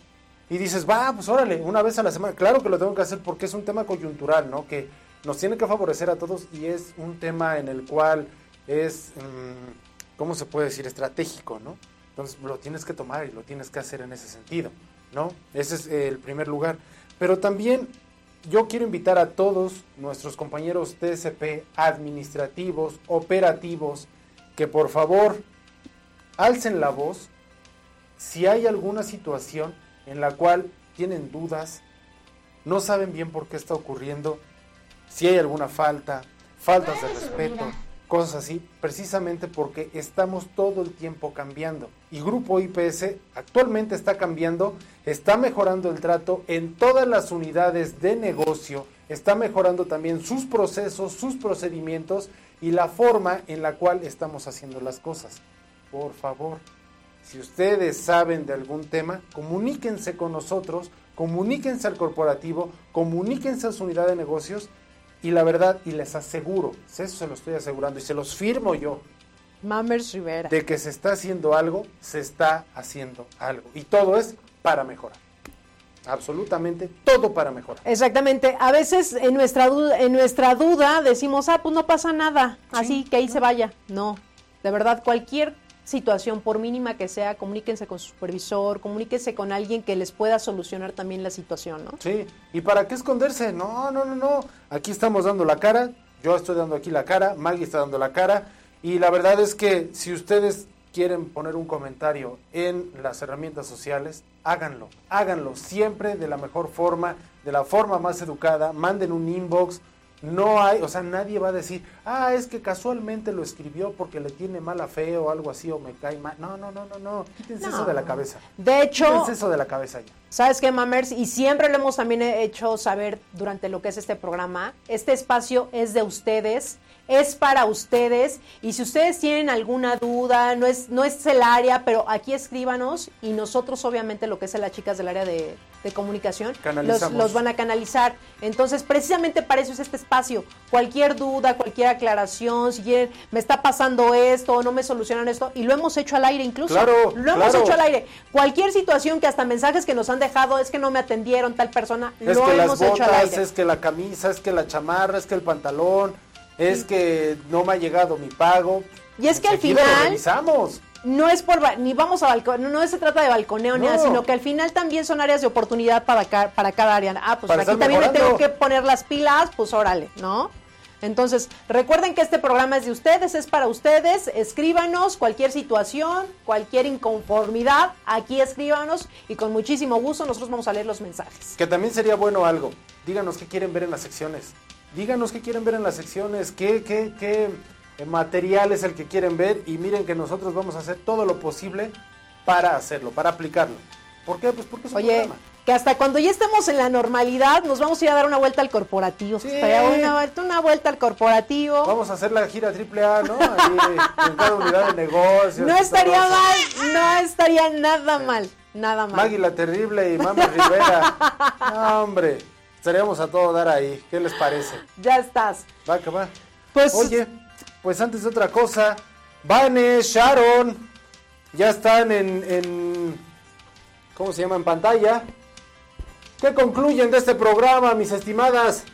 Y dices, va, pues órale, una vez a la semana. Claro que lo tengo que hacer porque es un tema coyuntural, ¿no? Que nos tiene que favorecer a todos y es un tema en el cual es, mm, ¿cómo se puede decir? Estratégico, ¿no? Entonces lo tienes que tomar y lo tienes que hacer en ese sentido, ¿no? Ese es el primer lugar. Pero también yo quiero invitar a todos nuestros compañeros TSP administrativos, operativos, que por favor alcen la voz si hay alguna situación en la cual tienen dudas, no saben bien por qué está ocurriendo, si hay alguna falta, faltas de respeto, cosas así, precisamente porque estamos todo el tiempo cambiando. Y Grupo IPS actualmente está cambiando, está mejorando el trato en todas las unidades de negocio, está mejorando también sus procesos, sus procedimientos y la forma en la cual estamos haciendo las cosas. Por favor, si ustedes saben de algún tema, comuníquense con nosotros, comuníquense al corporativo, comuníquense a su unidad de negocios y la verdad, y les aseguro, eso se lo estoy asegurando y se los firmo yo. Mamers Rivera. De que se está haciendo algo, se está haciendo algo. Y todo es para mejorar. Absolutamente todo para mejorar. Exactamente. A veces en nuestra duda, en nuestra duda decimos, ah, pues no pasa nada, así que ahí se vaya. No, de verdad, cualquier situación, por mínima que sea, comuníquense con su supervisor, comuníquense con alguien que les pueda solucionar también la situación, ¿no? Sí, ¿y para qué esconderse? No, no, no, no. Aquí estamos dando la cara, yo estoy dando aquí la cara, Maggie está dando la cara, y la verdad es que si ustedes quieren poner un comentario en las herramientas sociales, háganlo, háganlo siempre de la mejor forma, de la forma más educada, manden un inbox, no hay, o sea, nadie va a decir, ah, es que casualmente lo escribió porque le tiene mala fe o algo así o me cae mal. No, no, no, no, no. Quítense eso de la cabeza. De hecho, Quítense eso de la cabeza ya. ¿Sabes qué, Mamers? Y siempre lo hemos también hecho saber durante lo que es este programa. Este espacio es de ustedes es para ustedes y si ustedes tienen alguna duda, no es, no es el área, pero aquí escríbanos y nosotros obviamente lo que es las chicas del área de, comunicación los, los, van a canalizar. Entonces, precisamente para eso es este espacio. Cualquier duda, cualquier aclaración, si quieren, me está pasando esto, no me solucionan esto, y lo hemos hecho al aire incluso. Claro, lo hemos hecho al aire. Cualquier situación que hasta mensajes que nos han dejado es que no me atendieron tal persona, es lo que hemos las hecho al aire. Es que la camisa, es que la chamarra, es que el pantalón es que no me ha llegado mi pago. Y es que al final no es por ni vamos a balcón, no, se trata de balconeo ni nada, sino que al final también son áreas de oportunidad para para cada área. Ah, pues aquí también me tengo que poner las pilas, pues órale, ¿no? Entonces, recuerden que este programa es de ustedes, es para ustedes. Escríbanos cualquier situación, cualquier inconformidad, aquí escríbanos y con muchísimo gusto nosotros vamos a leer los mensajes. Que también sería bueno algo. Díganos qué quieren ver en las secciones. Díganos qué quieren ver en las secciones, qué, qué, qué material es el que quieren ver y miren que nosotros vamos a hacer todo lo posible para hacerlo, para aplicarlo. ¿Por qué? Pues porque es un Oye, que hasta cuando ya estemos en la normalidad nos vamos a ir a dar una vuelta al corporativo. Sí. Una, vuelta, una vuelta al corporativo. Vamos a hacer la gira triple A, ¿no? Ahí, en cada unidad de negocios. No estaría mal, no estaría nada mal, nada mal. Maggie la Terrible y Mami Rivera. No, hombre. Estaríamos a todo dar ahí. ¿Qué les parece? Ya estás. Va, que va. Pues, Oye, pues antes de otra cosa, Vane, Sharon, ya están en, en. ¿Cómo se llama? En pantalla. ¿Qué concluyen de este programa, mis estimadas?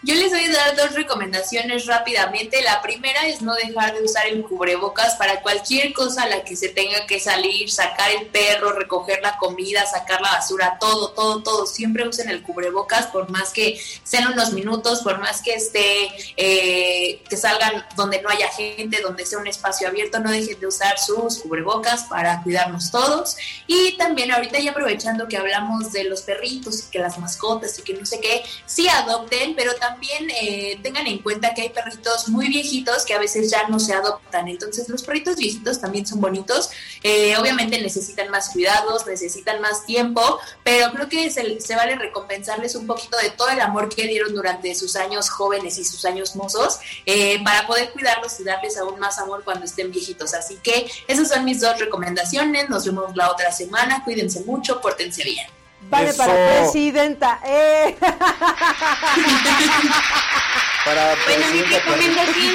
Yo les voy a dar dos recomendaciones rápidamente. La primera es no dejar de usar el cubrebocas para cualquier cosa a la que se tenga que salir, sacar el perro, recoger la comida, sacar la basura, todo, todo, todo. Siempre usen el cubrebocas por más que sean unos minutos, por más que esté, eh, que salgan donde no haya gente, donde sea un espacio abierto, no dejen de usar sus cubrebocas para cuidarnos todos. Y también ahorita ya aprovechando que hablamos de los perritos y que las mascotas y que no sé qué, sí adopten, pero también también eh, tengan en cuenta que hay perritos muy viejitos que a veces ya no se adoptan. Entonces los perritos viejitos también son bonitos. Eh, obviamente necesitan más cuidados, necesitan más tiempo, pero creo que se, se, vale recompensarles un poquito de todo el amor que dieron durante sus años jóvenes y sus años mozos eh, para poder cuidarlos y darles aún más amor cuando estén viejitos. Así que esas son mis dos recomendaciones. Nos vemos la otra semana. Cuídense mucho, pórtense bien. Vale, para presidenta. Eh. Para para... Bueno, mi recomendación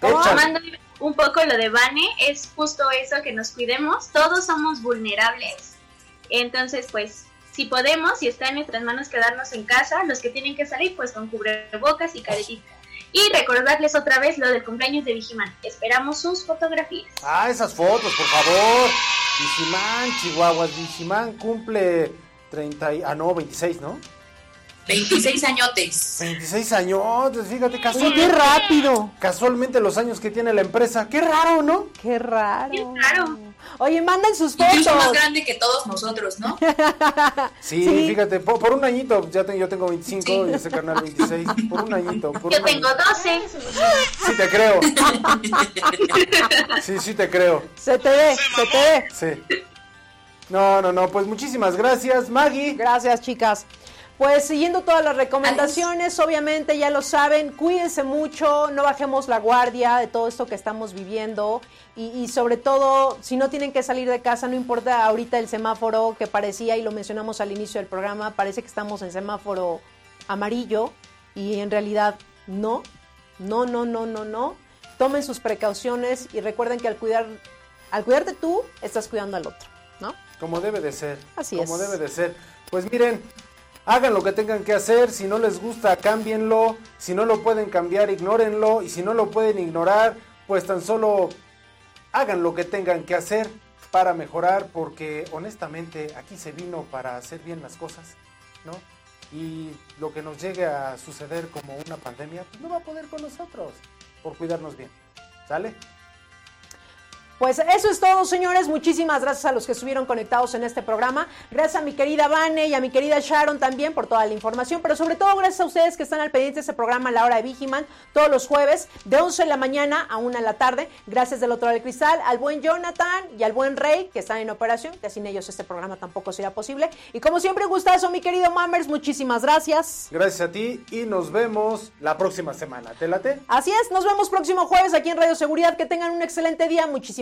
Tomando un poco lo de Vane, es justo eso, que nos cuidemos. Todos somos vulnerables. Entonces, pues, si podemos, si está en nuestras manos quedarnos en casa, los que tienen que salir, pues con cubrebocas y caretita. Y recordarles otra vez lo del cumpleaños de Vigiman. Esperamos sus fotografías. Ah, esas fotos, por favor. Vigiman, Chihuahuas, Vigiman cumple 30 y... Ah, no, 26, ¿no? 26 añotes. 26 añotes, fíjate, casualmente. ¡Qué rápido! Casualmente los años que tiene la empresa. ¡Qué raro, ¿no? ¡Qué raro! ¡Qué raro! Oye, manden sus fotos. Incluso más grande que todos nosotros, ¿no? sí, fíjate, por, un añito, ya tengo, yo tengo 25 y ese canal 26. Por un añito. yo tengo 12. Sí, te creo. sí, sí, te creo. Se te ve, se te ve. Sí. No, no, no, pues muchísimas gracias, Maggie. Gracias, chicas. Pues siguiendo todas las recomendaciones, obviamente ya lo saben, cuídense mucho, no bajemos la guardia de todo esto que estamos viviendo y, sobre todo, si no tienen que salir de casa, no importa ahorita el semáforo que parecía, y lo mencionamos al inicio del programa, parece que estamos en semáforo amarillo y en realidad no, no, no, no, no, no. Tomen sus precauciones y recuerden que al cuidar, al cuidarte tú, estás cuidando al otro, ¿no? Como debe de ser. Así es. Como debe de ser. Pues miren, Hagan lo que tengan que hacer, si no les gusta, cámbienlo, si no lo pueden cambiar, ignórenlo, y si no lo pueden ignorar, pues tan solo hagan lo que tengan que hacer para mejorar, porque honestamente aquí se vino para hacer bien las cosas, ¿no? Y lo que nos llegue a suceder como una pandemia, pues no va a poder con nosotros, por cuidarnos bien. ¿Sale? Pues eso es todo, señores. Muchísimas gracias a los que estuvieron conectados en este programa. Gracias a mi querida Vane y a mi querida Sharon también por toda la información, pero sobre todo gracias a ustedes que están al pendiente de este programa a la hora de Vigiman todos los jueves de 11 de la mañana a 1 de la tarde. Gracias del otro lado del cristal al buen Jonathan y al buen Rey que están en operación, que sin ellos este programa tampoco sería posible. Y como siempre, gustazo, mi querido Mammers, muchísimas gracias. Gracias a ti y nos vemos la próxima semana. ¿Te late? Así es, nos vemos próximo jueves aquí en Radio Seguridad. Que tengan un excelente día. Muchísimas